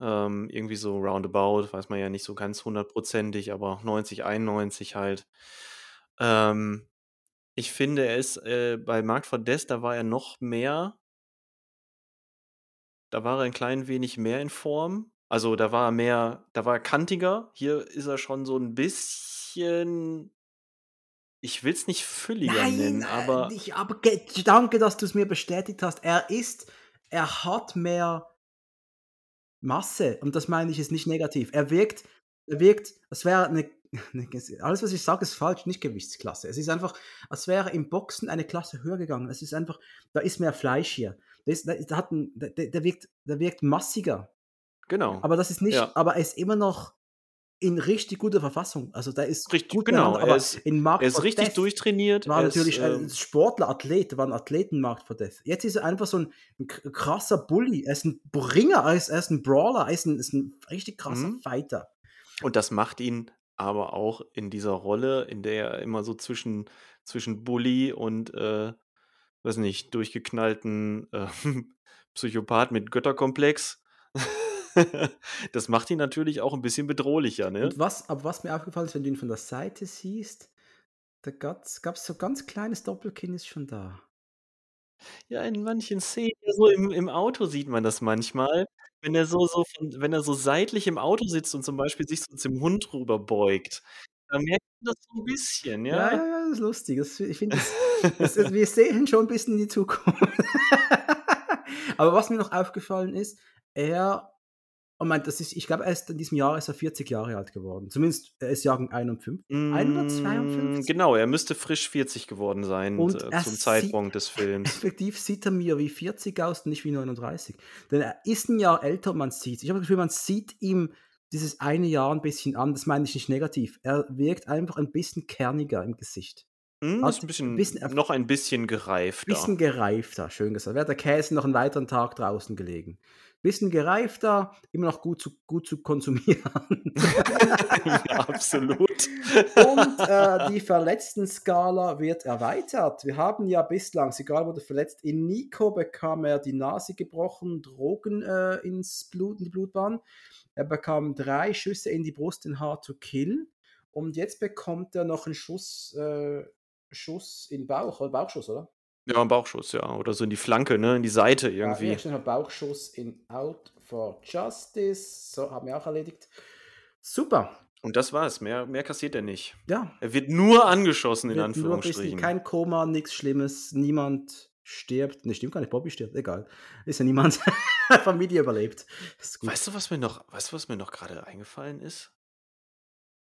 Ähm, irgendwie so roundabout, weiß man ja nicht so ganz hundertprozentig, aber 90, 91 halt. Ähm, ich finde, er ist äh, bei Markt von Death, da war er noch mehr da war er ein klein wenig mehr in Form. Also, da war er mehr da war er kantiger. Hier ist er schon so ein bisschen ich will es nicht fülliger Nein, nennen, äh, aber ich, aber danke, dass du es mir bestätigt hast. Er ist, er hat mehr Masse und das meine ich ist nicht negativ. Er wirkt, er wirkt, als wäre eine, alles was ich sage ist falsch, nicht Gewichtsklasse. Es ist einfach, als wäre im Boxen eine Klasse höher gegangen. Es ist einfach, da ist mehr Fleisch hier. Der, ist, der hat ein, der, der wirkt, der wirkt massiger. Genau. Aber das ist nicht, Ja. aber er ist immer noch in richtig guter Verfassung. Also da ist Richtig, gut genau. Er aber ist, in Markt er ist richtig Death durchtrainiert. war Er ist, natürlich ein ähm, Sportler, Athlet, war ein Athletenmarkt for Death. Jetzt ist er einfach so ein, ein krasser Bully. Er ist ein Bringer, er ist, er ist ein Brawler, er ist ein, ist ein richtig krasser Mhm. Fighter. und das macht ihn aber auch in dieser Rolle, in der er immer so zwischen, zwischen Bully und, äh, weiß nicht, durchgeknallten äh, Psychopath mit Götterkomplex. das macht ihn natürlich auch ein bisschen bedrohlicher, ne? Und was, aber was mir aufgefallen ist, wenn du ihn von der Seite siehst, da gab es so ganz kleines Doppelkinn ist schon da. Ja, in manchen Szenen, so im im Auto sieht man das manchmal, wenn er so so von wenn er so seitlich im Auto sitzt und zum Beispiel sich so zum Hund rüber beugt, da merkt man das so 'n bisschen, Ja, ja? ja, das ist lustig. Das, ich finde, wir sehen schon ein bisschen in die Zukunft. aber was mir noch aufgefallen ist, er Oh mein, das ist, ich glaube, er ist in diesem Jahr ist er 40 Jahre alt geworden. Zumindest er ist Jahrgang 51. Hm, 152. genau, er müsste frisch 40 geworden sein, Und äh, zum Zeitpunkt des Films. Effektiv sieht er mir wie 40 aus und nicht wie 39. Denn er ist ein Jahr älter, man sieht Ich habe das Gefühl, man sieht ihm dieses eine Jahr ein bisschen an. Das meine ich nicht negativ. Er wirkt einfach ein bisschen kerniger im Gesicht. Hat ist ein bisschen, bisschen- noch ein bisschen gereifter. Bisschen gereifter, schön gesagt. Wäre der Käse noch einen weiteren Tag draußen gelegen. Bisschen gereifter, immer noch gut zu, gut zu konsumieren. ja, absolut. Und äh, die Verletzten-Skala wird erweitert. Wir haben ja bislang, Sigal wurde verletzt, in Nico bekam er die Nase gebrochen, Drogen äh, ins Blut, in die Blutbahn. Er bekam drei Schüsse in die Brust in Hard to Kill. Und jetzt bekommt er noch einen Schuss, äh, Schuss in Bauch, oder Bauchschuss, oder? Ja, ein Bauchschuss, ja. Oder so in die Flanke, ne? In die Seite Ja, irgendwie. hier steht noch Bauchschuss in Out for Justice. So, haben wir auch erledigt. Super. Und das war's. Mehr, mehr kassiert er nicht. Ja, Er wird nur angeschossen, in Wird nur Anführungsstrichen. kein Koma, nichts Schlimmes, niemand stirbt. Ne, stimmt gar nicht, Bobby stirbt, egal. Ist ja niemand. Familie überlebt. Weißt du, was mir noch, weißt du, was mir noch gerade eingefallen ist?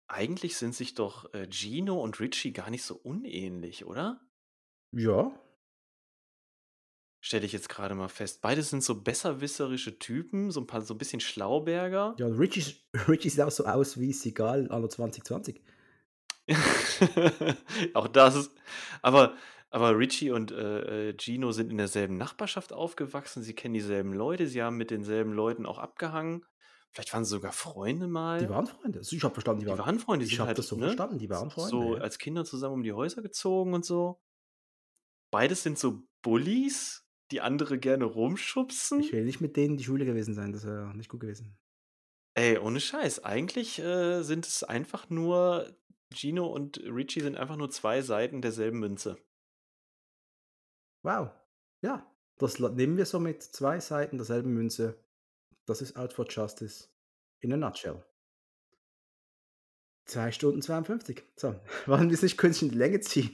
Eigentlich sind sich doch äh, Gino und Richie gar nicht so unähnlich, oder? Ja, Stelle ich jetzt gerade mal fest. Beide sind so besserwisserische Typen, so ein paar, so ein bisschen Schlauberger. ja Richie, Richie sieht auch so aus wie Sigal anno 2020. Auch das. Aber, aber Richie und äh, äh, Gino sind in derselben Nachbarschaft aufgewachsen. Sie kennen dieselben Leute. Sie haben mit denselben Leuten auch abgehangen. Vielleicht waren sie sogar Freunde mal. Die waren Freunde. Also ich habe verstanden, die Die waren, waren Freunde. Die Ich habe halt, das so ne, verstanden, die waren Freunde. so ja. als Kinder zusammen um die Häuser gezogen und so. Beides sind so Bullies, die andere gerne rumschubsen. Ich will nicht mit denen die Schule gewesen sein, das wäre nicht gut gewesen. Ey, ohne Scheiß. Eigentlich äh, sind es einfach nur, Gino und Richie sind einfach nur zwei Seiten derselben Münze. Wow. Ja, das nehmen wir so mit zwei Seiten derselben Münze. Das ist Out for Justice in a nutshell. 2 Stunden 52. So, wollen wir es nicht künstlich in die Länge ziehen?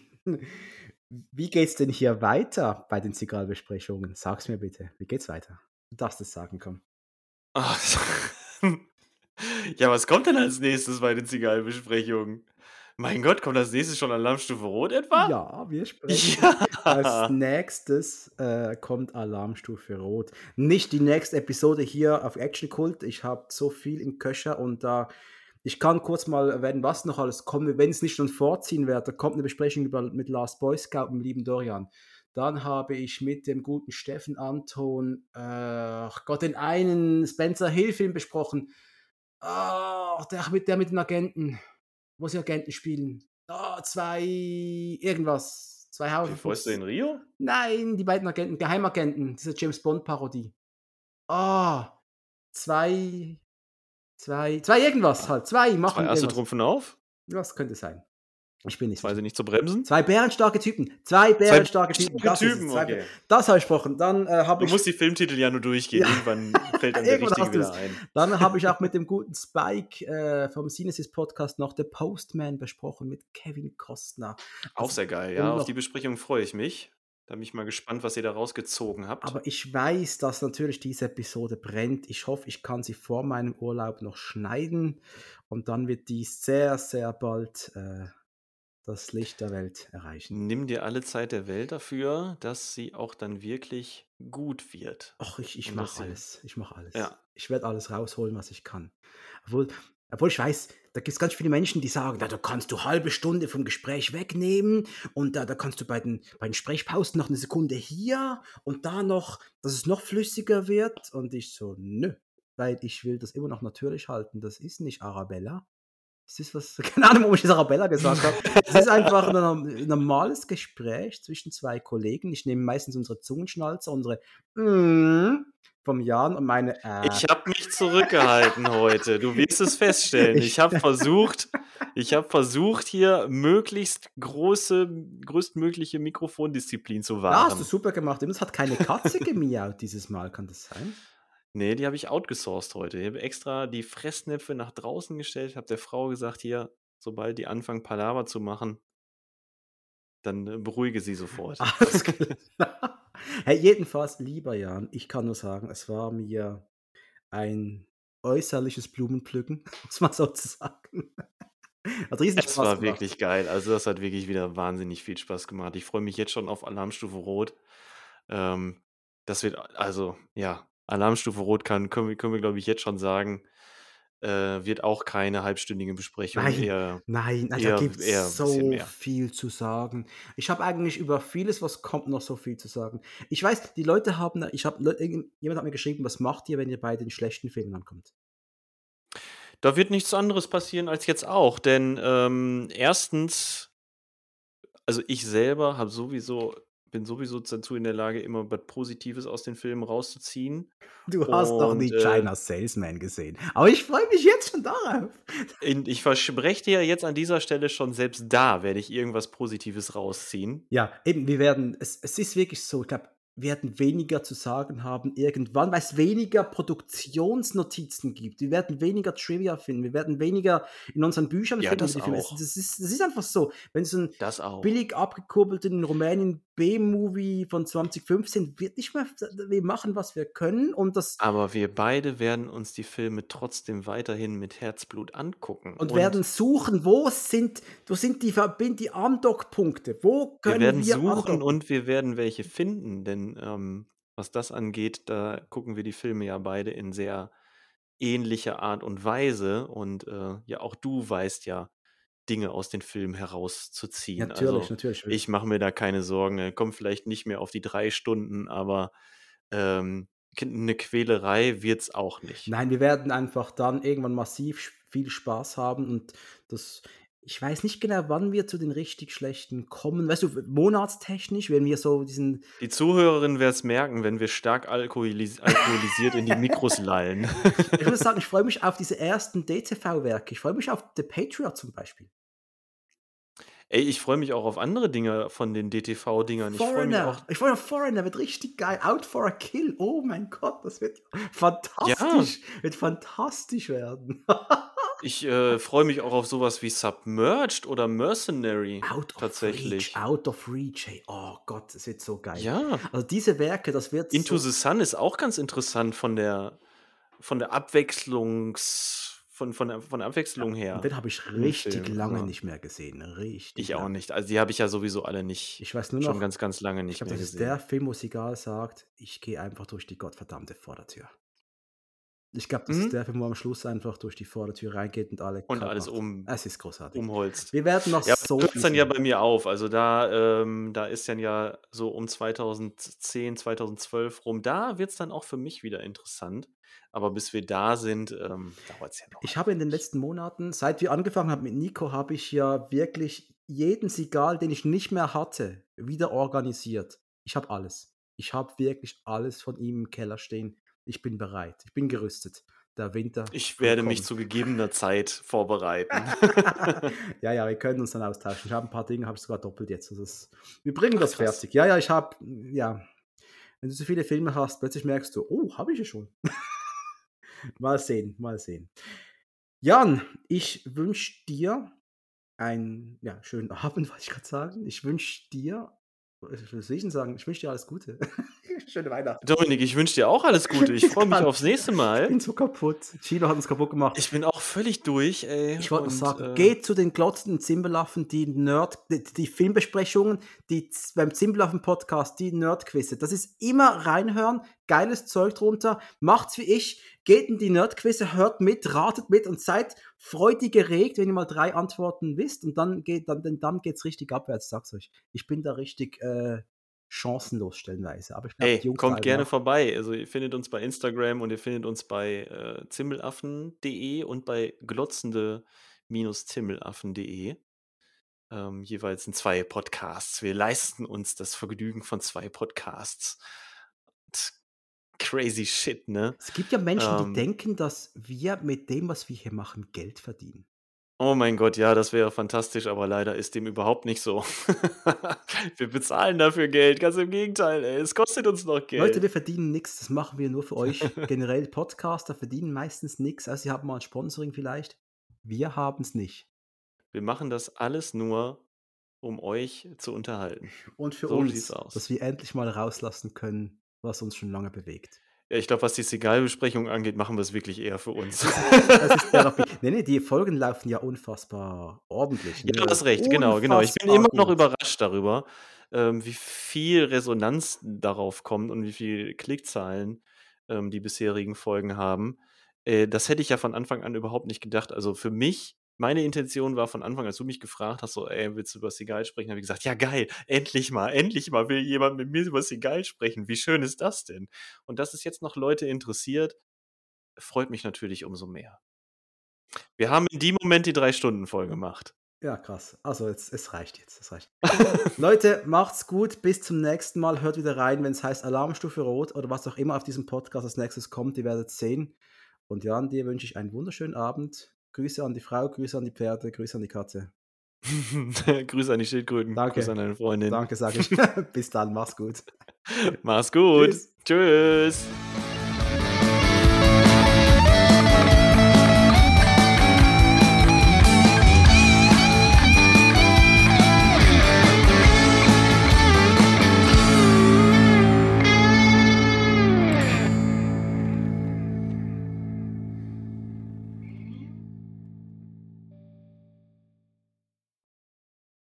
Wie geht's denn hier weiter bei den Zigarrenbesprechungen? Sag's mir bitte. Wie geht's weiter? Du darfst es sagen, komm. Ach, ja, was kommt denn als nächstes bei den Zigarrenbesprechungen? Mein Gott, kommt als nächstes schon Alarmstufe Rot etwa? Ja, wir sprechen. Als Ja. nächstes äh, kommt Alarmstufe Rot. Nicht die nächste Episode hier auf Action Kult. Ich habe so viel im Köcher und da. Ich kann kurz mal erwähnen, was noch alles kommt. Wenn es nicht schon vorziehen werde, da kommt eine Besprechung über, mit Last Boy Scout und dem lieben Dorian. Dann habe ich mit dem guten Steffen Anton, äh, ach Gott, den einen Spencer Hill-Film besprochen. Ah, der mit, der mit den Agenten, wo sie Agenten spielen. oh, zwei, irgendwas. Zwei Haufen Fäuste in Rio? Nein, die beiden Agenten, Geheimagenten, diese James Bond-Parodie. Ah, zwei, zwei, zwei irgendwas halt. Zwei machen Zwei Asse trumpfen auf? Was könnte sein? Ich bin nicht Zwei sind nicht zu bremsen? Zwei bärenstarke Typen. Zwei bärenstarke Typen. Das, ist. Typen, Zwei, okay. das habe ich gesprochen. Dann äh, habe Du ich, musst die Filmtitel ja nur durchgehen. Ja. Irgendwann fällt dann der richtige wieder ein. dann habe ich auch mit dem guten Spike äh, vom Synesis Podcast noch The Postman besprochen mit Kevin Costner. Auch Also, sehr geil, ja. Auf die Besprechung freue ich mich. Da bin ich mal gespannt, was ihr da rausgezogen habt. Aber ich weiß, dass natürlich diese Episode brennt. Ich hoffe, ich kann sie vor meinem Urlaub noch schneiden und dann wird die sehr, sehr bald äh, das Licht der Welt erreichen. Nimm dir alle Zeit der Welt dafür, dass sie auch dann wirklich gut wird. Ach, ich, ich mache alles. Ich mache alles. Ja. Ich werde alles rausholen, was ich kann. Obwohl, obwohl ich weiß, da gibt es ganz viele Menschen, die sagen, na, da kannst du halbe Stunde vom Gespräch wegnehmen und da, da kannst du bei den, bei den Sprechpausen noch eine Sekunde hier und da noch, dass es noch flüssiger wird. Und ich so, nö, weil ich will das immer noch natürlich halten. Das ist nicht Arabella. Das ist was, keine Ahnung, warum ich das Arabella gesagt habe. Es ist einfach ein, norm- normales Gespräch zwischen zwei Kollegen. Ich nehme meistens unsere Zungenschnalzer, unsere mm vom Jan und meine äh. Ich habe mich zurückgehalten heute. Du wirst es feststellen. Ich habe versucht, ich habe versucht, hier möglichst große, größtmögliche Mikrofondisziplin zu Ja, hast du wahren. super gemacht. Es hat keine Katze gemiaut dieses Mal, kann das sein? Nee, die habe ich outgesourced heute. Ich habe extra die Fressnäpfe nach draußen gestellt, habe der Frau gesagt, hier, sobald die anfangen, Palaver zu machen, dann äh, beruhige sie sofort. Alles klar. Hey, jedenfalls, lieber Jan, ich kann nur sagen, es war mir ein äußerliches Blumenpflücken, muss man sozusagen. Hat riesen Es Spaß war gemacht. wirklich geil. Also das hat wirklich wieder wahnsinnig viel Spaß gemacht. Ich freue mich jetzt schon auf Alarmstufe Rot. Ähm, das wird, also ja, Alarmstufe Rot kann, können wir, können wir glaube ich, jetzt schon sagen, äh, wird auch keine halbstündige Besprechung. Nein. Eher, Nein, nein, eher- da gibt es so viel zu sagen. Ich habe eigentlich über vieles, was kommt, noch so viel zu sagen. Ich weiß, die Leute haben, ich habe, jemand hat mir geschrieben, was macht ihr, wenn ihr bei den schlechten Filmen ankommt? Da wird nichts anderes passieren als jetzt auch, denn ähm, erstens, also ich selber habe sowieso, bin sowieso dazu in der Lage, immer was Positives aus den Filmen rauszuziehen. Du hast doch nie Und, äh, China Salesman gesehen. Aber ich freue mich jetzt schon darauf. In, ich verspreche dir jetzt an dieser Stelle schon, selbst da werde ich irgendwas Positives rausziehen. Ja, eben, wir werden, es, es ist wirklich so, ich glaube, wir werden weniger zu sagen haben irgendwann, weil es weniger Produktionsnotizen gibt. Wir werden weniger Trivia finden. Wir werden weniger in unseren Büchern Ja, finden. das auch. Das, ist, das ist einfach so. Wenn so ein billig abgekurbelten in Rumänien B-Movie von 2015 wird nicht mehr, wir machen, was wir können und das Aber wir beide werden uns die Filme trotzdem weiterhin mit Herzblut angucken. und, werden suchen, wo sind, wo sind die, Verbind die Andockpunkte? Wo wir können werden wir suchen andocken? und wir werden welche finden, denn ähm, was das angeht, da gucken wir die Filme ja beide in sehr ähnlicher Art und Weise. Und äh, ja, auch du weißt ja, Dinge aus den Filmen herauszuziehen. Natürlich, also, natürlich. Ich mache mir da keine Sorgen. Er kommt vielleicht nicht mehr auf die drei Stunden, aber ähm, eine Quälerei wird es auch nicht. Nein, wir werden einfach dann irgendwann massiv viel Spaß haben und das. Ich weiß nicht genau, wann wir zu den richtig schlechten kommen. Weißt du, monatstechnisch, wenn wir so diesen. Die Zuhörerin wird es merken, wenn wir stark alkoholis alkoholisiert in die Mikros lallen. Ich muss sagen, ich freue mich auf diese ersten DTV-Werke. Ich freue mich auf The Patriot zum Beispiel. Ey, ich freue mich auch auf andere Dinge von den DTV-Dingern. Ich freue mich auch. Ich freue mich auf Foreigner, wird richtig geil. Out for a Kill. Oh mein Gott, das wird fantastisch. Wird fantastisch werden. Ich äh, freue mich auch auf sowas wie Submerged oder Mercenary. Out of Tatsächlich. Reach. Out of Reach. Hey. Oh Gott, das wird so geil. Ja. Also diese Werke, das wird Into so, the Sun ist auch ganz interessant von der von der Abwechslungs von, von, der, von der Abwechslung her. Und den habe ich richtig Film, lange ja. nicht mehr gesehen. Richtig. Ich auch nicht. Also die habe ich ja sowieso alle nicht. Ich weiß nur schon noch, ganz, ganz lange ich nicht glaube, mehr das ist gesehen. der Film, wo Sigal sagt, ich gehe einfach durch die gottverdammte Vordertür. Ich glaube, das Mhm. ist der Film, wo am Schluss einfach durch die Vordertür reingeht und alle Und alles macht. um, Es ist großartig. umholzt. Wir werden noch Ja, so das hört dann ja bei mir auf. Also da, ähm, da ist dann ja so um 2010, 2012 rum. Da wird es dann auch für mich wieder interessant. Aber bis wir da sind, ähm, dauert es ja noch. Ich habe in den letzten Monaten, seit wir angefangen haben mit Nico, habe ich ja wirklich jeden Sigal, den ich nicht mehr hatte, wieder organisiert. Ich habe alles. Ich habe wirklich alles von ihm im Keller stehen. Ich bin bereit. Ich bin gerüstet. Der Winter. Ich werde mich zu gegebener Zeit vorbereiten. ja, ja, wir können uns dann austauschen. Ich habe ein paar Dinge, habe ich sogar doppelt jetzt. Das, wir bringen das krass. fertig. Ja, ja, ich habe, ja. Wenn du so viele Filme hast, plötzlich merkst du, oh, habe ich ja schon. mal sehen, mal sehen. Jan, ich wünsche dir einen ja, schönen Abend, wollte ich gerade sagen. Ich wünsche dir, ich denn sagen? Ich wünsche dir alles Gute. Schöne Weihnachten. Dominik, ich wünsche dir auch alles Gute. Ich freue mich aufs nächste Ich Mal. bin so kaputt. Chino hat uns kaputt gemacht. Ich bin auch völlig durch, ey. Ich wollte noch sagen, äh, geht zu den glotzenden Zimbelaffen, die Nerd, die, die Filmbesprechungen, die beim Zimbelaffen-Podcast, die Nerdquizze. Das ist immer reinhören, geiles Zeug drunter. Macht's wie ich, geht in die Nerdquizze, hört mit, ratet mit und seid freudig geregt, wenn ihr mal drei Antworten wisst. Und dann geht dann, dann geht's richtig abwärts, sag's euch. Ich bin da richtig äh, chancenlos stellenweise. Aber ich glaub, Ey, Jungs kommt gerne vorbei. Also ihr findet uns bei Instagram und ihr findet uns bei äh, zimmelaffen.de und bei glotzende-zimmelaffen.de. Ähm, jeweils in zwei Podcasts. Wir leisten uns das Vergnügen von zwei Podcasts. Und crazy shit, ne? Es gibt ja Menschen, Ähm. die denken, dass wir mit dem, was wir hier machen, Geld verdienen. Oh mein Gott, ja, das wäre fantastisch, aber leider ist dem überhaupt nicht so. wir bezahlen dafür Geld, ganz im Gegenteil, ey. Es kostet uns noch Geld. Leute, wir verdienen nichts, das machen wir nur für euch. Generell Podcaster verdienen meistens nichts, also sie haben mal ein Sponsoring vielleicht. Wir haben es nicht. wir machen das alles nur, um euch zu unterhalten. Und für So uns, dass wir endlich mal rauslassen können, was uns schon lange bewegt. Ja, ich glaube, was die Sigal-Besprechung angeht, machen wir es wirklich eher für uns. Das ist Therapie. nee, nee, die Folgen laufen ja unfassbar ordentlich. Ja, ne? du hast recht, genau, genau. Ich bin Unfassbar immer noch überrascht darüber, ähm, wie viel Resonanz darauf kommt und wie viel Klickzahlen ähm, die bisherigen Folgen haben. Äh, das hätte ich ja von Anfang an überhaupt nicht gedacht. Also für mich, meine Intention war von Anfang, als du mich gefragt hast, so, ey, willst du über Seagal sprechen, habe ich gesagt, ja geil, endlich mal, endlich mal will jemand mit mir über Seagal sprechen. Wie schön ist das denn? Und dass es jetzt noch Leute interessiert, freut mich natürlich umso mehr. Wir haben in dem Moment die drei Stunden voll gemacht. Ja, krass. Also, jetzt, es reicht jetzt. Es reicht. Leute, macht's gut. Bis zum nächsten Mal. Hört wieder rein, wenn es heißt Alarmstufe Rot oder was auch immer auf diesem Podcast als nächstes kommt. Ihr werdet sehen. Und Jan, dir wünsche ich einen wunderschönen Abend. Grüße an die Frau, Grüße an die Pferde, Grüße an die Katze. Grüße an die Schildkröten. Danke. Grüße an deine Freundin. Danke, sage ich. Bis dann, mach's gut. Mach's gut. Tschüss. Tschüss.